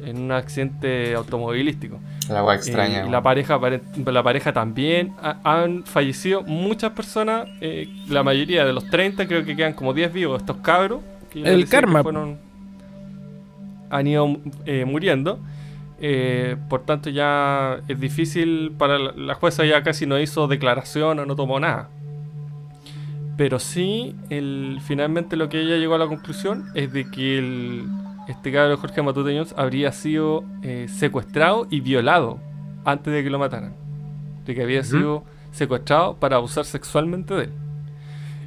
B: en un accidente automovilístico.
E: La agua
B: Eh,
E: extraña.
B: y la pareja, apare- la pareja también. Ha- han fallecido muchas personas. eh, la mayoría de los 30, creo que quedan como 10 vivos. Estos cabros. que
A: El
B: que
A: karma.
B: fueron- han ido eh, muriendo. Eh, por tanto, ya es difícil para la, la jueza, ya casi no hizo declaración o no tomó nada. Pero sí, el, finalmente lo que ella llegó a la conclusión es de que el, este cabro Jorge Matute Jones habría sido eh, secuestrado y violado antes de que lo mataran. De que había sido secuestrado para abusar sexualmente de él.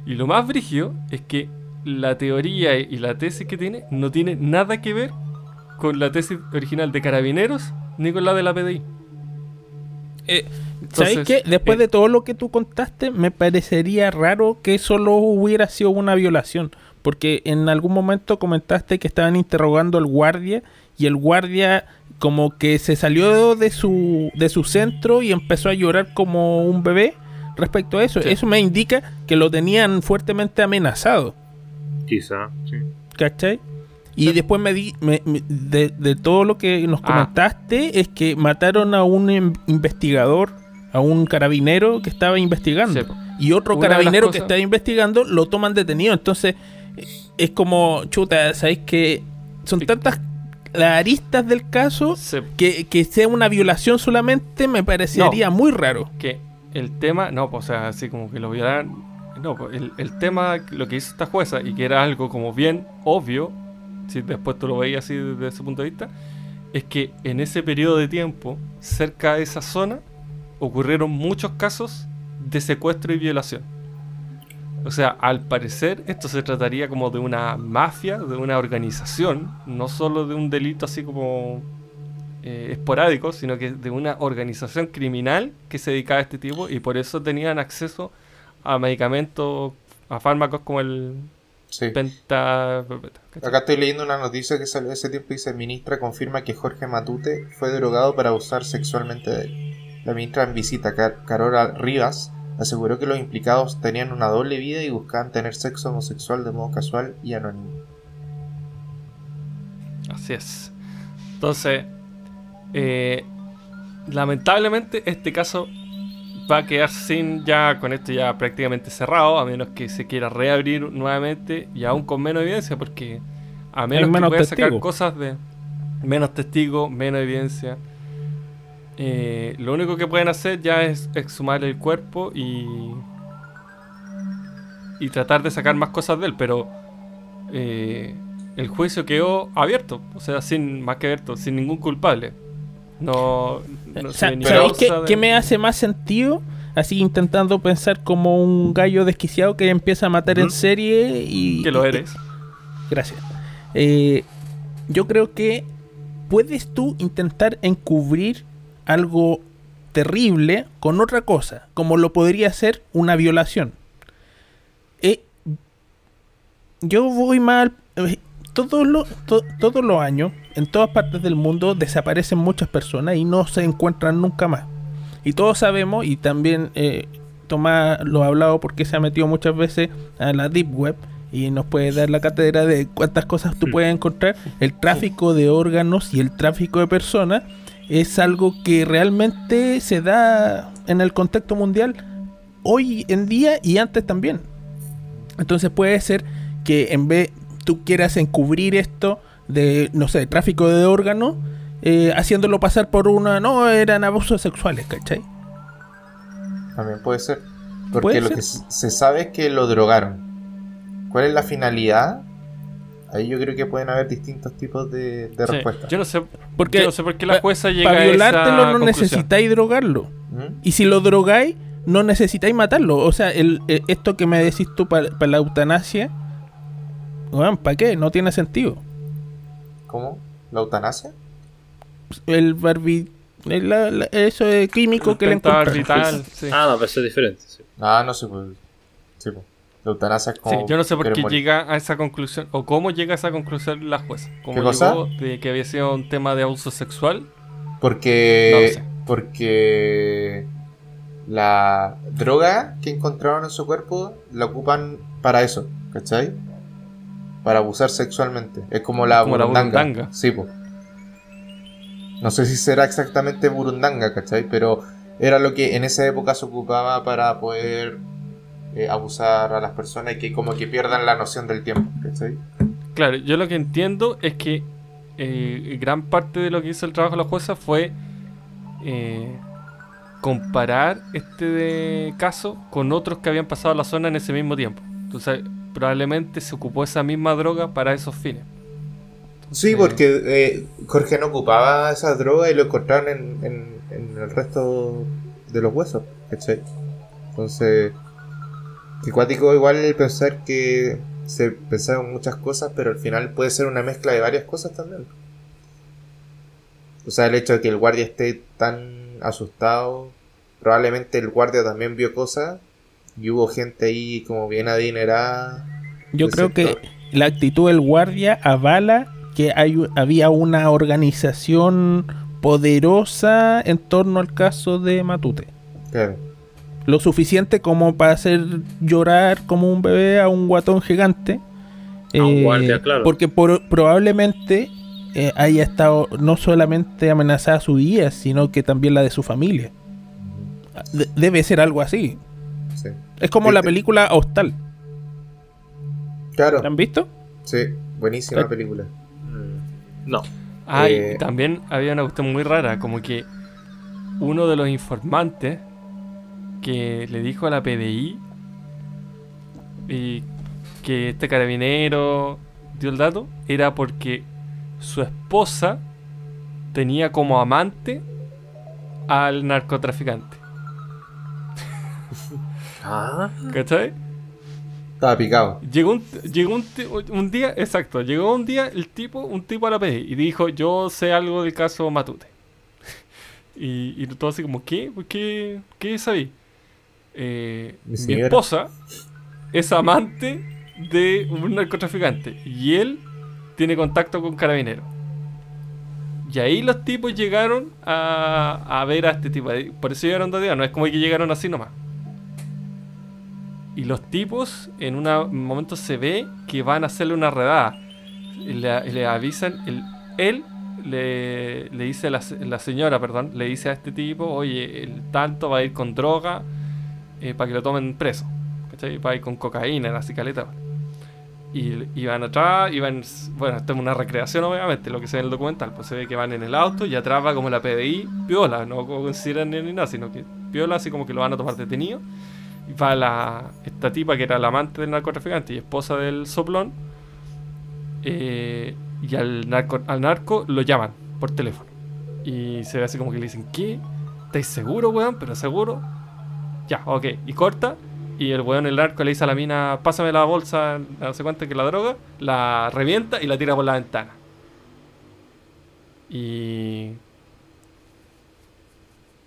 B: Y lo más brígido es que la teoría y la tesis que tiene no tiene nada que ver con la tesis original de Carabineros ni con la de la PDI.
A: Eh, ¿Sabes
B: Entonces,
A: qué? Después
B: eh,
A: de todo lo que tú contaste, me parecería raro que solo hubiera sido una violación. Porque en algún momento comentaste que estaban interrogando al guardia y el guardia como que se salió de su, de su centro y empezó a llorar como un bebé respecto a eso.
B: Sí.
A: Eso me indica que lo tenían fuertemente amenazado.
C: Quizá, sí.
A: ¿Cachai? Y después me di, me- me- de, de todo lo que nos
B: Ah.
A: comentaste es que mataron a un in- investigador, a un carabinero que estaba investigando.
B: Sí.
A: Y otro
B: Una
A: carabinero que estaba investigando lo toman detenido. Entonces, es como, chuta, ¿sabéis que son tantas las aristas del caso que, que sea una violación solamente me parecería muy raro?
B: que el tema, no, pues, o sea, así como que lo violaran. No, pues, el, el tema, lo que hizo esta jueza, y que era algo como bien obvio, si después tú lo veías así desde ese punto de vista, es que en ese periodo de tiempo, cerca de esa zona, ocurrieron muchos casos de secuestro y violación. O sea, al parecer esto se trataría como de una mafia, de una organización, no solo de un delito así como eh, esporádico, sino que de una organización criminal que se dedicaba a este tipo y por eso tenían acceso a medicamentos, a fármacos como el
E: Sí. Acá estoy leyendo una noticia que salió ese tiempo y dice, ministra confirma que Jorge Matute fue drogado para abusar sexualmente de él. La ministra en visita, Car- Carola Rivas, aseguró que los implicados tenían una doble vida y buscaban tener sexo homosexual de modo casual y anónimo.
B: Así es. Entonces, eh, lamentablemente este caso va a quedar sin ya con esto ya prácticamente cerrado, a menos que se quiera reabrir nuevamente y aún con menos evidencia, porque a menos,
A: menos
B: que pueda sacar cosas de menos testigos, menos evidencia. Eh, lo único que pueden hacer ya es exhumar el cuerpo y y tratar de sacar más cosas de él, pero eh, el juicio quedó abierto, o sea, sin más que abierto, sin ningún culpable. No, no se ni
A: ¿Sabéis qué,
B: causa de-
A: qué me hace más sentido? Así intentando pensar como un gallo desquiciado que empieza a matar en serie y...
B: que lo eres.
A: Gracias. Eh, yo creo que puedes tú intentar encubrir algo terrible con otra cosa, como lo podría ser una violación. Eh, yo voy mal. eh, todos los, to- todos los años, en todas partes del mundo, desaparecen muchas personas y no se encuentran nunca más. Y todos sabemos, y también eh, Tomás lo ha hablado porque se ha metido muchas veces a la Deep Web y nos puede dar la cátedra de cuántas cosas tú puedes encontrar. El tráfico de órganos y el tráfico de personas es algo que realmente se da en el contexto mundial hoy en día y antes también. Entonces puede ser que en vez tú quieras encubrir esto de, no sé, tráfico de órganos, eh, haciéndolo pasar por una, no, eran abusos sexuales, ¿cachai?
E: También puede ser. Porque
A: Puede
E: lo
A: ser.
E: que se sabe es que lo drogaron. ¿Cuál es la finalidad? Ahí yo creo que pueden haber distintos tipos de, de
B: Sí,
E: respuestas.
B: Yo no sé,
A: Porque
B: yo no sé por qué la jueza llega
A: para
B: a esa
A: violártelo no
B: conclusión.
A: necesitáis drogarlo.
E: ¿Mm?
A: Y si lo drogáis, no necesitáis matarlo. O sea, el, eh, esto que me decís tú para la eutanasia, ¿para qué? No tiene sentido.
E: ¿Cómo? ¿La eutanasia?
A: El barbi... el- la- la- eso es químico que le encontraron.
B: sí.
C: Ah, no, pero eso es diferente. sí.
E: Ah, no sé, pues. Sí, pues. La eutanasia es
B: Sí,
E: como.
B: yo no sé por qué
E: morir.
B: llega a esa conclusión o cómo llega a esa conclusión la jueza. ¿Cómo
E: ¿Qué cosa?
B: llegó de que había sido un tema de abuso sexual?
E: Porque.
B: No lo sé.
E: Porque. La droga que encontraron en su cuerpo la ocupan para eso, ¿cachai? Para abusar sexualmente. Es como la
B: Como la
E: burundanga.
B: burundanga.
E: Sí, pues. No sé si será exactamente burundanga, ¿cachai? Pero era lo que en esa época se ocupaba para poder eh, abusar a las personas y que como que pierdan la noción del tiempo, ¿cachai?
B: Claro, yo lo que entiendo es que eh, gran parte de lo que hizo el trabajo de la jueza fue eh, comparar este de caso con otros que habían pasado a la zona en ese mismo tiempo. Entonces, probablemente se ocupó esa misma droga para esos fines.
E: Sí,
B: Sí.
E: porque eh, Jorge no ocupaba esa droga y lo encontraron en, en- en el resto de los huesos, ¿cachai? Entonces, que cuático igual pensar que se pensaron muchas cosas, pero al final puede ser una mezcla de varias cosas también. O sea, el hecho de que el guardia esté tan asustado, probablemente el guardia también vio cosas y hubo gente ahí como bien adinerada.
A: Yo creo que la actitud del guardia avala que hay, había una organización poderosa en torno al caso de Matute.
E: Claro.
A: Lo suficiente como para hacer llorar como un bebé a un guatón gigante. Eh,
C: A un guardia, claro.
A: Porque por- probablemente eh, haya estado no solamente amenazada su vida, sino que también la de su familia. De- debe ser algo así.
E: Sí.
A: Es como la
E: Este-
A: película Hostal.
E: Claro.
A: ¿La han visto?
E: Sí, buenísima
A: Eh.
E: película.
C: Mm, No.
B: Ah, y
E: Eh,
B: también había una cuestión muy rara, como que uno de los informantes que le dijo a la PDI y que este carabinero dio el dato era porque su esposa tenía como amante al narcotraficante.
C: Ah,
B: ¿Cachai?
E: Estaba picado.
B: Llegó un, llegó un, un día, exacto, llegó un día el tipo, un tipo a la PDI y dijo, yo sé algo del caso Matute. y, y todo así como, ¿qué? ¿Por ¿Qué, qué sabí? Eh,
E: Mi
B: esposa es amante de un narcotraficante y él tiene contacto con carabineros. Y ahí los tipos llegaron a, a ver a este tipo. Por eso llegaron dos días, no es como que llegaron así nomás. Y los tipos en una- un momento se ve que van a hacerle una redada. Le, le avisan, el- él le, le dice a la, la señora, perdón, le dice a este tipo, oye, el tanto va a ir con droga eh, para que lo tomen preso. ¿Cachai? Va a ir con cocaína en la cicaleta. Y, y van atrás, y van, bueno, esto es una recreación obviamente, lo que se ve en el documental, pues se ve que van en el auto y atrás va como la PDI, piola, no consideran ni nada, sino que piola así como que lo van a tomar detenido. Y va la, esta tipa que era la amante del narcotraficante y esposa del soplón. eh, y al narco, al narco lo llaman por teléfono. Y se ve así como que le dicen, ¿qué? ¿Estáis seguro, weón? ¿Pero seguro? Ya, ok. Y corta. Y el weón, el narco, le dice a la mina, pásame la bolsa, no sé cuánto que la droga. La revienta y la tira por la ventana. Y...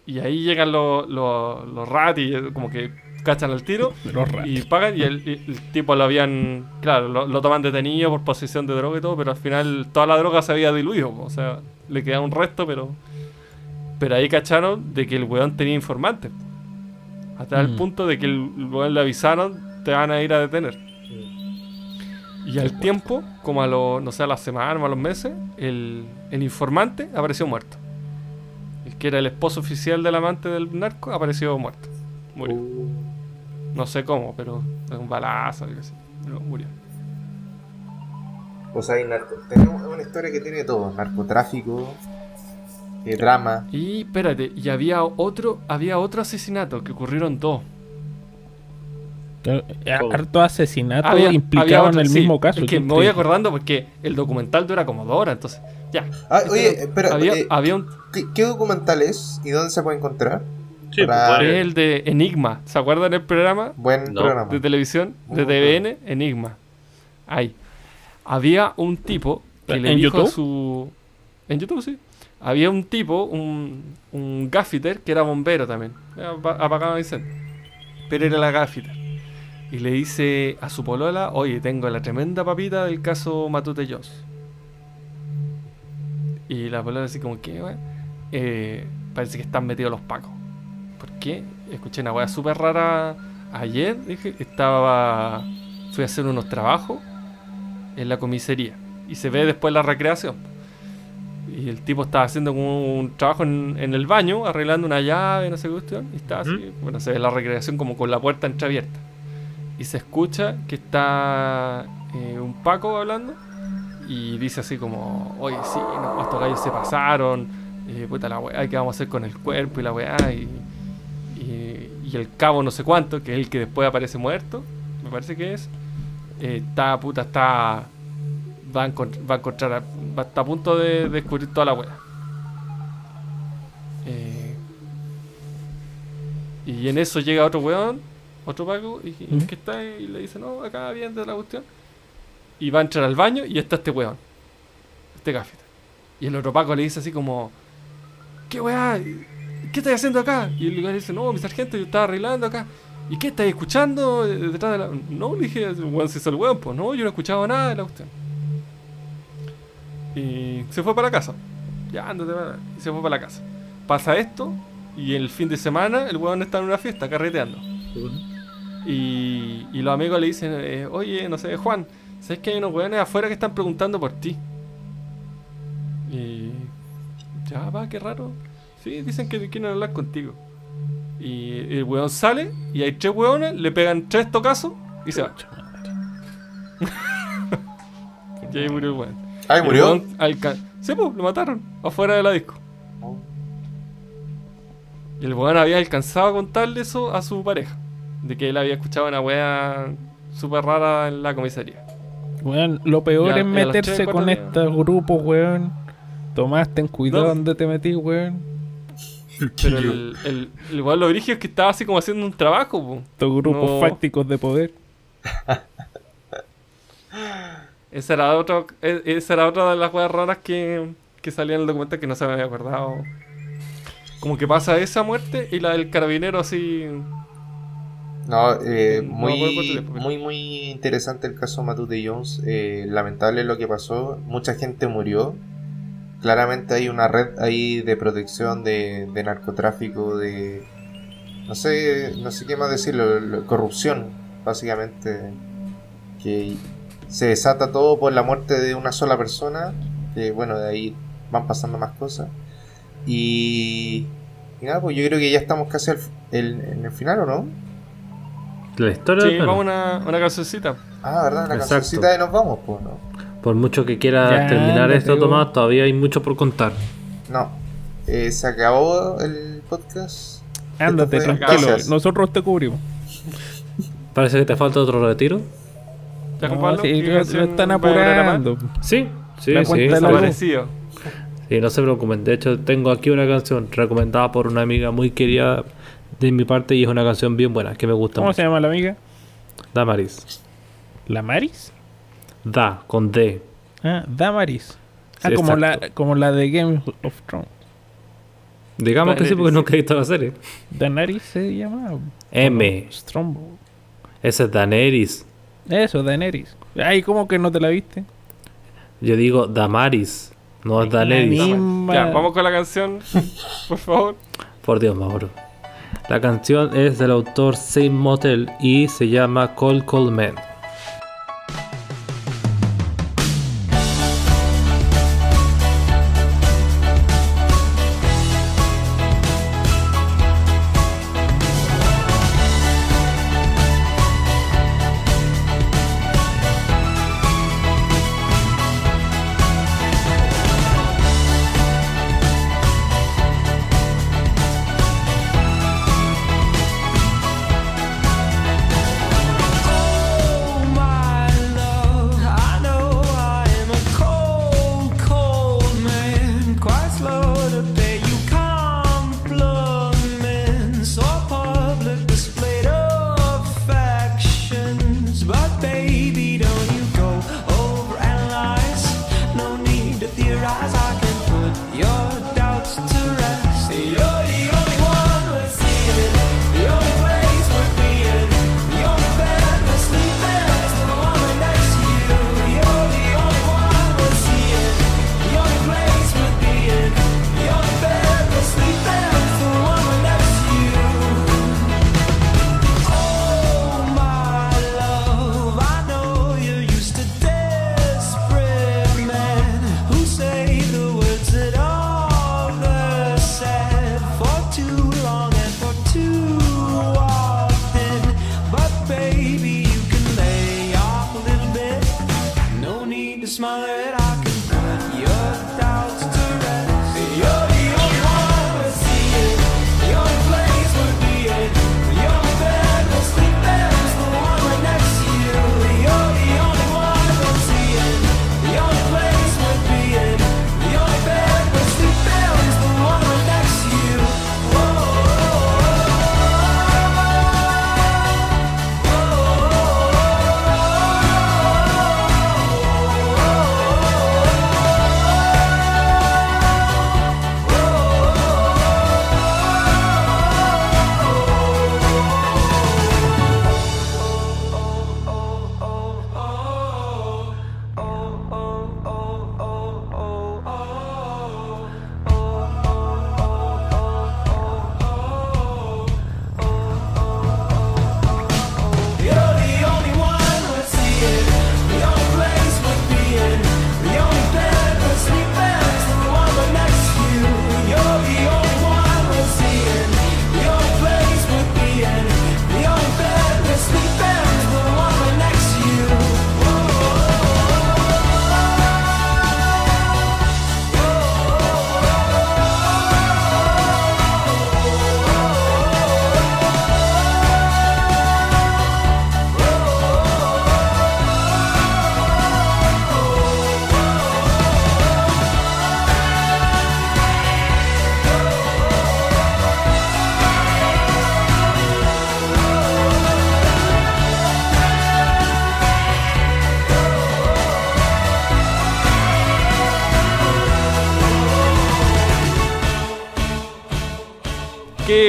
B: Y ahí llegan los, los, los rat y eh, como que cachan al tiro y pagan y el, y el tipo lo habían, claro, lo, lo toman detenido por posesión de droga y todo, pero al final toda la droga se había diluido, o sea, le queda un resto, pero pero ahí cacharon de que el weón tenía informante. Hasta el
A: Mm.
B: punto de que el, le avisaron, te van a ir a detener. Y al tiempo, como a los, no sé, a las semanas o a los meses, el, el informante apareció muerto. El que era el esposo oficial del amante del narco apareció muerto. Murió. No sé cómo, pero es un balazo, algo así. Pero murió.
E: Sea, hay narco... tenemos una historia que tiene todo: narcotráfico, eh, drama.
B: Y espérate, y había otro, había otro asesinato que ocurrieron dos.
A: Eh,
C: ¿Cómo?
A: Harto asesinato
B: Había-
A: implicado
B: había
A: en el
B: sí,
A: mismo caso.
B: es que
A: qué
B: me voy acordando porque el documental dura como dos horas, entonces. Ya.
E: Ah, oye,
B: había,
E: eh,
B: había un.
E: ¿qué, qué documental es y dónde se puede encontrar?
C: Sí,
E: Para-
C: pues,
B: El de Enigma. ¿Se acuerdan del programa
E: Buen
C: No.
E: programa.
B: de televisión de
E: Oh,
B: TVN? Enigma. Ahí. Había un tipo que le
A: ¿En
B: dijo a
A: YouTube?
B: su. En YouTube, sí. Había un tipo, un, un gaffiter, que era bombero también. Apa- Apagaba incendio. Pero era la gaffiter. Y le dice a su polola, oye, tengo la tremenda papita del caso Matute Jones. Y la polola así como, ¿qué, weón? Eh, parece que están metidos los pacos. ¿Por qué? Escuché una weá súper rara ayer. Dije, estaba. Fui a hacer unos trabajos en la comisaría. Y se ve después la recreación. Y el tipo estaba haciendo como un trabajo en, en el baño, arreglando una llave, no sé qué cuestión. Y estaba así. Bueno, se ve la recreación como con la puerta entreabierta. Y se escucha que está eh, un Paco hablando. Y dice así como, oye, sí, no, estos gallos se pasaron. eh, puta la weá, ¿qué vamos a hacer con el cuerpo y la weá? Y, y, y el cabo no sé cuánto, que es el que después aparece muerto, me parece que es. eh, está, puta, está... Va a, va a encontrar, a- va a estar a punto de descubrir toda la weá. Eh, y en eso llega otro weón, otro Paco, y, y que está y le dice, no, acá viene de la cuestión. Y va a entrar al baño y está este weón, este gafita. Y el otro Paco le dice así como, ¿qué weá? ¿Qué estás haciendo acá? Y el lugar dice, no, mi sargento, yo estaba arreglando acá. ¿Y qué estás escuchando eh, detrás de la.? No, le dije, weón, se hizo el weón, pues no, yo no he escuchado nada de la cuestión. Y se fue para la casa. Ya, ándate para. Y se fue para la casa. Pasa esto, y el fin de semana el weón está en una fiesta, carreteando. Y, y los amigos le dicen, eh, oye, no sé, Juan, ¿sabes que hay unos weones afuera que están preguntando por ti? Y. Ya, va, qué raro. Sí, dicen que quieren hablar contigo. Y el weón sale y hay tres weones, le pegan tres tocazos y se va. y ahí murió el weón.
E: Ay,
B: Y el
E: murió.
B: Sí, pues, lo mataron afuera de la disco. Y el weón había alcanzado a contarle eso a su pareja. De que él había escuchado una wea súper rara en la comisaría.
A: Weón, lo peor
B: Ya,
A: es meterse con estos grupos, weón. Tomás, ten cuidado
B: No.
A: donde te metís, weón.
B: Pero el, el, el weón lo brígido es que estaba así como haciendo un trabajo, po.
A: Estos grupos
B: No.
A: fácticos de poder.
B: Esa era, otra, e- esa era otra de las weas raras que, que salía en el documental que no se me había acordado. Como que pasa esa muerte y la del carabinero así.
E: No, eh,
B: cuánto
E: muy, muy, muy interesante el caso Matute Jones. Eh, lamentable lo que pasó. Mucha gente murió. Claramente hay una red ahí de protección de, de narcotráfico, de... No sé, no sé qué más decirlo. lo- Corrupción, básicamente. Que se desata todo por la muerte de una sola persona. Que bueno, de ahí van pasando más cosas. Y... y nada, pues yo creo que ya estamos casi al, el- en el final, ¿o no?
C: La historia
B: Sí, vamos a una, una cancioncita.
E: Ah, ¿verdad? La
C: Exacto.
E: cancioncita de nos vamos, pues, ¿no?
C: por mucho que quiera
A: Ya,
C: terminar esto. Tomás, todavía hay mucho por contar.
E: No. Eh, se acabó el podcast.
A: Ándate, tranquilo.
E: Gracias.
A: Nosotros te cubrimos.
C: Parece que te falta otro retiro.
B: ¿Ya, Juan
A: No, sí,
B: ¿Qué
A: lo, están apurando.
C: Sí, sí,
A: La
C: sí.
B: Desaparecido.
C: Sí, no se preocupen. De hecho, tengo aquí una canción recomendada por una amiga muy querida de mi parte y es una canción bien buena, que me gusta
A: ¿Cómo
C: mucho.
A: se llama la amiga?
C: Damaris.
A: ¿La Maris?
C: Da, con D.
A: Ah, Damaris. Ah,
C: Sí,
A: como,
C: exacto.
A: la, como la de Game of Thrones.
C: Digamos que sí, porque nunca he visto la serie.
A: Danaris se llama.
C: M.
A: Strombo.
C: Ese es Daenerys.
A: Eso, Daenerys. Ay, ¿cómo que no te la viste?
C: Yo digo Damaris, no es Daenerys.
A: Misma-
B: Ya, vamos con la canción, por favor.
C: Por Dios, Mauro. La canción es del autor Same Motel y se llama Call Call Man.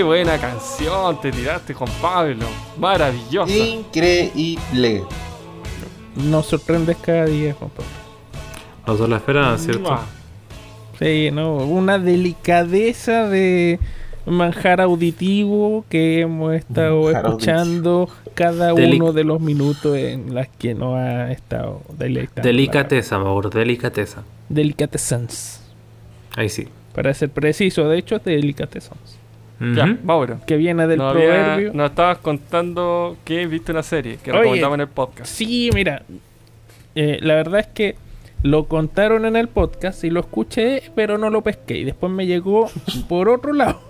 B: Buena canción te tiraste, Juan Pablo. Maravillosa.
E: Increíble.
A: Nos sorprendes cada día, Juan Pablo.
C: No se lo esperaban, ¿cierto?
A: Sí, no, una delicadeza de manjar auditivo que hemos estado
E: Manjar
A: escuchando cada uno de los minutos en las que nos ha estado deleitando.
C: Delicateza, Mauro, delicateza.
A: Delicatessens.
C: Ahí sí.
A: Para ser preciso, de hecho es delicatessens.
B: Ya,
C: Ujú.
B: Mauro.
A: Que viene del
B: Nos, había-
A: proverbio.
B: nos estabas contando que viste una serie que
A: Oye.
B: recomendaba en el podcast.
A: Sí, mira, eh, la verdad es que lo contaron en el podcast y lo escuché, pero no lo pesqué. Y después me llegó por otro lado.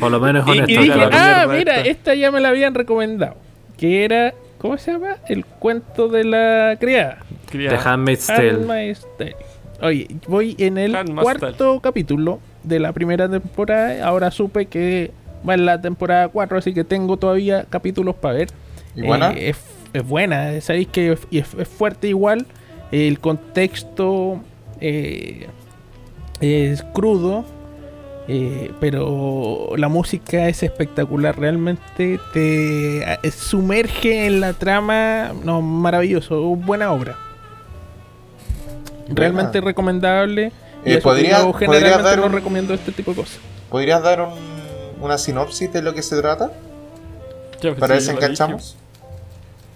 C: Por lo menos
A: y,
C: honesto.
A: y dije,
B: la
C: claro.
A: ah, mira,
B: esta".
A: esta ya me la habían recomendado. Que era, ¿cómo se llama? El cuento de la criada.
B: Quería-
C: The Handmaid's Tale.
A: Handmaid's Tale. Oye, voy en el
B: Handmaid's
A: cuarto capítulo de la primera temporada. Ahora supe que va en la temporada 4, así que tengo todavía capítulos para ver.
E: ¿Y buena?
A: Eh, es, es buena, sabéis que es, fuerte igual. El contexto eh, es crudo, eh, pero la música es espectacular. Realmente te sumerge en la trama. No, maravilloso, buena obra.
E: Buena.
A: Realmente recomendable. Y
E: Eh,
A: eso
E: ¿podría-
A: yo
E: podrías
A: generalmente
E: dar
A: no
E: un-
A: recomiendo este tipo de cosas.
E: ¿Podrías dar un- una sinopsis de lo que se trata?
B: Ya, pues,
E: ¿Para
B: dije.
E: enganchamos?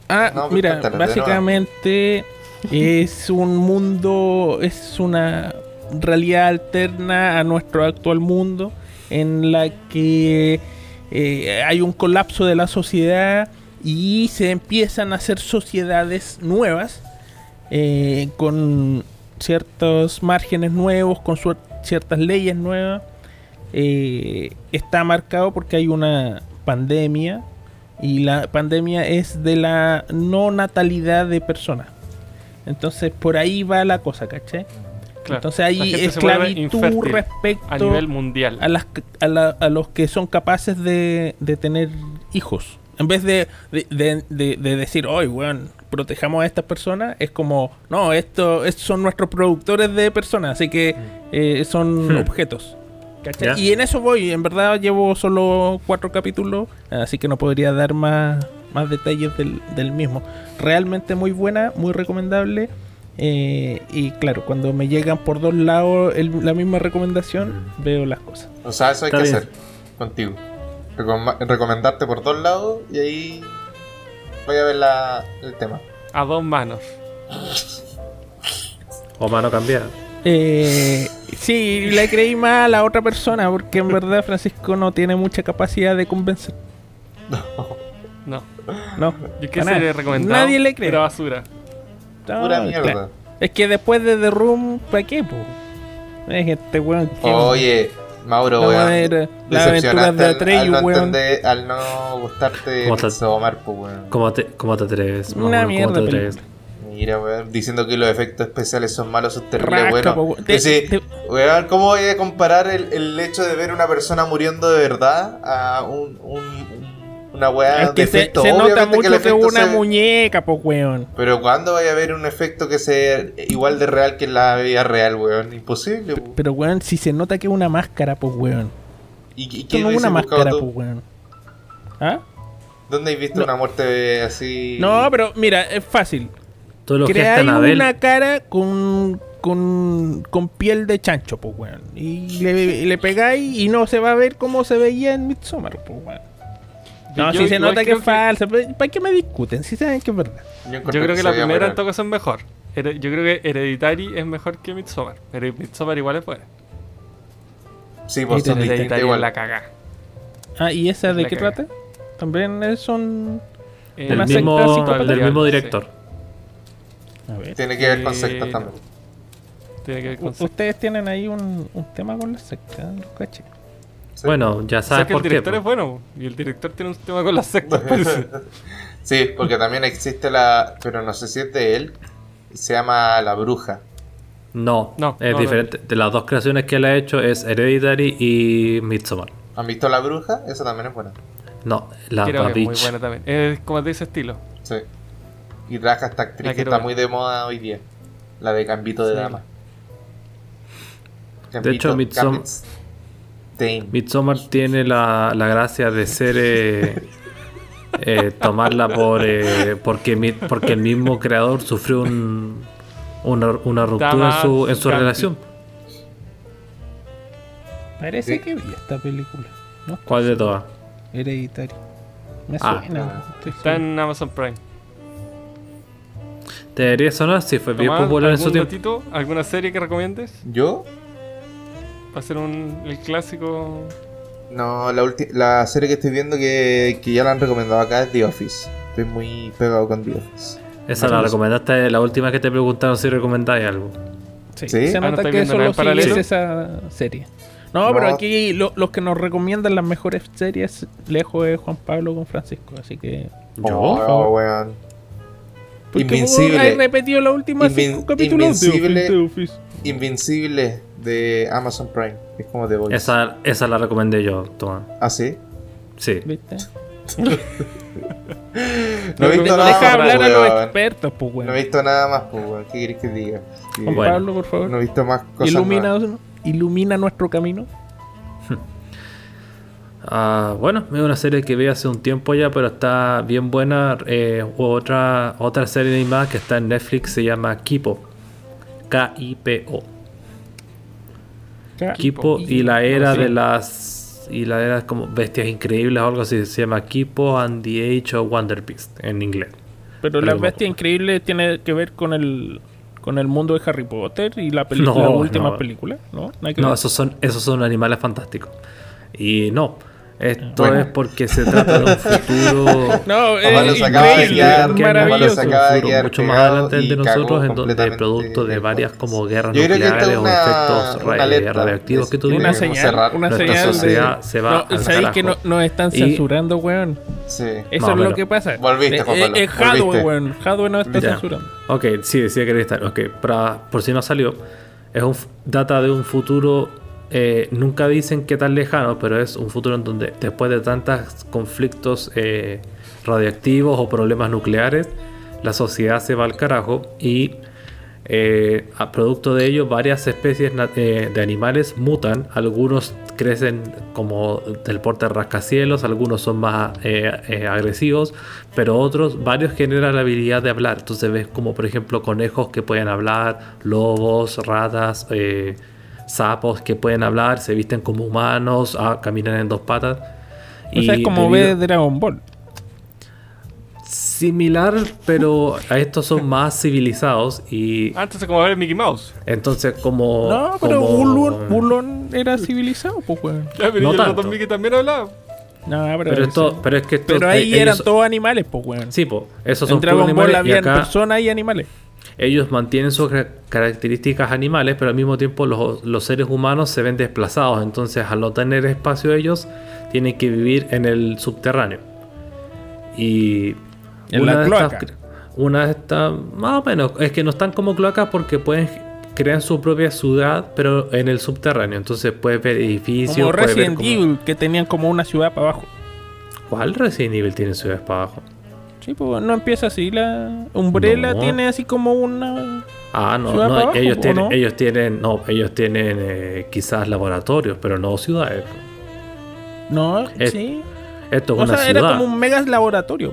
A: Ah,
E: No, pero
A: mira, básicamente es un mundo, es una realidad alterna a nuestro actual mundo en la que eh, hay un colapso de la sociedad y se empiezan a hacer sociedades nuevas eh, con ciertos márgenes nuevos, con su- ciertas leyes nuevas. Eh, está marcado porque hay una pandemia y la pandemia es de la no natalidad de personas. Entonces por ahí va la cosa, ¿cachai?
B: Claro,
A: Entonces hay esclavitud respecto
B: a nivel mundial.
A: a, las, a, la- a los que son capaces de, de tener hijos. En vez de, de, de- de- de decir, hoy, weón, protejamos a estas personas, es como, no, esto, estos son nuestros productores de personas, así que eh, son
C: Hmm.
A: objetos. Y en eso voy, en verdad llevo solo cuatro capítulos, así que no podría dar más, más detalles del, del mismo. Realmente muy buena, muy recomendable. eh, y claro, cuando me llegan por dos lados el- la misma recomendación, veo las cosas.
E: O sea, eso hay
C: Está
E: que
C: bien.
E: hacer contigo. Recomendarte por dos lados y ahí voy a ver la, el tema.
B: A dos manos.
C: O mano cambiada.
A: Eh, sí, le creí más a la otra persona porque en verdad Francisco no tiene mucha capacidad de convencer.
B: No.
A: No.
B: ¿Y qué se le
A: nada.
B: recomendaba?
A: Nadie le cree.
B: Era basura.
A: No,
E: Pura
A: claro.
E: mierda.
A: Es que después de The Room, ¿para qué, po? Es este weón.
E: Oye, Mauro,
A: La
E: weón.
A: madre, las aventuras de Atreyu,
E: al, no
A: weón.
E: entender- al no gustarte
C: ¿Cómo te-
E: Midsommar, pues, weón.
C: ¿Cómo te, cómo te atreves?
A: Una mierda
C: ¿Cómo te atreves?
E: Mira, weón, diciendo que los efectos especiales son malos, son terribles, bueno.
A: weón. Te-
E: sí,
A: te-
E: weón, ¿cómo voy a comparar el, el hecho de ver una persona muriendo de verdad a un, un- un- una weá
A: Es
E: de
A: que se,
E: efecto?
A: se nota mucho que es una
E: se-
A: muñeca, po, weón.
E: Pero ¿cuándo vaya a ver un efecto que sea igual de real que en la vida real, weón? Imposible, weón.
A: Pero, weón, si se nota que es una máscara, po, weón.
E: ¿Y, qué
A: no es una máscara, po, weón. ¿Ah?
E: ¿Dónde has visto
A: No.
E: una muerte así?
A: No, pero mira, es fácil.
C: Anabel.
A: una cara con, con, con piel de chancho, pues, weón. Y le, le pegáis y no se va a ver cómo se veía en Midsommar, pues, weón. No,
B: Yo
A: si se nota que es falsa, pero ¿para qué me discuten? Si saben que es verdad.
B: Yo creo que la primera en todo caso es mejor. Yo creo que Hereditary es mejor que Midsommar. Pero Midsommar igual es buena.
E: Sí, pues son
B: Hereditary es
E: igual.
B: la cagá.
A: Ah, ¿y esa de
B: La
A: qué
B: caga.
A: trata? También eh, son...
B: Eh,
C: Del
A: Una
C: mismo, del mismo
B: Sí.
C: director.
A: A ver.
E: Tiene que ver con
B: Eh,
E: sectas también.
B: Tiene que ver con
A: Ustedes tienen ahí un, un tema con la secta, ¿no? caché.
E: Sí.
C: Bueno, ya
B: O sea
C: sabes
B: que el
C: por qué.
B: director es bueno. Y el director tiene un tema con las sectas, parece.
E: Sí, porque también existe la. Pero no sé si es de él. Se llama La Bruja.
C: No,
B: No,
C: es
B: no,
C: diferente. De las dos creaciones que él ha hecho es Hereditary y Midsommar.
E: ¿Han visto La Bruja? Esa también es buena.
C: No, la
B: Creo que es muy
C: Babich.
B: buena también. Es como de ese estilo.
E: Sí. Y trabaja esta actriz
B: La
E: que está
B: ver.
E: muy de moda hoy día. La de Gambito de
B: Sí.
E: Dama.
C: De hecho, Midsom-
E: Dame.
C: Midsommar tiene la, la gracia de ser. eh, eh, tomarla por. eh, porque, mi- porque el mismo creador sufrió un, una, una ruptura en su, en su relación.
A: Parece que vi esta película. ¿no?
C: ¿Cuál de todas?
A: Hereditario. Me
C: Ah.
A: suena. estoy
B: Está en Amazon Prime.
C: ¿Te debería sonar? Sí, fue bien popular en su
B: ¿algún
C: tiempo.
B: ¿Alguna serie que recomiendes?
E: ¿Yo?
B: Va a ser un, el clásico.
E: No, la, ulti- la serie que estoy viendo que, que ya la han recomendado acá es The Office. Estoy muy pegado con The Office.
C: Esa la recomendaste, la última que te preguntaron si recomendáis algo.
A: Sí,
E: ¿Sí?
A: Se
B: Ah, ¿no
A: nota que solo
B: paralelo?
A: esa serie. No,
E: No.
A: pero aquí lo- los que nos recomiendan las mejores series lejos es Juan Pablo con Francisco, así que...
C: ¿Yo?
E: Oh, weón. Invincible.
A: repetido los últimos
E: Invin-
A: cinco capítulos de
E: Invincible.
A: Office, de Office.
E: Invincible de Amazon Prime. Es como The Voice.
C: Esa, esa la recomendé yo, toma.
E: ¿Ah, sí?
C: Sí.
A: ¿Viste?
E: No he visto
A: Deja
E: nada más,
A: hablar a los
E: weón.
A: expertos, pues, weón.
E: No he visto nada más, pues, weón. ¿Qué querés que diga? Sí,
A: Juan
C: Bueno.
A: Pablo, por favor.
E: No he visto más cosas
A: ilumina, ilumina nuestro camino.
C: Ah, bueno, es una serie que vi hace un tiempo ya, pero está bien buena. Eh, otra, otra serie animada que está en Netflix se llama Kipo. K-I-P-O. Kipo y la era de las. Y la era como bestias increíbles o algo así. Se llama Kipo and the Age of Wonder Beast en inglés.
A: Pero
C: Pero
A: la
C: no.
A: bestia increíble tiene que ver con el con el mundo de Harry Potter y la, peli-
C: No,
A: la última
C: no.
A: película, ¿no?
C: No,
A: ver.
C: esos son, esos son animales fantásticos. Y no. Esto
E: Bueno.
C: es porque se trata de un futuro.
A: No,
E: Pablo
A: es es maravilloso.
E: se acaba de
C: futuro mucho más adelante de nosotros, en donde producto de varias como guerras nucleares
E: es
C: o efectos
E: una
C: ra-
E: alerta.
C: radioactivos que
E: Es-
C: tuvimos.
A: Una señal,
E: cerrar
A: una
C: nuestra
A: señal
C: sociedad
A: de...
C: se va
A: no,
C: al
A: ¿sabéis que no, nos están
C: Y-
A: censurando, weón?
E: Sí.
A: Eso
C: Más
A: es lo que pasa.
E: Volviste,
A: Eh,
E: Juan
A: eh,
E: Pablo,
A: Es Hadwe,
E: volviste.
A: weón. Hadwe nos está
C: Ya.
A: censurando.
C: Ok, sí, decía que estar. Ok, para, por si no salió, es un data de un futuro. Eh, nunca dicen qué tan lejano, pero es un futuro en donde después de tantos conflictos eh, radiactivos o problemas nucleares, la sociedad se va al carajo y eh, a producto de ello varias especies eh, de animales mutan, algunos crecen como del porte de rascacielos, algunos son más agresivos, pero otros, varios generan la habilidad de hablar. Entonces ves como por ejemplo conejos que pueden hablar, lobos, ratas, sapos que pueden hablar, se visten como humanos, ah, caminan en dos patas.
A: O sea, es como
C: debido-
A: ve Dragon Ball.
C: Similar, pero a estos son más civilizados y
B: Antes se como ver Mickey Mouse.
C: entonces como...
A: No, pero
C: como-
A: Bulon, Bulon era civilizado, pues, weón.
B: Ya, pero
C: No tanto.
B: Mickey también hablaba.
A: No, pero,
C: Pero, esto, pero es que esto-
A: pero ahí eran todos animales, pues, weón.
C: Sí, po, esos son
A: Dragon Ball
C: animales y
A: habían
C: acá,
A: personas y animales.
C: Ellos mantienen sus car- características animales, pero al mismo tiempo los, los seres humanos se ven desplazados. Entonces, al no tener espacio ellos, tienen que vivir en el subterráneo. Y
A: En la
C: de
A: cloaca.
C: estas, una de estas, más o menos, es que no están como cloacas porque pueden crear su propia ciudad, pero en el subterráneo. Entonces puedes ver edificios.
A: Como
C: puedes ver
A: Resident
C: como-
A: Evil, que tenían como una ciudad para abajo.
C: ¿Cuál Resident Evil tiene ciudades para abajo?
A: Sí, pues no empieza así. La Umbrella
C: No.
A: tiene así como una.
C: Ah, no,
A: ¿Ciudad
C: no,
A: abajo,
C: ellos tienen,
A: no?
C: ellos tienen, no, ellos tienen eh, quizás laboratorios, pero no ciudades.
A: No,
C: Es-
A: sí.
C: Esto es
A: O
C: una
A: sea,
C: ciudad.
A: era como un mega laboratorio.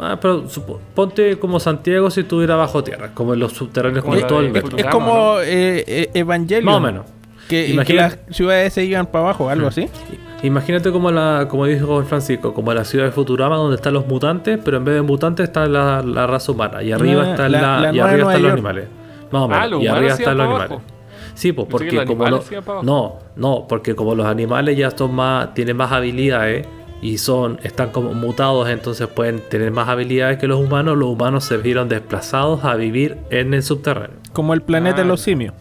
C: Ah, pero supo- ponte como Santiago si estuviera bajo tierra, como en los subterráneos, como en todo el.
A: Es
B: Futurama,
A: como
B: ¿no?
A: eh, eh, Evangelion.
C: Más o menos.
A: Que, que las ciudades se iban para abajo, algo así.
C: Imagínate como la, como dijo Francisco, como la ciudad de Futurama donde están los mutantes, pero en vez de mutantes está la, la raza humana y arriba
A: La-
C: están
A: la-
C: la,
A: la
C: y arriba están los animales. Más o menos.
B: Ah,
C: y arriba están los animales.
B: abajo.
C: Sí, pues porque
B: los
C: como los no, no, porque como los animales ya son más tienen más habilidades y son están como mutados, entonces pueden tener más habilidades que los humanos, los humanos se vieron desplazados a vivir en el subterráneo.
A: Como el planeta de
B: Ah.
A: los simios.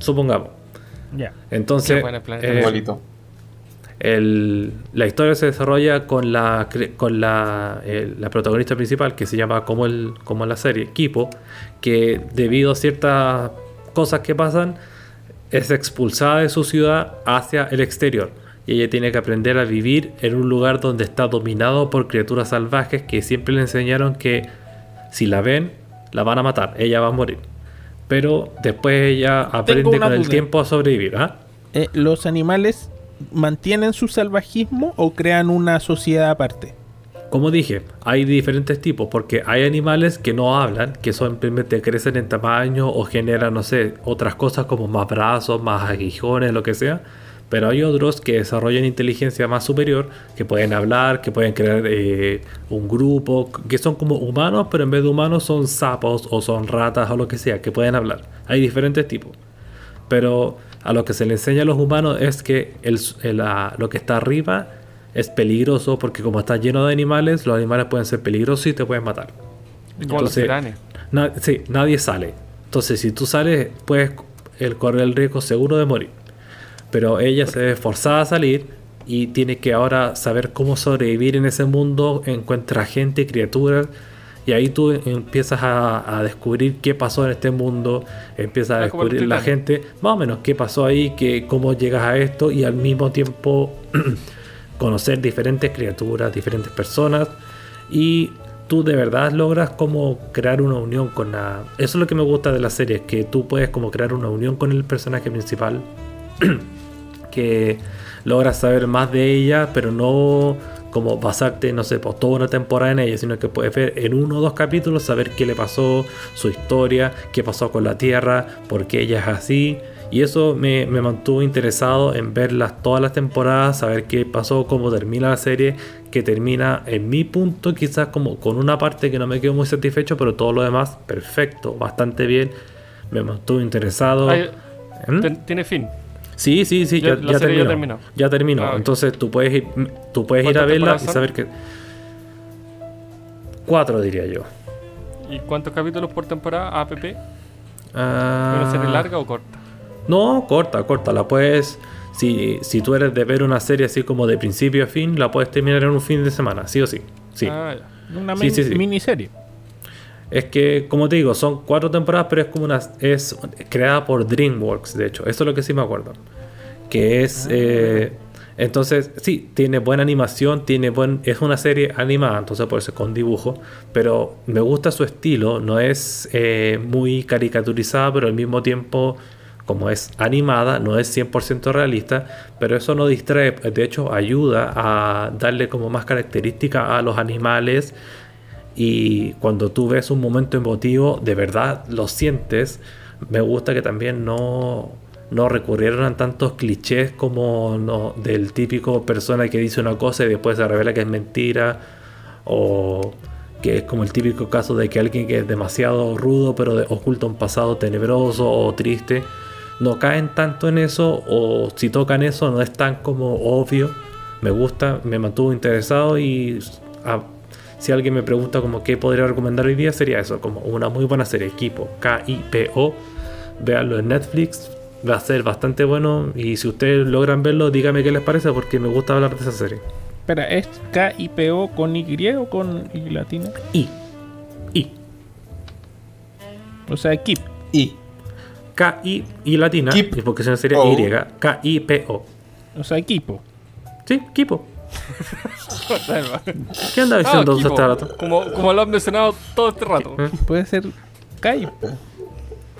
C: Supongamos.
A: Ya.
C: Entonces,
B: Qué bueno, planeta.
C: eh,
E: Igualito.
C: El- la historia se desarrolla con la cre- con la, eh, la protagonista principal que se llama como el como en la serie Kipo que debido a ciertas cosas que pasan es expulsada de su ciudad hacia el exterior y ella tiene que aprender a vivir en un lugar donde está dominado por criaturas salvajes que siempre le enseñaron que si la ven la van a matar ella va a morir pero después ella aprende con el
A: duda.
C: tiempo a sobrevivir ¿ah?
A: Eh, ¿Los animales mantienen su salvajismo o crean una sociedad aparte?
C: Como dije, hay diferentes tipos, porque hay animales que no hablan, que simplemente crecen en tamaño o generan, no sé, otras cosas como más brazos, más aguijones, lo que sea. Pero hay otros que desarrollan inteligencia más superior, que pueden hablar, que pueden crear eh, un grupo, que son como humanos, pero en vez de humanos son sapos o son ratas o lo que sea, que pueden hablar. Hay diferentes tipos. Pero a lo que se le enseña a los humanos es que el, el, ah, lo que está arriba es peligroso porque como está lleno de animales, los animales pueden ser peligrosos y te pueden matar.
B: Como los
C: Entonces, na- sí, nadie sale. Entonces, si tú sales, puedes el correr el riesgo seguro de morir. Pero ella se ve forzada a salir y tiene que ahora saber cómo sobrevivir en ese mundo. Encuentra gente, criaturas. Y ahí tú empiezas a, a descubrir qué pasó en este mundo. Empiezas a descubrir la gente, más o menos, qué pasó ahí, que, cómo llegas a esto. Y al mismo tiempo conocer diferentes criaturas, diferentes personas. Y tú de verdad logras como crear una unión con la... Eso es lo que me gusta de la serie, es que tú puedes como crear una unión con el personaje principal. que logras saber más de ella, pero no como basarte, no sé, por toda una temporada en ella, sino que puedes ver en uno o dos capítulos saber qué le pasó, su historia, qué pasó con la Tierra, por qué ella es así. Y eso me, me mantuvo interesado en verlas todas las temporadas, saber qué pasó, cómo termina la serie, que termina en mi punto quizás como con una parte que no me quedo muy satisfecho, pero todo lo demás perfecto, bastante bien. Me mantuvo interesado.
B: Ay,
C: ¿Mm?
B: Tiene fin.
C: Sí, sí, sí,
B: Ya-
C: ya,
B: la
C: ya
B: serie ya
C: terminó. Ya terminó.
B: Ah.
C: Entonces tú puedes ir, tú puedes ir a
B: ¿Cuántas
C: verla y saber que. Cuatro diría yo.
B: ¿Y cuántos capítulos por temporada? APP. ¿Es
C: Ah,
B: ¿Una serie larga o corta?
C: No, corta, corta. La puedes. Si, si tú eres de ver una serie así como de principio a fin, la puedes terminar en un fin de semana, sí o sí. Sí.
B: Ah.
A: Una
C: Sí,
A: min-
C: sí, sí.
A: miniserie.
C: Es que, como te digo, son cuatro temporadas, pero es como una. Es creada por DreamWorks, de hecho. Eso es lo que sí me acuerdo. Que es. eh, entonces, sí, tiene buena animación, tiene buen. Es una serie animada, entonces por eso es con dibujo. Pero me gusta su estilo. No es eh, muy caricaturizada, pero al mismo tiempo. Como es animada, no es 100% realista, pero eso no distrae, de hecho ayuda a darle como más característica a los animales y cuando tú ves un momento emotivo, de verdad lo sientes. Me gusta que también no, no recurrieron a tantos clichés como no, del típico persona que dice una cosa y después se revela que es mentira. O que es como el típico caso de que alguien que es demasiado rudo pero oculta un pasado tenebroso o triste. No caen tanto en eso o si tocan eso no es tan como obvio. Me gusta, me mantuvo interesado y a- si alguien me pregunta como qué podría recomendar hoy día, sería eso, como una muy buena serie, Kipo, K-I-P-O. Véanlo en Netflix, va a ser bastante bueno. Y si ustedes logran verlo, díganme qué les parece, porque me gusta hablar de esa serie.
A: Espera, ¿es K-I-P-O con Y o con Y latina?
C: I. I.
A: O sea, Kip.
E: Y.
C: K-I y latina. Y porque si no sería. Y. K-I-P-O.
A: O sea, equipo.
C: Sí, Kipo. ¿Qué anda diciendo
B: Ah, equipo.
C: este rato?
B: como, como lo han mencionado todo este rato.
A: Puede ser Kai.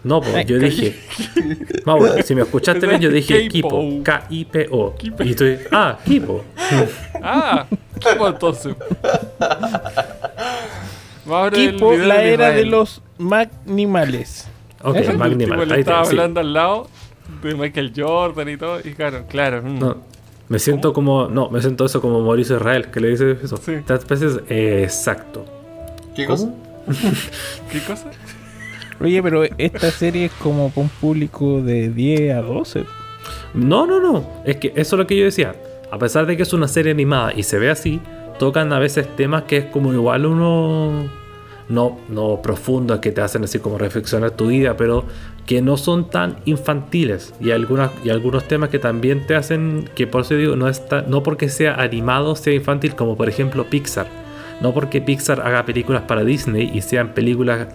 C: No, pues yo dije. Mauro, si me escuchaste bien, yo dije
B: Kipo.
C: Kipo. Y estoy. Ah, Kipo.
B: Ah, Kipo entonces.
A: Kipo, la era de los Magnimales.
C: Ok,
A: Eso,
B: El
C: Magnimal.
B: tipo le
C: ahí
B: estaba hablando al lado de Michael Jordan y todo. Y claro, claro. mm.
C: No, me siento como. No, me siento eso como Mauricio Israel, que le dice eso.
B: Sí.
C: Estas veces, eh, exacto.
E: ¿Qué
C: ¿Cómo?
E: cosa?
B: ¿Qué cosa?
A: Oye, pero esta serie es como para un público de 10 a 12.
C: No, no, no. Es que eso es lo que yo decía. A pesar de que es una serie animada y se ve así, tocan a veces temas que es como igual uno. No, no profundos que te hacen así como reflexionar tu vida, pero que no son tan infantiles. Y, algunas, y algunos temas que también te hacen, que por eso digo, no, está, no porque sea animado sea infantil, como por ejemplo Pixar. No porque Pixar haga películas para Disney y sean películas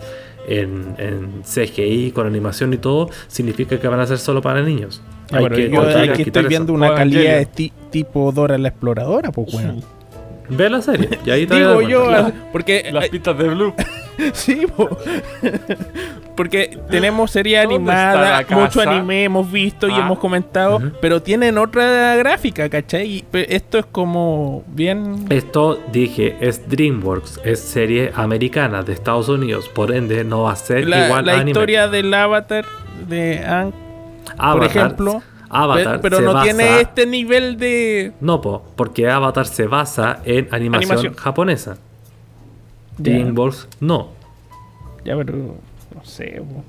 C: en, en CGI, con animación y todo, significa que van a ser solo para niños.
A: Yo
C: tratar de
A: aquí
C: quitar
A: estoy
C: eso.
A: viendo una calidad de tipo Dora la exploradora, pues bueno.
C: Ve la serie y ahí te
A: Digo yo, ah, porque
B: Las pistas de Blue.
A: sí, po. porque tenemos serie
B: ¿Dónde
A: animada,
B: la
A: mucho anime hemos visto y
B: Ah.
A: hemos comentado, pero tienen otra gráfica, ¿cachai? Y, esto es como bien
C: Esto dije, es DreamWorks, es serie americana de Estados Unidos, por ende no va a ser
A: la,
C: igual
A: la
C: a anime.
A: historia del Avatar de Ang, por ejemplo,
C: Avatar
A: pe- pero
C: se
A: no
C: basa-
A: tiene este nivel de
C: No, po, porque Avatar se basa en animación,
A: Animación.
C: japonesa.
A: Ya.
C: DreamWorks no.
A: Ya, pero no sé, po.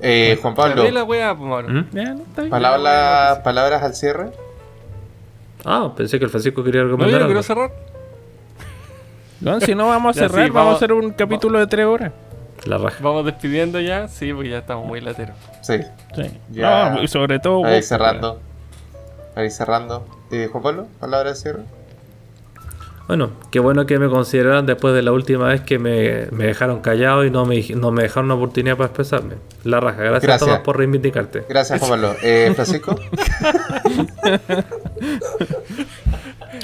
E: Eh, Juan Pablo,
B: la wea, pues.
C: ¿Mm?
A: Ya, no
E: palabras, palabras al cierre.
C: Ah, pensé que el Francisco quería
B: yo
C: recomendar
B: no
C: algo.
B: quiero cerrar.
A: No, si no vamos a cerrar,
B: sí,
A: vamos, a
B: vamos-
A: hacer un capítulo de tres horas.
C: La raja.
B: Vamos despidiendo ya. Sí, porque ya estamos muy lateros.
E: Sí,
A: Sí.
E: Ya.
A: No, y sobre todo
E: ahí
A: vos,
E: cerrando. Ahí cerrando. Eh, Juan Pablo, palabras al cierre.
C: Bueno, qué bueno que me consideraron después de la última vez que me, me dejaron callado y no me, no me dejaron una oportunidad para expresarme. La raja, gracias,
E: Gracias.
C: Tomás por reivindicarte.
E: Gracias, Juan Pablo. Eh, Francisco,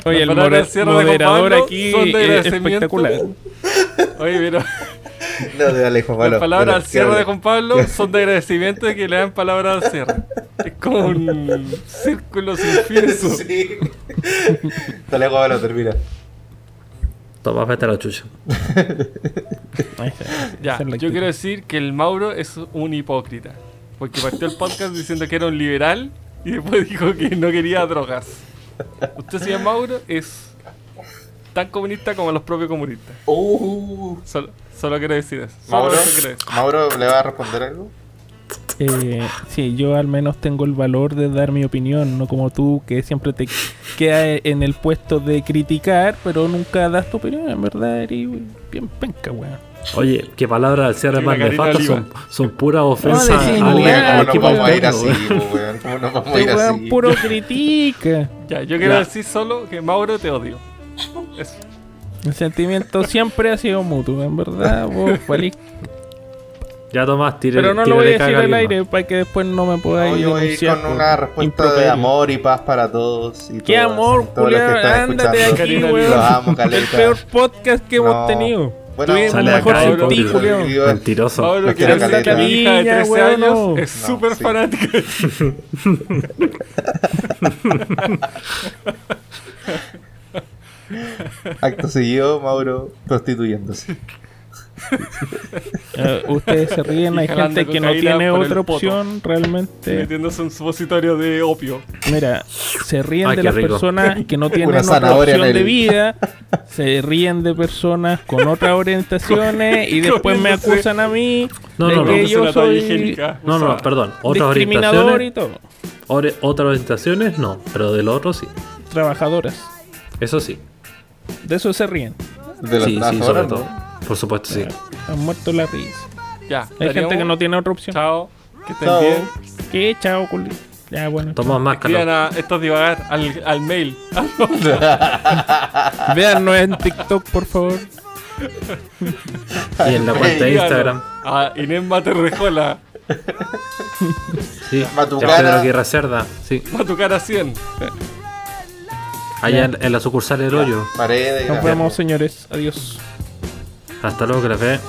A: Oye, el
B: de
A: moderador aquí
B: son de
A: es espectacular.
B: Oye, mira,
E: no, dale, Juan Pablo.
B: las palabras al cierre de Juan Pablo son de agradecimiento de que le dan palabras al cierre. Es como un círculo sin fin.
E: Sí. Dale, Juan Pablo, termina.
C: Tomás, vete a la chucha.
B: Ya, yo quiero decir que el Mauro es un hipócrita. Porque partió el podcast diciendo que era un liberal y después dijo que no quería drogas. Usted, señor Mauro, es tan comunista como los propios comunistas.
E: Uh,
B: Solo, solo quiero decir eso.
E: Mauro,
B: eso.
E: Mauro, ¿le va a responder algo?
A: Eh, sí, yo al menos tengo el valor de dar mi opinión, no como tú que siempre te queda en el puesto de criticar, pero nunca das tu opinión. En verdad, eres bien penca, weón.
C: Oye, qué palabras al cierre más nefastas son, son puras ofensas
A: No,
C: al, al
E: ¿Cómo nos
C: equipo
E: vamos a ir así,
C: weón.
E: weón? ¿Cómo nos vamos a
A: Este
E: ir
A: weón
E: así?
A: puro critica.
B: Ya, yo quiero
C: Ya.
B: decir solo que Mauro te odio. Eso.
A: El sentimiento siempre ha sido mutuo, en verdad. Vos valís.
C: Ya Tomás, tire,
A: Pero no lo voy a decir al aire para que después no me
E: No,
A: podáis
E: yo voy a ir
A: denunciar.
E: con una respuesta de
A: improperio.
E: amor y paz para todos. Y
A: ¿Qué
E: todas,
A: amor,
E: están
A: Ándate de aquí, weón.
E: Los amo,
A: El peor podcast que
E: No.
A: hemos tenido.
E: Bueno,
A: Tuvimos
C: Sale
A: mejor
C: acá,
A: sin ti.
E: Digo,
C: Mentiroso.
B: Decir que
E: caleta.
B: mi hija de
A: Niña,
B: 13
A: weón,
B: años
A: no.
B: es
E: No,
B: súper
E: sí.
B: fanática.
E: Acto seguido, Mauro prostituyéndose.
A: Eh, ustedes se ríen, hay gente que no tiene otra opción realmente.
B: Metiéndose un supositorio de opio.
A: Mira, se ríen
C: Ay,
A: de las
C: rico.
A: personas que no tienen
E: Una
A: otra
E: zanahoria
A: opción
E: en
A: de vida, se ríen de personas con otras orientaciones y después me acusan a mí
C: No,
A: de
C: no, no.
A: que
B: Comiéndose
A: yo soy
C: No, no, perdón. Otras
A: discriminador
C: orientaciones,
A: y todo.
C: otras orientaciones no, pero del otro sí.
A: Trabajadoras.
C: Eso sí.
A: De eso se ríen.
E: De los
I: Sí, sí, sobre todo.
E: ¿no?
I: Por supuesto, sí.
A: Han muerto la risa.
B: Ya.
A: Hay gente que no tiene otra opción.
B: Chao. Que estén
E: Chao.
B: bien.
A: ¿Qué? Chao, culi. Ya, bueno.
I: Toma más calor.
B: a estos divagar al, al mail.
A: Véannos en TikTok, por favor.
I: Y en la cuenta de Instagram.
B: A Inés Materrejola.
I: Sí.
E: Matucana.
I: El Pedro Guerra Cerda. Sí.
B: Matucara 100.
I: Allá en, en la sucursal El Hoyo.
E: Paredes.
A: Nos vemos, señores. Adiós.
I: Hasta luego, que la fe.